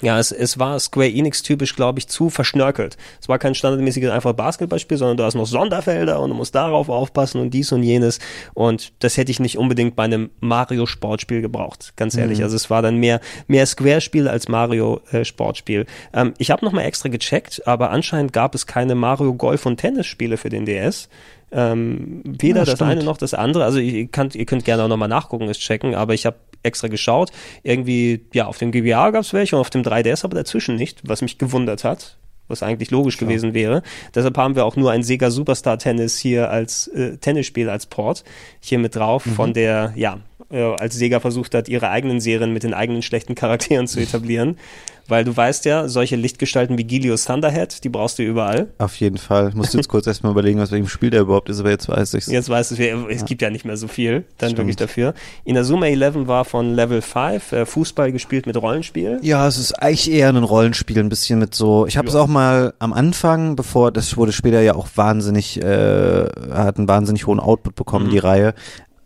A: Ja, es, es war Square Enix typisch, glaube ich, zu verschnörkelt. Es war kein standardmäßiges einfach Basketballspiel, sondern du hast noch Sonderfelder und du musst darauf aufpassen und dies und jenes. Und das hätte ich nicht unbedingt bei einem Mario-Sportspiel gebraucht, ganz ehrlich. Also es war dann mehr, mehr Square-Spiel als Mario-Sportspiel. ähm, ich habe nochmal extra gecheckt, aber anscheinend gab es keine Mario-Golf- und Tennisspiele für den DS. Ähm, weder
C: Ja,
A: das
C: stimmt.
A: eine noch das andere. Also ihr könnt, ihr könnt gerne auch nochmal nachgucken, es checken, aber ich habe extra geschaut. Irgendwie, ja, auf dem GBA gab es welche und auf dem 3DS aber dazwischen nicht, was mich gewundert hat. Was eigentlich logisch gewesen wäre. Deshalb haben wir auch nur ein Sega Superstar Tennis hier als äh, Tennisspiel als Port hier mit drauf, von der, ja, als Sega versucht hat, ihre eigenen Serien mit den eigenen schlechten Charakteren zu etablieren. Weil du weißt ja, solche Lichtgestalten wie Gilios Thunderhead, die brauchst du überall.
C: Auf jeden Fall. Ich musste jetzt kurz erstmal überlegen, was welchem Spiel der überhaupt ist, aber jetzt weiß ich's.
A: Jetzt weißt du, wer- es gibt ja nicht mehr so viel, dann
C: Stimmt.
A: wirklich dafür. Inazuma 11 war von Level 5, äh, Fußball gespielt mit Rollenspiel.
C: Ja, es ist eigentlich eher ein Rollenspiel, ein bisschen mit so. Ich habe es auch mal am Anfang, bevor das wurde später ja auch wahnsinnig, äh, hat einen wahnsinnig hohen Output bekommen, die Reihe.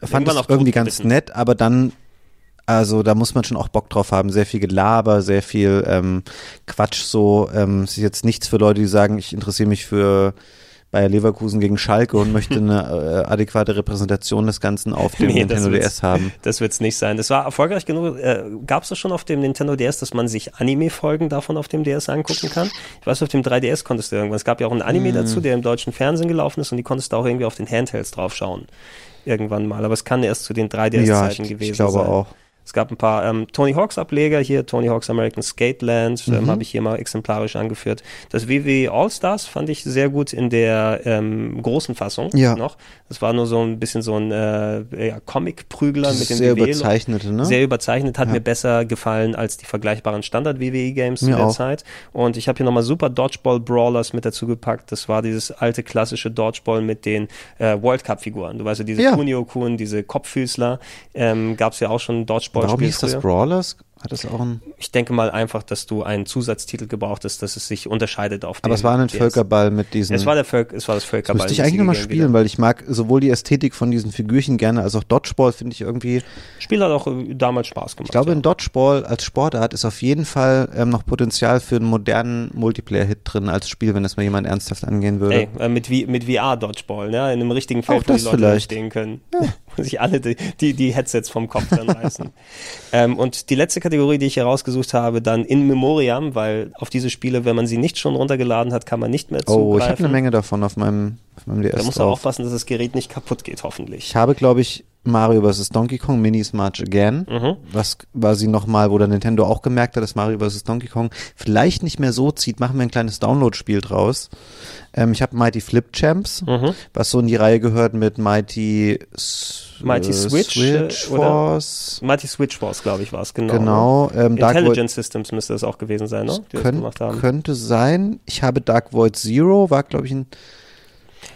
C: Fand
A: Irgendwann
C: das irgendwie ganz
A: totgebissen.
C: nett, aber dann, also da muss man schon auch Bock drauf haben. Sehr viel Gelaber, sehr viel ähm, Quatsch so. Ähm, es ist jetzt nichts für Leute, die sagen, ich interessiere mich für Bayer Leverkusen gegen Schalke und möchte eine äh, adäquate Repräsentation des Ganzen auf dem
A: Nee,
C: Nintendo DS haben.
A: Das wird's nicht sein. Das war erfolgreich genug. Äh, Gab es das schon auf dem Nintendo DS, dass man sich Anime-Folgen davon auf dem DS angucken kann? Ich weiß, auf dem 3DS konntest du irgendwas. Es gab ja auch einen Anime
C: Hm.
A: dazu, der im deutschen Fernsehen gelaufen ist und die konntest du auch irgendwie auf den Handhelds drauf schauen. Irgendwann mal. Aber es kann erst zu den
C: Ja,
A: 3DS-Zeiten
C: ich,
A: gewesen
C: ich glaube
A: sein.
C: auch.
A: Es gab ein paar ähm, Tony Hawks Ableger hier, Tony Hawks American Skateland, ähm,
C: Mhm.
A: habe ich hier mal exemplarisch angeführt. Das WWE All-Stars fand ich sehr gut in der ähm, großen Fassung
C: Ja.
A: noch. Das war nur so ein bisschen so ein äh, ja, Comic-Prügler mit dem
C: sehr
A: WWE
C: überzeichnete, ne?
A: sehr überzeichnet, hat
C: Ja.
A: mir besser gefallen als die vergleichbaren Standard-WWE-Games zu der
C: auch.
A: Zeit. Und ich habe hier nochmal Super Dodgeball Brawlers mit dazu gepackt. Das war dieses alte klassische Dodgeball mit den äh, World Cup-Figuren. Du weißt ja, diese
C: Ja.
A: Kunio-Kun, diese Kopffüßler, ähm, gab es ja auch schon ein Dodgeball-Spiel
C: Warum hieß das. Brawlers? Hat das auch ein.
A: Ich denke mal einfach, dass du einen Zusatztitel gebraucht hast, dass es sich unterscheidet auf
C: Aber es war ein. Völkerball mit diesen.
A: Es war, der Völk, es war das
C: das
A: Völkerball.
C: müsste ich eigentlich nochmal spielen, weil ich mag sowohl die Ästhetik von diesen Figürchen gerne als auch Dodgeball finde ich irgendwie.
A: wieder. Spiel hat auch äh, damals Spaß gemacht.
C: Ich glaube,
A: ja.
C: in Dodgeball als Sportart ist auf jeden Fall ähm, noch Potenzial für einen modernen Multiplayer-Hit drin als Spiel, wenn das mal jemand ernsthaft angehen würde.
A: Ey, äh, mit, mit VR-Dodgeball, ne? in einem richtigen Feld,
C: Auch
A: wo die
C: das
A: Leute
C: vielleicht.
A: stehen können. Wo sich alle die, die, die Headsets vom Kopf dann reißen. ähm, und die letzte Kategorie, die ich hier rausgesucht habe, dann in Memoriam, weil auf diese Spiele, wenn man sie nicht schon runtergeladen hat, kann man nicht mehr
C: oh, ich
A: zugreifen.
C: habe eine Menge davon auf meinem, auf meinem DS
A: Da muss man aufpassen, dass das Gerät nicht kaputt geht, hoffentlich.
C: Ich habe, glaube ich, Mario vs. Donkey Kong Minis March Again,
A: Mhm.
C: was quasi nochmal, wo der Nintendo auch gemerkt hat, dass Mario vs. Donkey Kong vielleicht nicht mehr so zieht, machen wir ein kleines Download-Spiel draus. Ähm, ich habe Mighty Flip Champs,
A: Mhm.
C: was so in die Reihe gehört mit Mighty, S
A: Mighty
C: äh,
A: Switch,
C: Switch
A: äh, oder?
C: Force.
A: Mighty Switch Force, glaube ich, war es, genau.
C: Genau, ähm,
A: Intelligent Systems müsste das auch gewesen sein, ne?
C: Könnt, könnte sein. Ich habe Dark Void Zero, war glaube ich ein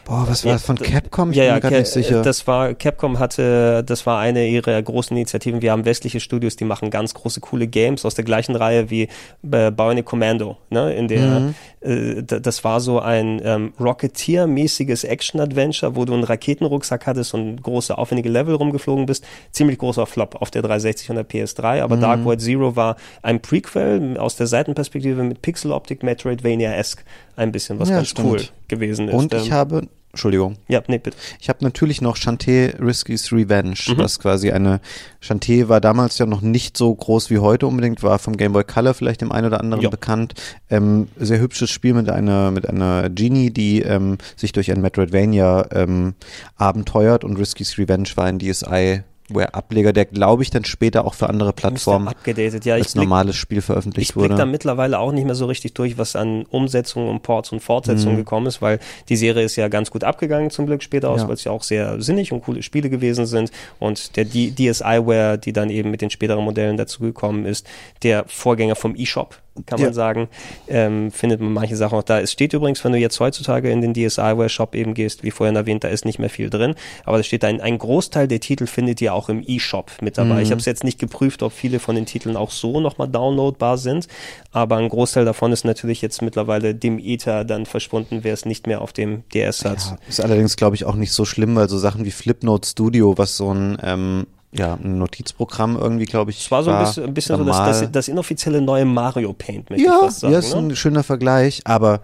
C: Boah, was war
A: Ja,
C: das von Capcom? Ich
A: ja,
C: bin
A: ja,
C: mir
A: Ca-
C: nicht sicher.
A: Das war, Capcom hatte, das war eine ihrer großen Initiativen. Wir haben westliche Studios, die machen ganz große, coole Games aus der gleichen Reihe wie äh, Bionic Commando, ne, in der,
C: Mhm.
A: äh, das war so ein ähm, Rocketeer-mäßiges Action-Adventure, wo du einen Raketenrucksack hattest und große, aufwendige Level rumgeflogen bist. Ziemlich großer Flop auf der 360 und der PS3, aber
C: Mhm.
A: Dark Void Zero war ein Prequel aus der Seitenperspektive mit Pixel-Optik, Metroidvania-esque, ein bisschen, was
C: Ja,
A: ganz
C: stimmt.
A: cool gewesen ist.
C: Und ich
A: Ähm,
C: habe, Entschuldigung,
A: ja, nee, bitte.
C: Ich habe natürlich noch Shantae Risky's Revenge,
A: Mhm.
C: was quasi eine Shantae war damals ja noch nicht so groß wie heute unbedingt, war vom Game Boy Color vielleicht dem einen oder anderen
A: Ja.
C: bekannt. Ähm, sehr hübsches Spiel mit einer mit einer Genie, die ähm, sich durch ein Metroidvania ähm, abenteuert und Risky's Revenge war ein DSi Ableger, der glaube ich dann später auch für andere Plattformen
A: abgedatet. Ja, ich
C: als
A: blick,
C: normales Spiel
A: ich
C: veröffentlicht
A: blick da
C: wurde.
A: mittlerweile auch nicht mehr so richtig durch, was an Umsetzungen und Ports und Fortsetzungen
C: Mhm.
A: gekommen ist, weil die Serie ist ja ganz gut abgegangen zum Glück später aus,
C: Ja.
A: weil es ja auch sehr sinnig und coole Spiele gewesen sind und der DSiWare, die dann eben mit den späteren Modellen dazugekommen ist, der Vorgänger vom eShop, kann man
C: Ja.
A: sagen, ähm, findet man manche Sachen auch da. Es steht übrigens, wenn du jetzt heutzutage in den DSiWare Shop eben gehst, wie vorhin erwähnt, da ist nicht mehr viel drin, aber da steht ein, ein Großteil der Titel findet ihr auch im eShop mit dabei.
C: Mhm.
A: Ich habe es jetzt nicht geprüft, ob viele von den Titeln auch so nochmal downloadbar sind, aber ein Großteil davon ist natürlich jetzt mittlerweile dem Ether dann verschwunden, wer es nicht mehr auf dem DS hat.
C: Ja, ist allerdings, glaube ich, auch nicht so schlimm, weil so Sachen wie Flipnote Studio, was so ein, ähm, ja, ein Notizprogramm irgendwie, glaube ich,
A: Es war so ein bisschen, ein bisschen so das, das, das inoffizielle neue Mario Paint, möchte ich
C: ja,
A: fast sagen.
C: ja, ist
A: ne?
C: ein schöner Vergleich, aber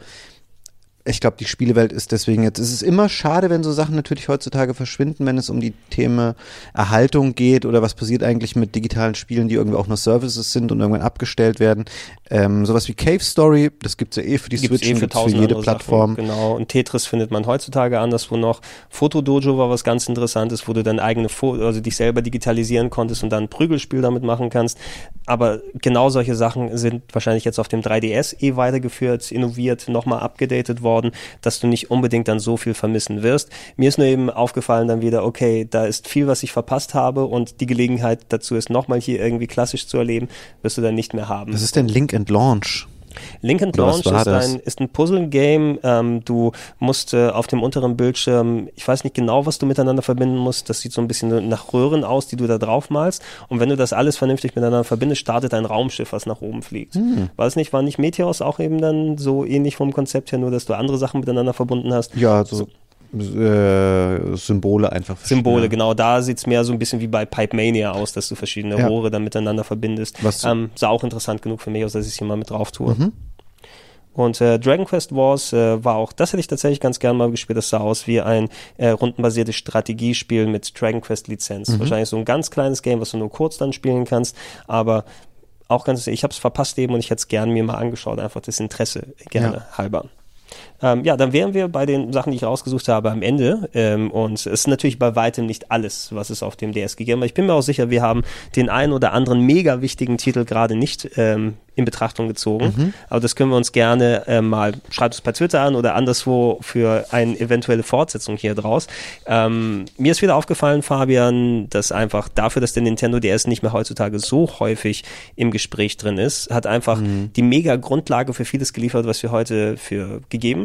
C: ich glaube, die Spielewelt ist deswegen jetzt, es ist immer schade, wenn so Sachen natürlich heutzutage verschwinden, wenn es um die Themen Erhaltung geht oder was passiert eigentlich mit digitalen Spielen, die irgendwie auch nur Services sind und irgendwann abgestellt werden. Ähm, sowas wie Cave Story, das gibt's ja eh für die
A: Gibt's
C: Switch
A: eh für
C: für jede Plattform.
A: Sachen, genau. Und Tetris findet man heutzutage anderswo noch. Fotodojo war was ganz Interessantes, wo du dann eigene Foto, also dich selber digitalisieren konntest und dann ein Prügelspiel damit machen kannst. Aber genau solche Sachen sind wahrscheinlich jetzt auf dem 3DS eh weitergeführt, innoviert, nochmal abgedatet worden, dass du nicht unbedingt dann so viel vermissen wirst. Mir ist nur eben aufgefallen dann wieder, okay, da ist viel, was ich verpasst habe und die Gelegenheit dazu ist, nochmal hier irgendwie klassisch zu erleben, wirst du dann nicht mehr haben.
C: Was ist denn Link and Launch?
A: Link and
C: Oder was
A: Launch ist ein, ist ein Puzzle-Game. Ähm, du musst äh, auf dem unteren Bildschirm, ich weiß nicht genau, was du miteinander verbinden musst. Das sieht so ein bisschen nach Röhren aus, die du da drauf malst. Und wenn du das alles vernünftig miteinander verbindest, startet ein Raumschiff, was nach oben fliegt.
C: Hm.
A: War es nicht, war nicht Meteos auch eben dann so ähnlich vom Konzept her, nur dass du andere Sachen miteinander verbunden hast?
C: Ja, so, äh, Symbole einfach.
A: Symbole, genau. Da sieht's mehr so ein bisschen wie bei Pipe Mania aus, dass du verschiedene
C: Ja.
A: Rohre dann miteinander verbindest.
C: Was-
A: ähm, sah auch interessant genug für mich aus, dass ich hier mal mit drauf tue.
C: Mhm.
A: Und äh, Dragon Quest Wars äh, war auch, das hätte ich tatsächlich ganz gern mal gespielt. Das sah aus wie ein äh, rundenbasiertes Strategiespiel mit Dragon Quest Lizenz.
C: Mhm.
A: Wahrscheinlich so ein ganz kleines Game, was du nur kurz dann spielen kannst, aber auch ganz, ich habe es verpasst eben und ich hätte es gern mir mal angeschaut, einfach das Interesse gerne halber. Ähm, ja, dann wären wir bei den Sachen, die ich rausgesucht habe, am Ende. Ähm, und es ist natürlich bei weitem nicht alles, was es auf dem DS gegeben hat. Ich bin mir auch sicher, wir haben den einen oder anderen mega wichtigen Titel gerade nicht ähm, in Betrachtung gezogen. Mhm. Aber das können wir uns gerne äh, mal, schreibt es bei Twitter an oder anderswo für eine eventuelle Fortsetzung hier draus. Ähm, mir ist wieder aufgefallen, Fabian, dass einfach dafür, dass der Nintendo DS nicht mehr heutzutage so häufig im Gespräch drin ist, hat einfach mhm. die mega Grundlage für vieles geliefert, was wir heute für gegeben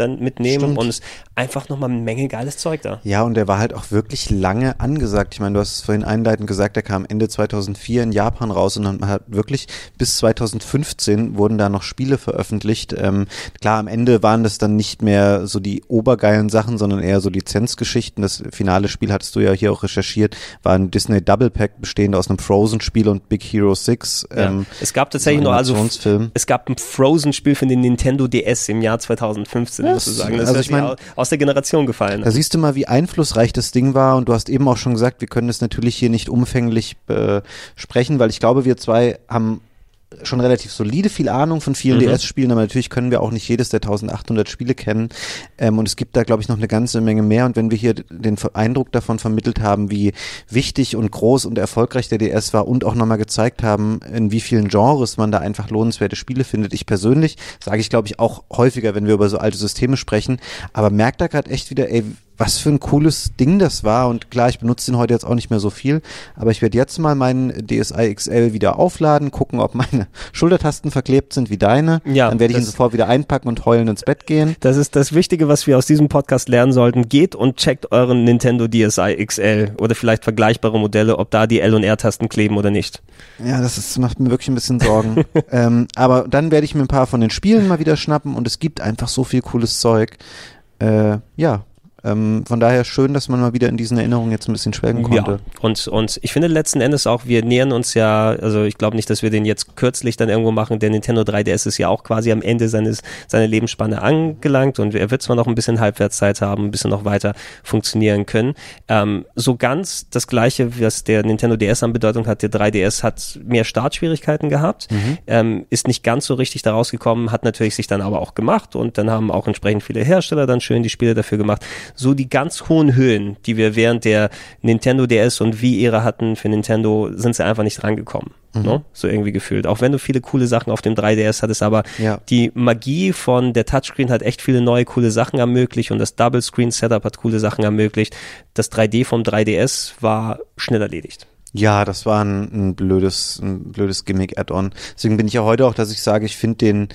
A: dann mitnehmen Stimmt. und es einfach nochmal eine Menge geiles Zeug da.
C: Ja, und der war halt auch wirklich lange angesagt. Ich meine, du hast es vorhin einleitend gesagt, der kam Ende 2004 in Japan raus und dann hat wirklich bis 2015 wurden da noch Spiele veröffentlicht. Ähm, klar, am Ende waren das dann nicht mehr so die obergeilen Sachen, sondern eher so Lizenzgeschichten. Das finale Spiel hattest du ja hier auch recherchiert, war ein Disney Double Pack bestehend aus einem Frozen-Spiel und Big Hero 6.
A: Ähm, es gab tatsächlich noch, also es gab ein Frozen-Spiel für den Nintendo DS im Jahr 2015 yes. sozusagen. Das also ist ich mein, aus der Generation gefallen.
C: Da siehst du mal, wie einflussreich das Ding war und du hast eben auch schon gesagt, wir können das natürlich hier nicht umfänglich besprechen, weil ich glaube, wir zwei haben schon relativ solide viel Ahnung von vielen mhm. DS-Spielen, aber natürlich können wir auch nicht jedes der 1800 Spiele kennen. Ähm, und es gibt da, glaube ich, noch eine ganze Menge mehr. Und wenn wir hier den Eindruck davon vermittelt haben, wie wichtig und groß und erfolgreich der DS war und auch nochmal gezeigt haben, in wie vielen Genres man da einfach lohnenswerte Spiele findet. Ich persönlich sage ich, glaube ich, auch häufiger, wenn wir über so alte Systeme sprechen, aber merkt da gerade echt wieder, ey, was für ein cooles Ding das war. Und klar, ich benutze den heute jetzt auch nicht mehr so viel, aber ich werde jetzt mal meinen DSi XL wieder aufladen, gucken, ob meine Schultertasten verklebt sind wie deine. Ja, Dann werde ich ihn sofort wieder einpacken und heulen ins Bett gehen.
A: Das ist das Wichtige, was wir aus diesem Podcast lernen sollten. Geht und checkt euren Nintendo DSi XL oder vielleicht vergleichbare Modelle, ob da die L- und R-Tasten kleben oder nicht.
C: Ja, das ist, macht mir wirklich ein bisschen Sorgen. ähm, aber dann werde ich mir ein paar von den Spielen mal wieder schnappen und es gibt einfach so viel cooles Zeug. Äh, ja, ähm, von daher schön, dass man mal wieder in diesen Erinnerungen jetzt ein bisschen schwelgen konnte. Ja,
A: und, und ich finde letzten Endes auch, wir nähern uns ja, also ich glaube nicht, dass wir den jetzt kürzlich dann irgendwo machen. Der Nintendo 3DS ist ja auch quasi am Ende seines, seiner Lebensspanne angelangt und er wird zwar noch ein bisschen Halbwertszeit haben, ein bisschen noch weiter funktionieren können. Ähm, so ganz das gleiche, was der Nintendo DS an Bedeutung hat, der 3DS hat mehr Startschwierigkeiten gehabt, mhm. ähm, ist nicht ganz so richtig da rausgekommen, hat natürlich sich dann aber auch gemacht und dann haben auch entsprechend viele Hersteller dann schön die Spiele dafür gemacht so die ganz hohen Höhen, die wir während der Nintendo DS und Wii-Ära hatten für Nintendo, sind sie einfach nicht rangekommen. Mhm. Ne? So irgendwie gefühlt. Auch wenn du viele coole Sachen auf dem 3DS hattest, aber ja. die Magie von der Touchscreen hat echt viele neue coole Sachen ermöglicht und das Double Screen Setup hat coole Sachen ermöglicht. Das 3D vom 3DS war schnell erledigt.
C: Ja, das war ein, ein blödes, ein blödes Gimmick-Add-on. Deswegen bin ich ja heute auch, dass ich sage, ich finde den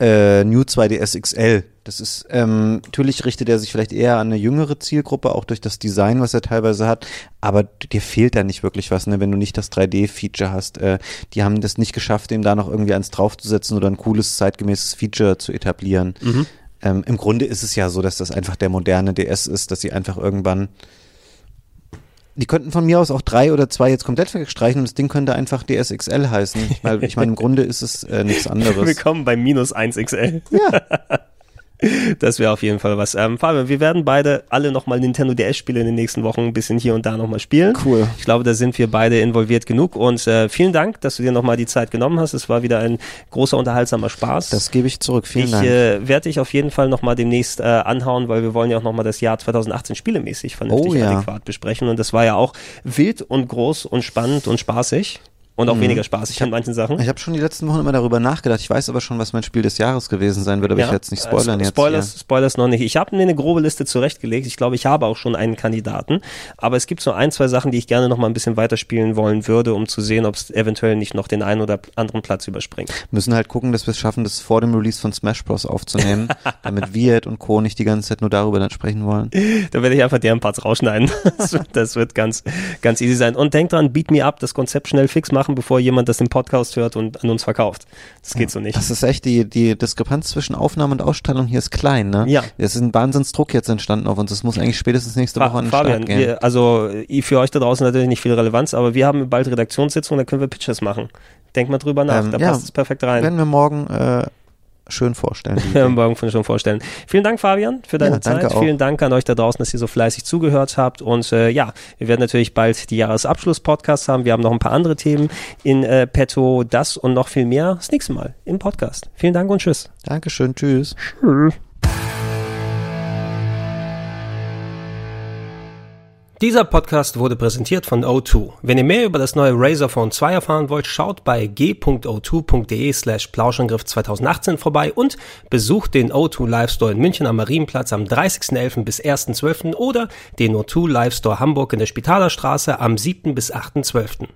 C: äh, New 2DS XL. Das ist ähm, natürlich richtet er sich vielleicht eher an eine jüngere Zielgruppe, auch durch das Design, was er teilweise hat. Aber dir fehlt da nicht wirklich was, ne? wenn du nicht das 3D-Feature hast. Äh, die haben das nicht geschafft, ihm da noch irgendwie eins draufzusetzen oder ein cooles zeitgemäßes Feature zu etablieren. Mhm. Ähm, Im Grunde ist es ja so, dass das einfach der moderne DS ist, dass sie einfach irgendwann die könnten von mir aus auch drei oder zwei jetzt komplett wegstreichen und das Ding könnte einfach DSXL heißen. Weil ich meine, im Grunde ist es äh, nichts anderes.
A: Willkommen bei minus 1XL. Ja. Das wäre auf jeden Fall was. Ähm, Fabian, wir werden beide alle nochmal Nintendo DS-Spiele in den nächsten Wochen ein bisschen hier und da nochmal spielen.
C: Cool.
A: Ich glaube, da sind wir beide involviert genug und äh, vielen Dank, dass du dir nochmal die Zeit genommen hast. Es war wieder ein großer, unterhaltsamer Spaß.
C: Das gebe ich zurück. Vielen
A: ich,
C: Dank.
A: Ich äh, werde dich auf jeden Fall nochmal demnächst äh, anhauen, weil wir wollen ja auch nochmal das Jahr 2018 spielemäßig vernünftig oh, ja. adäquat besprechen und das war ja auch wild und groß und spannend und spaßig und auch mhm. weniger spaßig an manchen Sachen.
C: Ich habe schon die letzten Wochen immer darüber nachgedacht. Ich weiß aber schon, was mein Spiel des Jahres gewesen sein wird, aber ja. ich jetzt nicht spoilern äh,
A: Spoilers, jetzt. Hier. Spoilers noch nicht. Ich habe mir eine grobe Liste zurechtgelegt. Ich glaube, ich habe auch schon einen Kandidaten. Aber es gibt so ein, zwei Sachen, die ich gerne noch mal ein bisschen weiterspielen wollen würde, um zu sehen, ob es eventuell nicht noch den einen oder anderen Platz überspringt. Wir
C: müssen halt gucken, dass wir es schaffen, das vor dem Release von Smash Bros. aufzunehmen, damit Wirt und Co. nicht die ganze Zeit nur darüber dann sprechen wollen.
A: Da werde ich einfach deren Parts rausschneiden. Das wird, das wird ganz, ganz easy sein. Und denk dran, beat me up, das Konzept schnell fix machen, bevor jemand das den Podcast hört und an uns verkauft. Das geht ja, so nicht.
C: Das ist echt, die, die Diskrepanz zwischen Aufnahme und Ausstellung hier ist klein, ne?
A: Ja.
C: Es ist ein Wahnsinnsdruck jetzt entstanden auf uns. Das muss eigentlich spätestens nächste Woche an den Fabian, Start gehen.
A: Wir, also für euch da draußen natürlich nicht viel Relevanz, aber wir haben bald Redaktionssitzung, da können wir Pitches machen. Denk mal drüber nach, ähm, da ja, passt es perfekt rein.
C: Werden wir morgen äh, schön vorstellen.
A: Morgen schon vorstellen. Vielen Dank, Fabian, für deine ja, Zeit. Vielen Dank an euch da draußen, dass ihr so fleißig zugehört habt. Und äh, ja, wir werden natürlich bald die Jahresabschluss-Podcasts haben. Wir haben noch ein paar andere Themen in äh, petto. Das und noch viel mehr das nächste Mal im Podcast. Vielen Dank und tschüss.
C: Dankeschön. Tschüss. Tschüss.
A: Dieser Podcast wurde präsentiert von O2. Wenn ihr mehr über das neue Razer Phone 2 erfahren wollt, schaut bei g.o2.de slash Plauschangriff 2018 vorbei und besucht den O2 Live Store in München am Marienplatz am 30.11. bis 1.12. oder den O2 Live Store Hamburg in der Spitalerstraße am 7. bis 8.12.